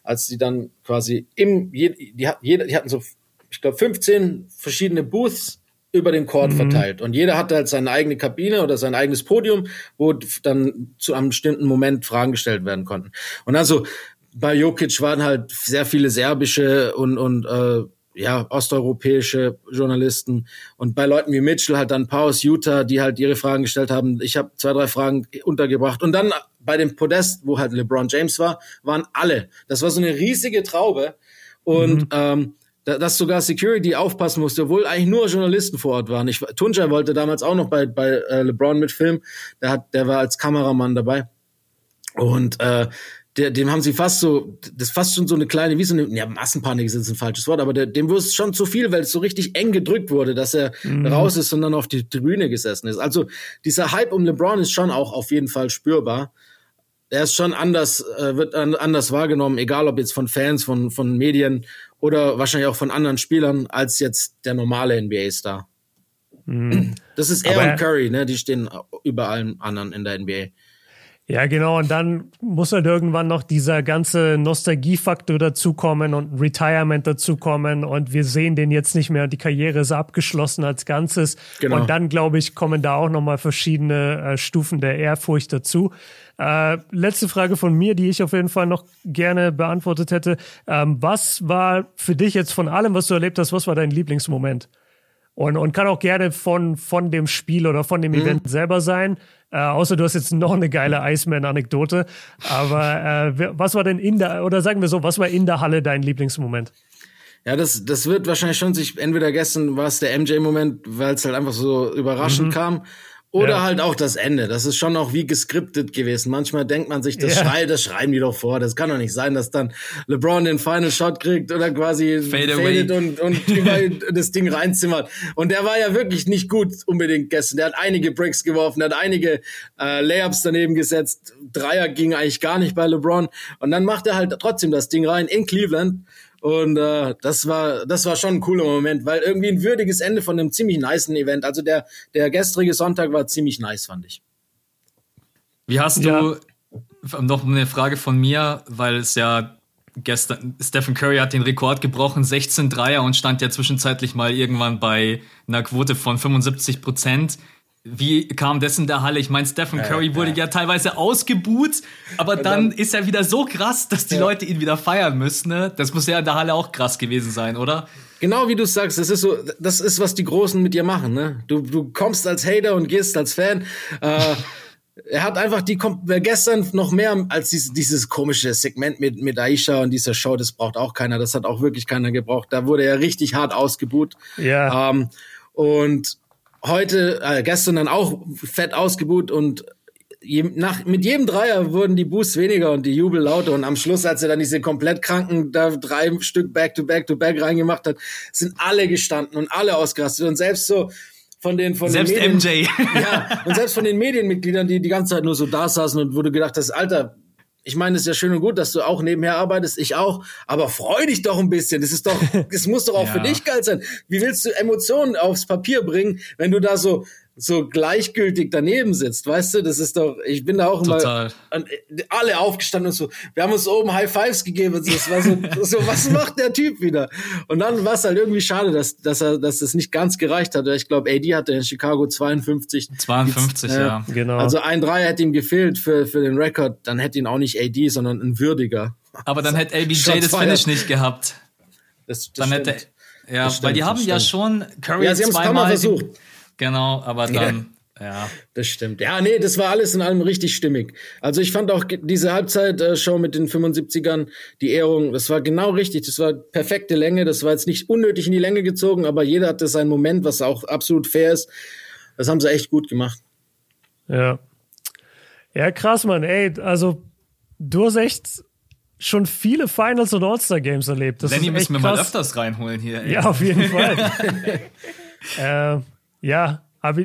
als die dann quasi im, die, die, die hatten so, ich glaube, 15 verschiedene Booths über den Court mhm. verteilt. Und jeder hatte halt seine eigene Kabine oder sein eigenes Podium, wo dann zu einem bestimmten Moment Fragen gestellt werden konnten. Und also bei Jokic waren halt sehr viele serbische und, und äh, ja, osteuropäische Journalisten und bei Leuten wie Mitchell halt dann ein paar aus Utah, die halt ihre Fragen gestellt haben. Ich habe zwei, drei Fragen untergebracht und dann bei dem Podest, wo halt LeBron James war, waren alle. Das war so eine riesige Traube und mhm. ähm, dass sogar Security aufpassen musste, obwohl eigentlich nur Journalisten vor Ort waren. Ich, Tunja wollte damals auch noch bei, bei äh, LeBron mitfilmen. Der hat, der war als Kameramann dabei. Und äh, der, dem haben sie fast so, das ist fast schon so eine kleine, wie so eine, ja, Massenpanik ist jetzt ein falsches Wort, aber der, dem wurde es schon zu viel, weil es so richtig eng gedrückt wurde, dass er mhm. raus ist und dann auf die Tribüne gesessen ist. Also dieser Hype um LeBron ist schon auch auf jeden Fall spürbar. Er ist schon anders, äh, wird anders wahrgenommen, egal ob jetzt von Fans, von, von Medien oder wahrscheinlich auch von anderen Spielern, als jetzt der normale NBA-Star. Das ist er Aber und Curry, ne? Die stehen über allen anderen in der NBA. Ja, genau. Und dann muss halt irgendwann noch dieser ganze Nostalgiefaktor dazukommen und Retirement dazukommen. Und wir sehen den jetzt nicht mehr. Die Karriere ist abgeschlossen als Ganzes. Genau. Und dann, glaube ich, kommen da auch nochmal verschiedene äh, Stufen der Ehrfurcht dazu. Äh, letzte Frage von mir, die ich auf jeden Fall noch gerne beantwortet hätte. Ähm, was war für dich jetzt von allem, was du erlebt hast, was war dein Lieblingsmoment? Und, und kann auch gerne von, von dem Spiel oder von dem mhm. Event selber sein. Äh, außer du hast jetzt noch eine geile Iceman-Anekdote. Aber äh, was war denn in der, oder sagen wir so, was war in der Halle dein Lieblingsmoment? Ja, das, das wird wahrscheinlich schon sich, entweder gestern war es der MJ-Moment, weil es halt einfach so überraschend mhm. kam. Oder ja. halt auch das Ende. Das ist schon auch wie geskriptet gewesen. Manchmal denkt man sich, das, ja. schrei das schreiben die doch vor. Das kann doch nicht sein, dass dann LeBron den Final Shot kriegt oder quasi Fade fadet und, und überall das Ding reinzimmert. Und der war ja wirklich nicht gut unbedingt gestern. Der hat einige Bricks geworfen, der hat einige äh, Layups daneben gesetzt. Dreier ging eigentlich gar nicht bei LeBron. Und dann macht er halt trotzdem das Ding rein in Cleveland. Und äh, das war das war schon ein cooler Moment, weil irgendwie ein würdiges Ende von einem ziemlich niceen Event. Also der der gestrige Sonntag war ziemlich nice, fand ich. Wie hast ja. du noch eine Frage von mir, weil es ja gestern Stephen Curry hat den Rekord gebrochen, 16 Dreier und stand ja zwischenzeitlich mal irgendwann bei einer Quote von 75 Prozent. Wie kam das in der Halle? Ich meine, Stephen Curry ja, wurde ja. ja teilweise ausgebuht, aber dann, dann, ist er wieder so krass, dass die ja. Leute ihn wieder feiern müssen. Ne? Das muss ja in der Halle auch krass gewesen sein, oder? Genau wie du sagst, das ist so, das ist, was die Großen mit dir machen. Ne? Du, du kommst als Hater und gehst als Fan. Äh, er hat einfach die gestern noch mehr als dieses, dieses komische Segment mit, mit Aisha und dieser Show, das braucht auch keiner. Das hat auch wirklich keiner gebraucht. Da wurde er richtig hart ausgebuht. Ja. Ähm, und heute, äh, gestern dann auch fett ausgebucht und je, nach, mit jedem Dreier wurden die Boosts weniger und die Jubel lauter. Und am Schluss, als er dann diese komplett kranken, da drei Stück back to back to back reingemacht hat, sind alle gestanden und alle ausgerastet. Und selbst so von den, von selbst den Medien, MJ. ja, und selbst von den Medienmitgliedern, die die ganze Zeit nur so da saßen und wurde gedacht hast, Alter, ich meine, es ist ja schön und gut, dass du auch nebenher arbeitest, ich auch, aber freu dich doch ein bisschen. Das ist doch, es muss doch auch ja. für dich geil sein. Wie willst du Emotionen aufs Papier bringen, wenn du da so so gleichgültig daneben sitzt, weißt du? Das ist doch, ich bin da auch Total. immer alle aufgestanden und so. Wir haben uns oben High Fives gegeben und so. So, so was macht der Typ wieder? Und dann war es halt irgendwie schade, dass, dass er, dass das nicht ganz gereicht hat. Ich glaube, AD hatte in Chicago 52. 52, äh, ja. Genau. Also ein Dreier hätte ihm gefehlt für, für den Rekord. Dann hätte ihn auch nicht AD, sondern ein würdiger. Aber dann hätte LBJ das Finish nicht gehabt. Das, das dann stimmt. hätte, ja, das weil die haben ja schon Curry ja, sie zweimal versucht. Genau, aber dann. Ja. ja. Das stimmt. Ja, nee, das war alles in allem richtig stimmig. Also ich fand auch diese Halbzeitshow mit den 75ern, die Ehrung, das war genau richtig. Das war perfekte Länge. Das war jetzt nicht unnötig in die Länge gezogen, aber jeder hatte seinen Moment, was auch absolut fair ist. Das haben sie echt gut gemacht. Ja. Ja, krass, Mann. Ey, also du hast echt schon viele Finals und All-Star-Games erlebt. Das Lenny müssen wir krass. mal öfters reinholen hier. Ey. Ja, auf jeden Fall. äh, ja, aber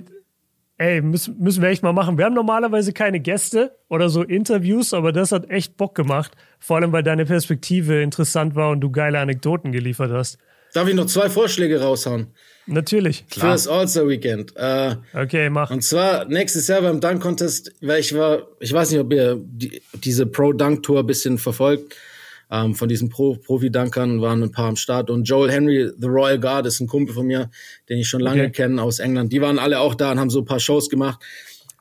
ey, müssen, müssen wir echt mal machen. Wir haben normalerweise keine Gäste oder so Interviews, aber das hat echt Bock gemacht. Vor allem, weil deine Perspektive interessant war und du geile Anekdoten geliefert hast. Darf ich noch zwei Vorschläge raushauen? Natürlich. Klar. Für das All-Star-Weekend. Äh, okay, mach. Und zwar nächstes Jahr beim Dunk-Contest, weil ich war, ich weiß nicht, ob ihr die, diese Pro-Dunk-Tour ein bisschen verfolgt. Ähm, von diesen Pro Profi-Dunkern waren ein paar am Start. Und Joel Henry, The Royal Guard, ist ein Kumpel von mir, den ich schon lange okay. kenne aus England. Die waren alle auch da und haben so ein paar Shows gemacht.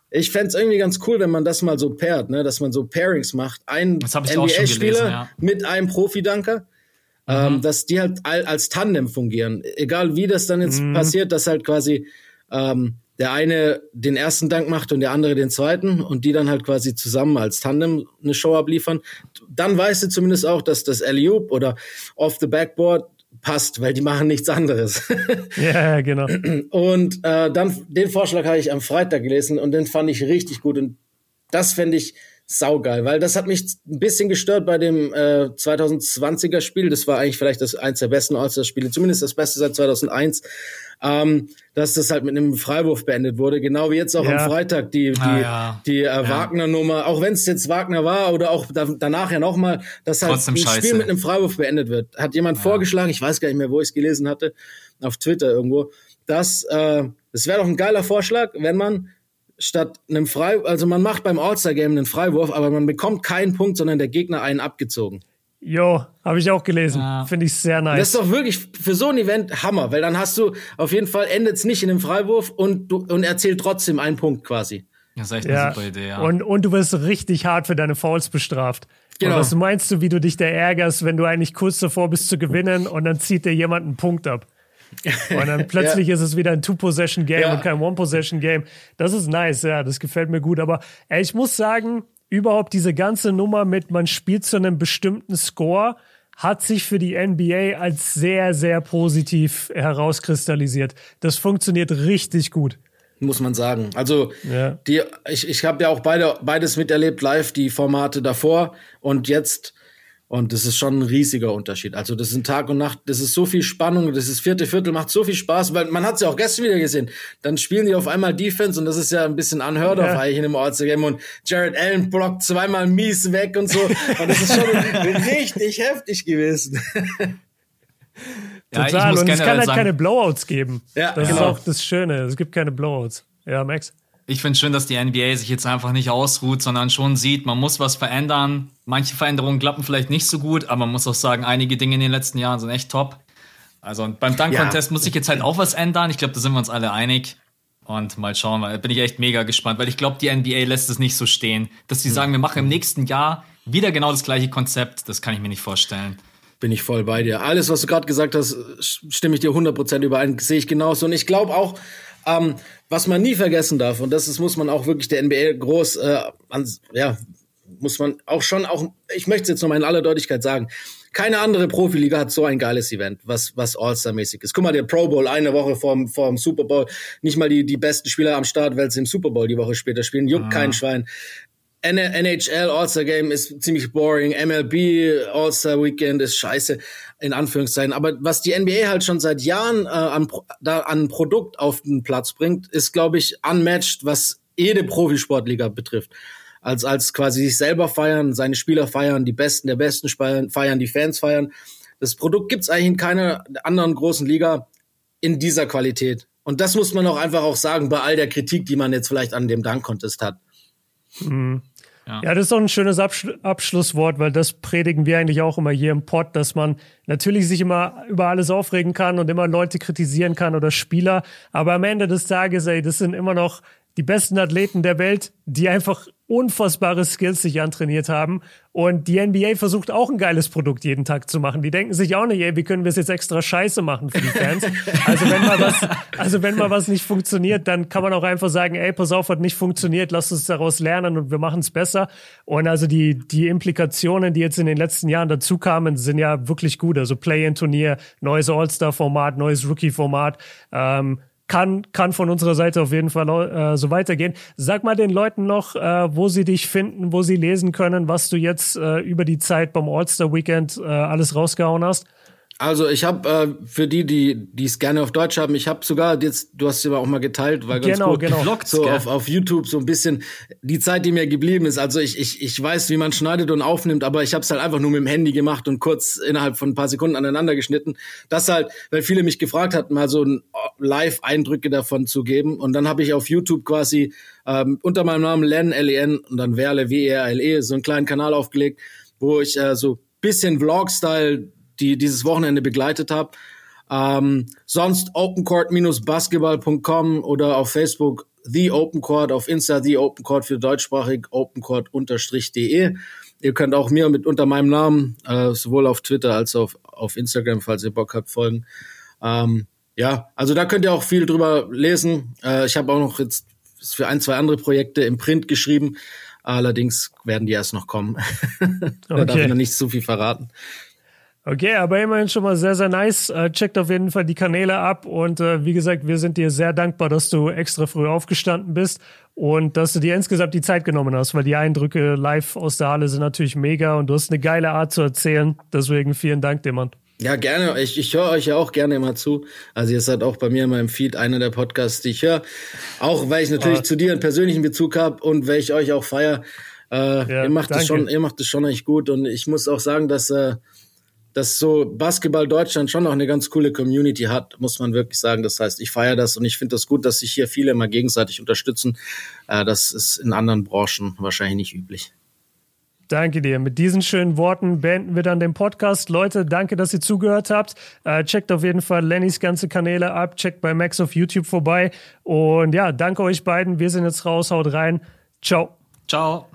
Ich fände irgendwie ganz cool, wenn man das mal so pairt, ne? dass man so Pairings macht. Ein NBA-Spieler ja. mit einem Profi-Dunker. Ähm, mhm. Ähm, dass die halt als Tandem fungieren. Egal wie das dann jetzt mhm. passiert, dass halt quasi ähm, der eine den ersten Dank macht und der andere den zweiten und die dann halt quasi zusammen als Tandem eine Show abliefern, dann weißt du zumindest auch, dass das alley oder off the backboard passt, weil die machen nichts anderes. ja, genau. Und äh, dann den Vorschlag habe ich am Freitag gelesen und den fand ich richtig gut und das fände ich saugeil, weil das hat mich ein bisschen gestört bei dem äh, 2020er Spiel. Das war eigentlich vielleicht das eins der besten All-Star-Spiele, zumindest das beste seit 2001 ähm, dass das halt mit einem Freiwurf beendet wurde. Genau wie jetzt auch ja. am Freitag die, die, ah, ja. die äh, ja. Wagner-Nummer, auch wenn es jetzt Wagner war oder auch da, danach ja nochmal, dass halt Trotzdem ein Scheiße. Spiel mit einem Freiwurf beendet wird. Hat jemand vorgeschlagen, ich weiß gar nicht mehr, wo ich es gelesen hatte, auf Twitter irgendwo, dass äh, es wäre doch ein geiler Vorschlag, wenn man statt einem Frei, also man macht beim All-Star-Game einen Freiwurf, aber man bekommt keinen Punkt, sondern der Gegner einen abgezogen. Jo, habe ich auch gelesen. Ja. Finde ich sehr nice. Das ist doch wirklich für so ein Event Hammer, weil dann hast du auf jeden Fall endet es nicht in einem Freiwurf und du und er zählt trotzdem einen Punkt quasi. Das ist echt ja. eine super Idee, ja. Und, und du wirst richtig hart für deine Fouls bestraft. Genau. Und was meinst du, wie du dich da ärgerst, wenn du eigentlich kurz davor bist zu gewinnen und dann zieht dir jemand einen Punkt ab? Und dann plötzlich ja. ist es wieder ein Two-Possession-Game ja. und kein One-Possession-Game. Das ist nice, ja, das gefällt mir gut. Aber ey, ich muss sagen, überhaupt diese ganze Nummer mit, man spielt zu einem bestimmten Score, hat sich für die NBA als sehr, sehr positiv herauskristallisiert. Das funktioniert richtig gut muss man sagen. Also ja. die, ich, ich habe ja auch beide beides miterlebt live, die Formate davor und jetzt und das ist schon ein riesiger Unterschied. Also das sind Tag und Nacht, das ist so viel Spannung, das ist vierte Viertel, macht so viel Spaß, weil man hat es ja auch gestern wieder gesehen. Dann spielen die auf einmal Defense und das ist ja ein bisschen unheard of ja. eigentlich in einem All-Star-Game und Jared Allen blockt zweimal mies weg und so. Und das ist schon richtig heftig gewesen. Ja, Total. und es kann halt sagen, keine Blowouts geben. Ja, das genau. ist auch das Schöne. Es gibt keine Blowouts. Ja, Max. Ich finde schön, dass die NBA sich jetzt einfach nicht ausruht, sondern schon sieht, man muss was verändern. Manche Veränderungen klappen vielleicht nicht so gut, aber man muss auch sagen, einige Dinge in den letzten Jahren sind echt top. Also beim Dank-Contest ja. muss sich jetzt halt auch was ändern. Ich glaube, da sind wir uns alle einig. Und mal schauen, weil bin ich echt mega gespannt, weil ich glaube, die NBA lässt es nicht so stehen. Dass die sagen, wir machen im nächsten Jahr wieder genau das gleiche Konzept, das kann ich mir nicht vorstellen. Bin ich voll bei dir. Alles, was du gerade gesagt hast, stimme ich dir 100% überein, sehe ich genauso. Und ich glaube auch, ähm, was man nie vergessen darf, und das ist, muss man auch wirklich der NBA groß, äh, an, ja, muss man auch schon auch, ich möchte es jetzt nochmal in aller Deutlichkeit sagen, keine andere Profiliga hat so ein geiles Event, was, was All-Star-mäßig ist. Guck mal, der Pro Bowl eine Woche vorm, vorm Super Bowl, nicht mal die, die besten Spieler am Start, weil sie im Super Bowl die Woche später spielen, juckt ah. kein Schwein. NHL All-Star Game ist ziemlich boring. MLB All-Star Weekend ist scheiße, in Anführungszeichen. Aber was die NBA halt schon seit Jahren äh, an, da, an Produkt auf den Platz bringt, ist, glaube ich, unmatched, was jede Profisportliga betrifft. Als, als quasi sich selber feiern, seine Spieler feiern, die Besten der Besten feiern, die Fans feiern. Das Produkt gibt's eigentlich in keiner anderen großen Liga in dieser Qualität. Und das muss man auch einfach auch sagen, bei all der Kritik, die man jetzt vielleicht an dem Dunk-Contest hat. Mhm. Ja. ja, das ist doch ein schönes Absch Abschlusswort, weil das predigen wir eigentlich auch immer hier im Pod, dass man natürlich sich immer über alles aufregen kann und immer Leute kritisieren kann oder Spieler, aber am Ende des Tages, ey, das sind immer noch die besten Athleten der Welt, die einfach unfassbare Skills sich antrainiert haben. Und die NBA versucht auch ein geiles Produkt jeden Tag zu machen. Die denken sich auch nicht, ey, wie können wir es jetzt extra scheiße machen für die Fans? Also wenn mal was, also wenn mal was nicht funktioniert, dann kann man auch einfach sagen, ey, pass auf, hat nicht funktioniert, lass uns daraus lernen und wir machen es besser. Und also die, die Implikationen, die jetzt in den letzten Jahren dazu kamen, sind ja wirklich gut. Also Play-in-Turnier, neues All-Star-Format, neues Rookie-Format. Ähm, kann, kann von unserer Seite auf jeden Fall äh, so weitergehen. Sag mal den Leuten noch, äh, wo sie dich finden, wo sie lesen können, was du jetzt äh, über die Zeit beim All-Star Weekend äh, alles rausgehauen hast. Also ich habe äh, für die, die die es gerne auf Deutsch haben, ich habe sogar jetzt, du hast es ja auch mal geteilt, weil ganz genau, gut genau. Vlogt, so auf, auf YouTube so ein bisschen die Zeit, die mir geblieben ist. Also ich ich ich weiß, wie man schneidet und aufnimmt, aber ich habe es halt einfach nur mit dem Handy gemacht und kurz innerhalb von ein paar Sekunden aneinander geschnitten. Das halt, weil viele mich gefragt hatten, mal so ein Live-Eindrücke davon zu geben. Und dann habe ich auf YouTube quasi ähm, unter meinem Namen Len L E N und dann Werle W E R L E so einen kleinen Kanal aufgelegt, wo ich äh, so bisschen Vlog-Style die dieses Wochenende begleitet habe. Ähm, sonst opencourt-basketball.com oder auf Facebook The Open Court, auf Insta The Open Court für deutschsprachig opencourt-de. Ihr könnt auch mir mit unter meinem Namen, äh, sowohl auf Twitter als auch auf, auf Instagram, falls ihr Bock habt, folgen. Ähm, ja, also da könnt ihr auch viel drüber lesen. Äh, ich habe auch noch jetzt für ein, zwei andere Projekte im Print geschrieben. Allerdings werden die erst noch kommen. da okay. darf ich noch nicht zu viel verraten. Okay, aber immerhin schon mal sehr, sehr nice. Äh, checkt auf jeden Fall die Kanäle ab und äh, wie gesagt, wir sind dir sehr dankbar, dass du extra früh aufgestanden bist und dass du dir insgesamt die Zeit genommen hast, weil die Eindrücke live aus der Halle sind natürlich mega und du hast eine geile Art zu erzählen. Deswegen vielen Dank dir, Mann. Ja, gerne. Ich, ich höre euch ja auch gerne immer zu. Also ihr seid auch bei mir in meinem Feed einer der Podcasts, die ich höre. Auch weil ich natürlich ah. zu dir einen persönlichen Bezug habe und weil ich euch auch feier. Äh, ja, ihr macht es schon, ihr macht es schon echt gut und ich muss auch sagen, dass äh, dass so Basketball Deutschland schon noch eine ganz coole Community hat, muss man wirklich sagen. Das heißt, ich feiere das und ich finde das gut, dass sich hier viele mal gegenseitig unterstützen. Äh, das ist in anderen Branchen wahrscheinlich nicht üblich. Danke dir. Mit diesen schönen Worten beenden wir dann den Podcast. Leute, danke, dass ihr zugehört habt. Äh, checkt auf jeden Fall Lennys ganze Kanäle ab. Checkt bei Max auf YouTube vorbei. Und ja, danke euch beiden. Wir sind jetzt raus. Haut rein. Ciao. Ciao.